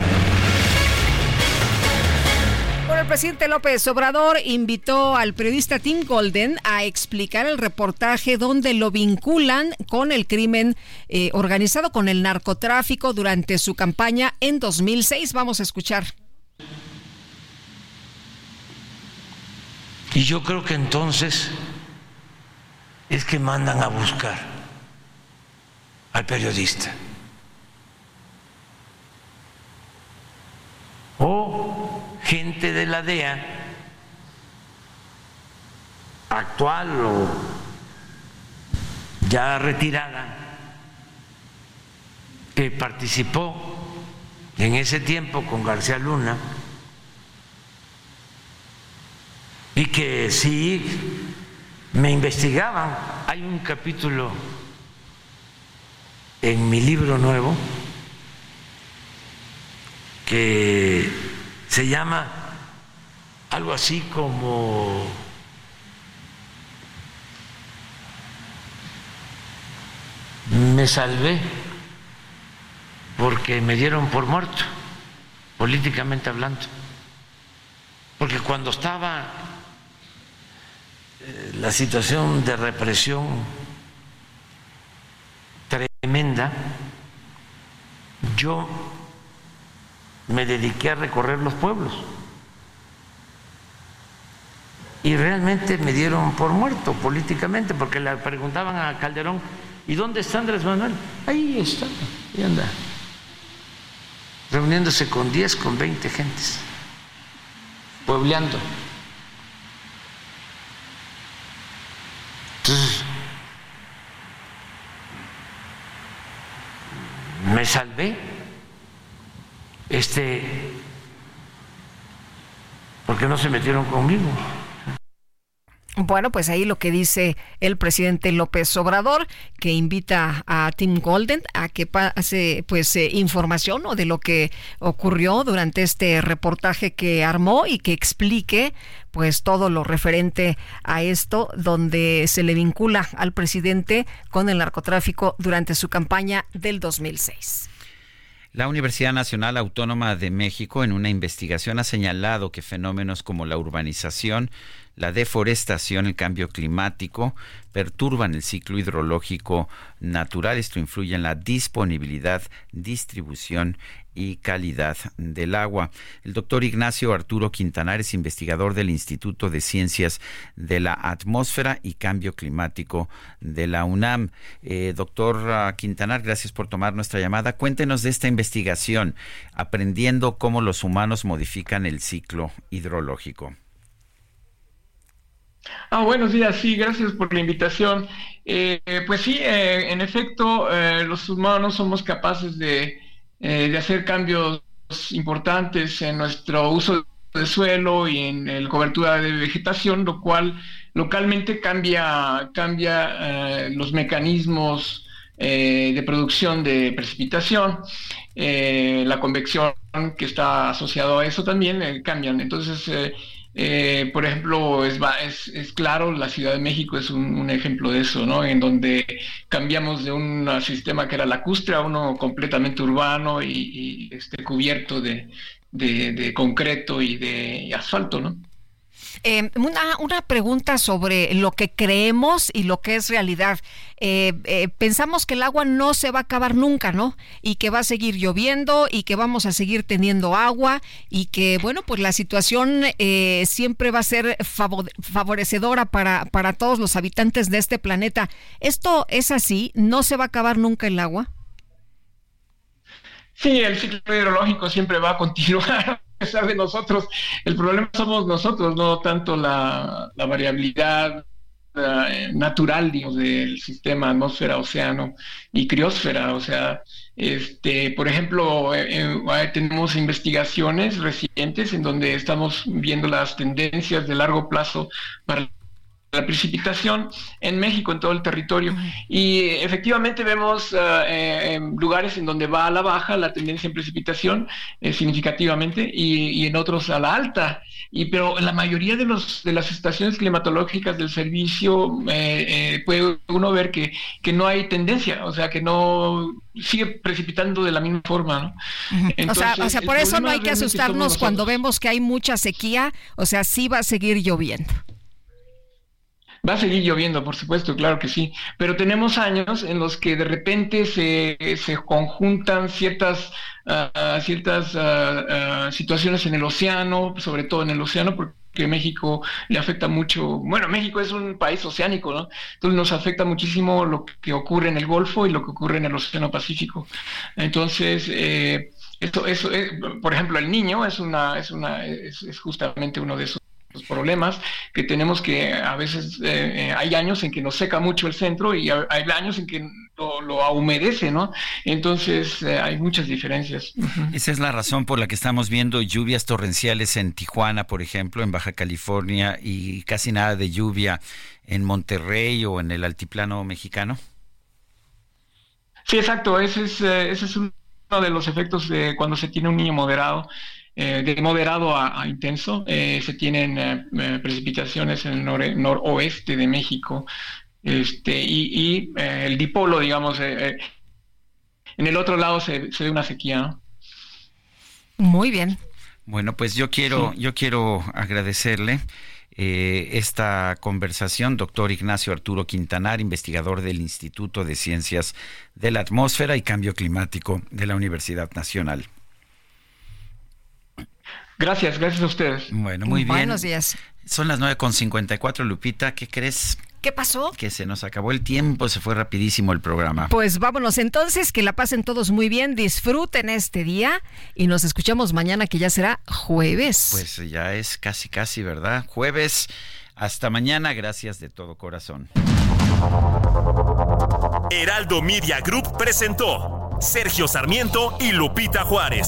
Bueno, el presidente López Obrador invitó al periodista Tim Golden a explicar el reportaje donde lo vinculan con el crimen eh, organizado, con el narcotráfico durante su campaña en 2006. Vamos a escuchar. Y yo creo que entonces es que mandan a buscar al periodista. O gente de la DEA, actual o ya retirada, que participó en ese tiempo con García Luna y que sí me investigaban. Hay un capítulo en mi libro nuevo que se llama algo así como me salvé porque me dieron por muerto, políticamente hablando. Porque cuando estaba la situación de represión tremenda, yo me dediqué a recorrer los pueblos y realmente me dieron por muerto políticamente porque le preguntaban a Calderón, ¿y dónde está Andrés Manuel? Ahí está, ahí anda, reuniéndose con 10, con 20 gentes, puebleando. Me salvé, este, porque no se metieron conmigo. Bueno, pues ahí lo que dice el presidente López Obrador, que invita a Tim Golden a que pase pues eh, información de lo que ocurrió durante este reportaje que armó y que explique pues todo lo referente a esto, donde se le vincula al presidente con el narcotráfico durante su campaña del 2006. La Universidad Nacional Autónoma de México en una investigación ha señalado que fenómenos como la urbanización, la deforestación, el cambio climático perturban el ciclo hidrológico natural. Esto influye en la disponibilidad, distribución y calidad del agua. El doctor Ignacio Arturo Quintanar es investigador del Instituto de Ciencias de la Atmósfera y Cambio Climático de la UNAM. Eh, doctor ah, Quintanar, gracias por tomar nuestra llamada. Cuéntenos de esta investigación, aprendiendo cómo los humanos modifican el ciclo hidrológico. Ah, buenos días, sí, gracias por la invitación. Eh, pues sí, eh, en efecto, los humanos somos capaces de eh, de hacer cambios importantes en nuestro uso de suelo y en la cobertura de vegetación, lo cual localmente cambia, cambia los mecanismos de producción de precipitación, la convección que está asociado a eso también cambian. Entonces, eh, por ejemplo, es, es, claro, la Ciudad de México es un, ejemplo de eso, ¿no? En donde cambiamos de un sistema que era lacustre a uno completamente urbano y, este, cubierto de, concreto y de asfalto, ¿no? Eh, una, una, pregunta sobre lo que creemos y lo que es realidad. Eh, eh, pensamos que el agua no se va a acabar nunca, ¿no? Y que va a seguir lloviendo y que vamos a seguir teniendo agua y que, bueno, pues la situación siempre va a ser favorecedora para, para todos los habitantes de este planeta. ¿Esto es así? ¿No se va a acabar nunca el agua? Sí, el ciclo hidrológico siempre va a continuar pesar de nosotros. El problema somos nosotros, no tanto la, variabilidad eh, natural, digamos, del sistema atmósfera-océano y criósfera. O sea, este, por ejemplo, eh, eh, tenemos investigaciones recientes en donde estamos viendo las tendencias de largo plazo para la precipitación en México, en todo el territorio. Y efectivamente vemos eh, eh, lugares en donde va a la baja la tendencia en precipitación eh, significativamente y, en otros a la alta. Y, pero en la mayoría de, los, de las estaciones climatológicas del servicio puede uno ver que, que no hay tendencia, o sea, que no sigue precipitando de la misma forma. o, sea, o sea, por eso no hay que asustarnos cuando vemos que hay mucha sequía, o sea, sí va a seguir lloviendo. Va a seguir lloviendo, por supuesto, claro que sí, pero tenemos años en los que de repente se, se conjuntan ciertas, uh, ciertas uh, situaciones en el océano, sobre todo en el océano, porque México le afecta mucho, bueno, México es un país oceánico, ¿no? Entonces nos afecta muchísimo lo que ocurre en el Golfo y lo que ocurre en el Océano Pacífico. Entonces, eh, eso, eh, por ejemplo, el niño es una, es una, es justamente uno de esos los problemas que tenemos que a veces eh, eh, hay años en que nos seca mucho el centro y hay años en que lo, lo humedece, ¿no? Entonces eh, hay muchas diferencias. Esa es la razón por la que estamos viendo lluvias torrenciales en Tijuana, por ejemplo, en Baja California y casi nada de lluvia en Monterrey o en el altiplano mexicano. Sí, exacto. Ese es, ese es uno de los efectos de cuando se tiene un niño moderado. Eh, de moderado a, intenso. Eh, se tienen eh, precipitaciones en el noroeste de México este, y, el dipolo, digamos, en el otro lado se, ve una sequía. Muy bien. Bueno, pues yo quiero, yo quiero agradecerle. esta conversación, doctor Ignacio Arturo Quintanar, investigador del Instituto de Ciencias de la Atmósfera y Cambio Climático de la Universidad Nacional. Gracias, gracias a ustedes. Bueno, muy bien. Buenos días. Son las 9.54, Lupita. ¿Qué crees? ¿Qué pasó? Que se nos acabó el tiempo, se fue rapidísimo el programa. Pues vámonos entonces, que la pasen todos muy bien, disfruten este día y nos escuchamos mañana que ya será jueves. Pues ya es casi, casi, ¿verdad? Jueves. Hasta mañana, gracias de todo corazón. Heraldo Media Group presentó Sergio Sarmiento y Lupita Juárez.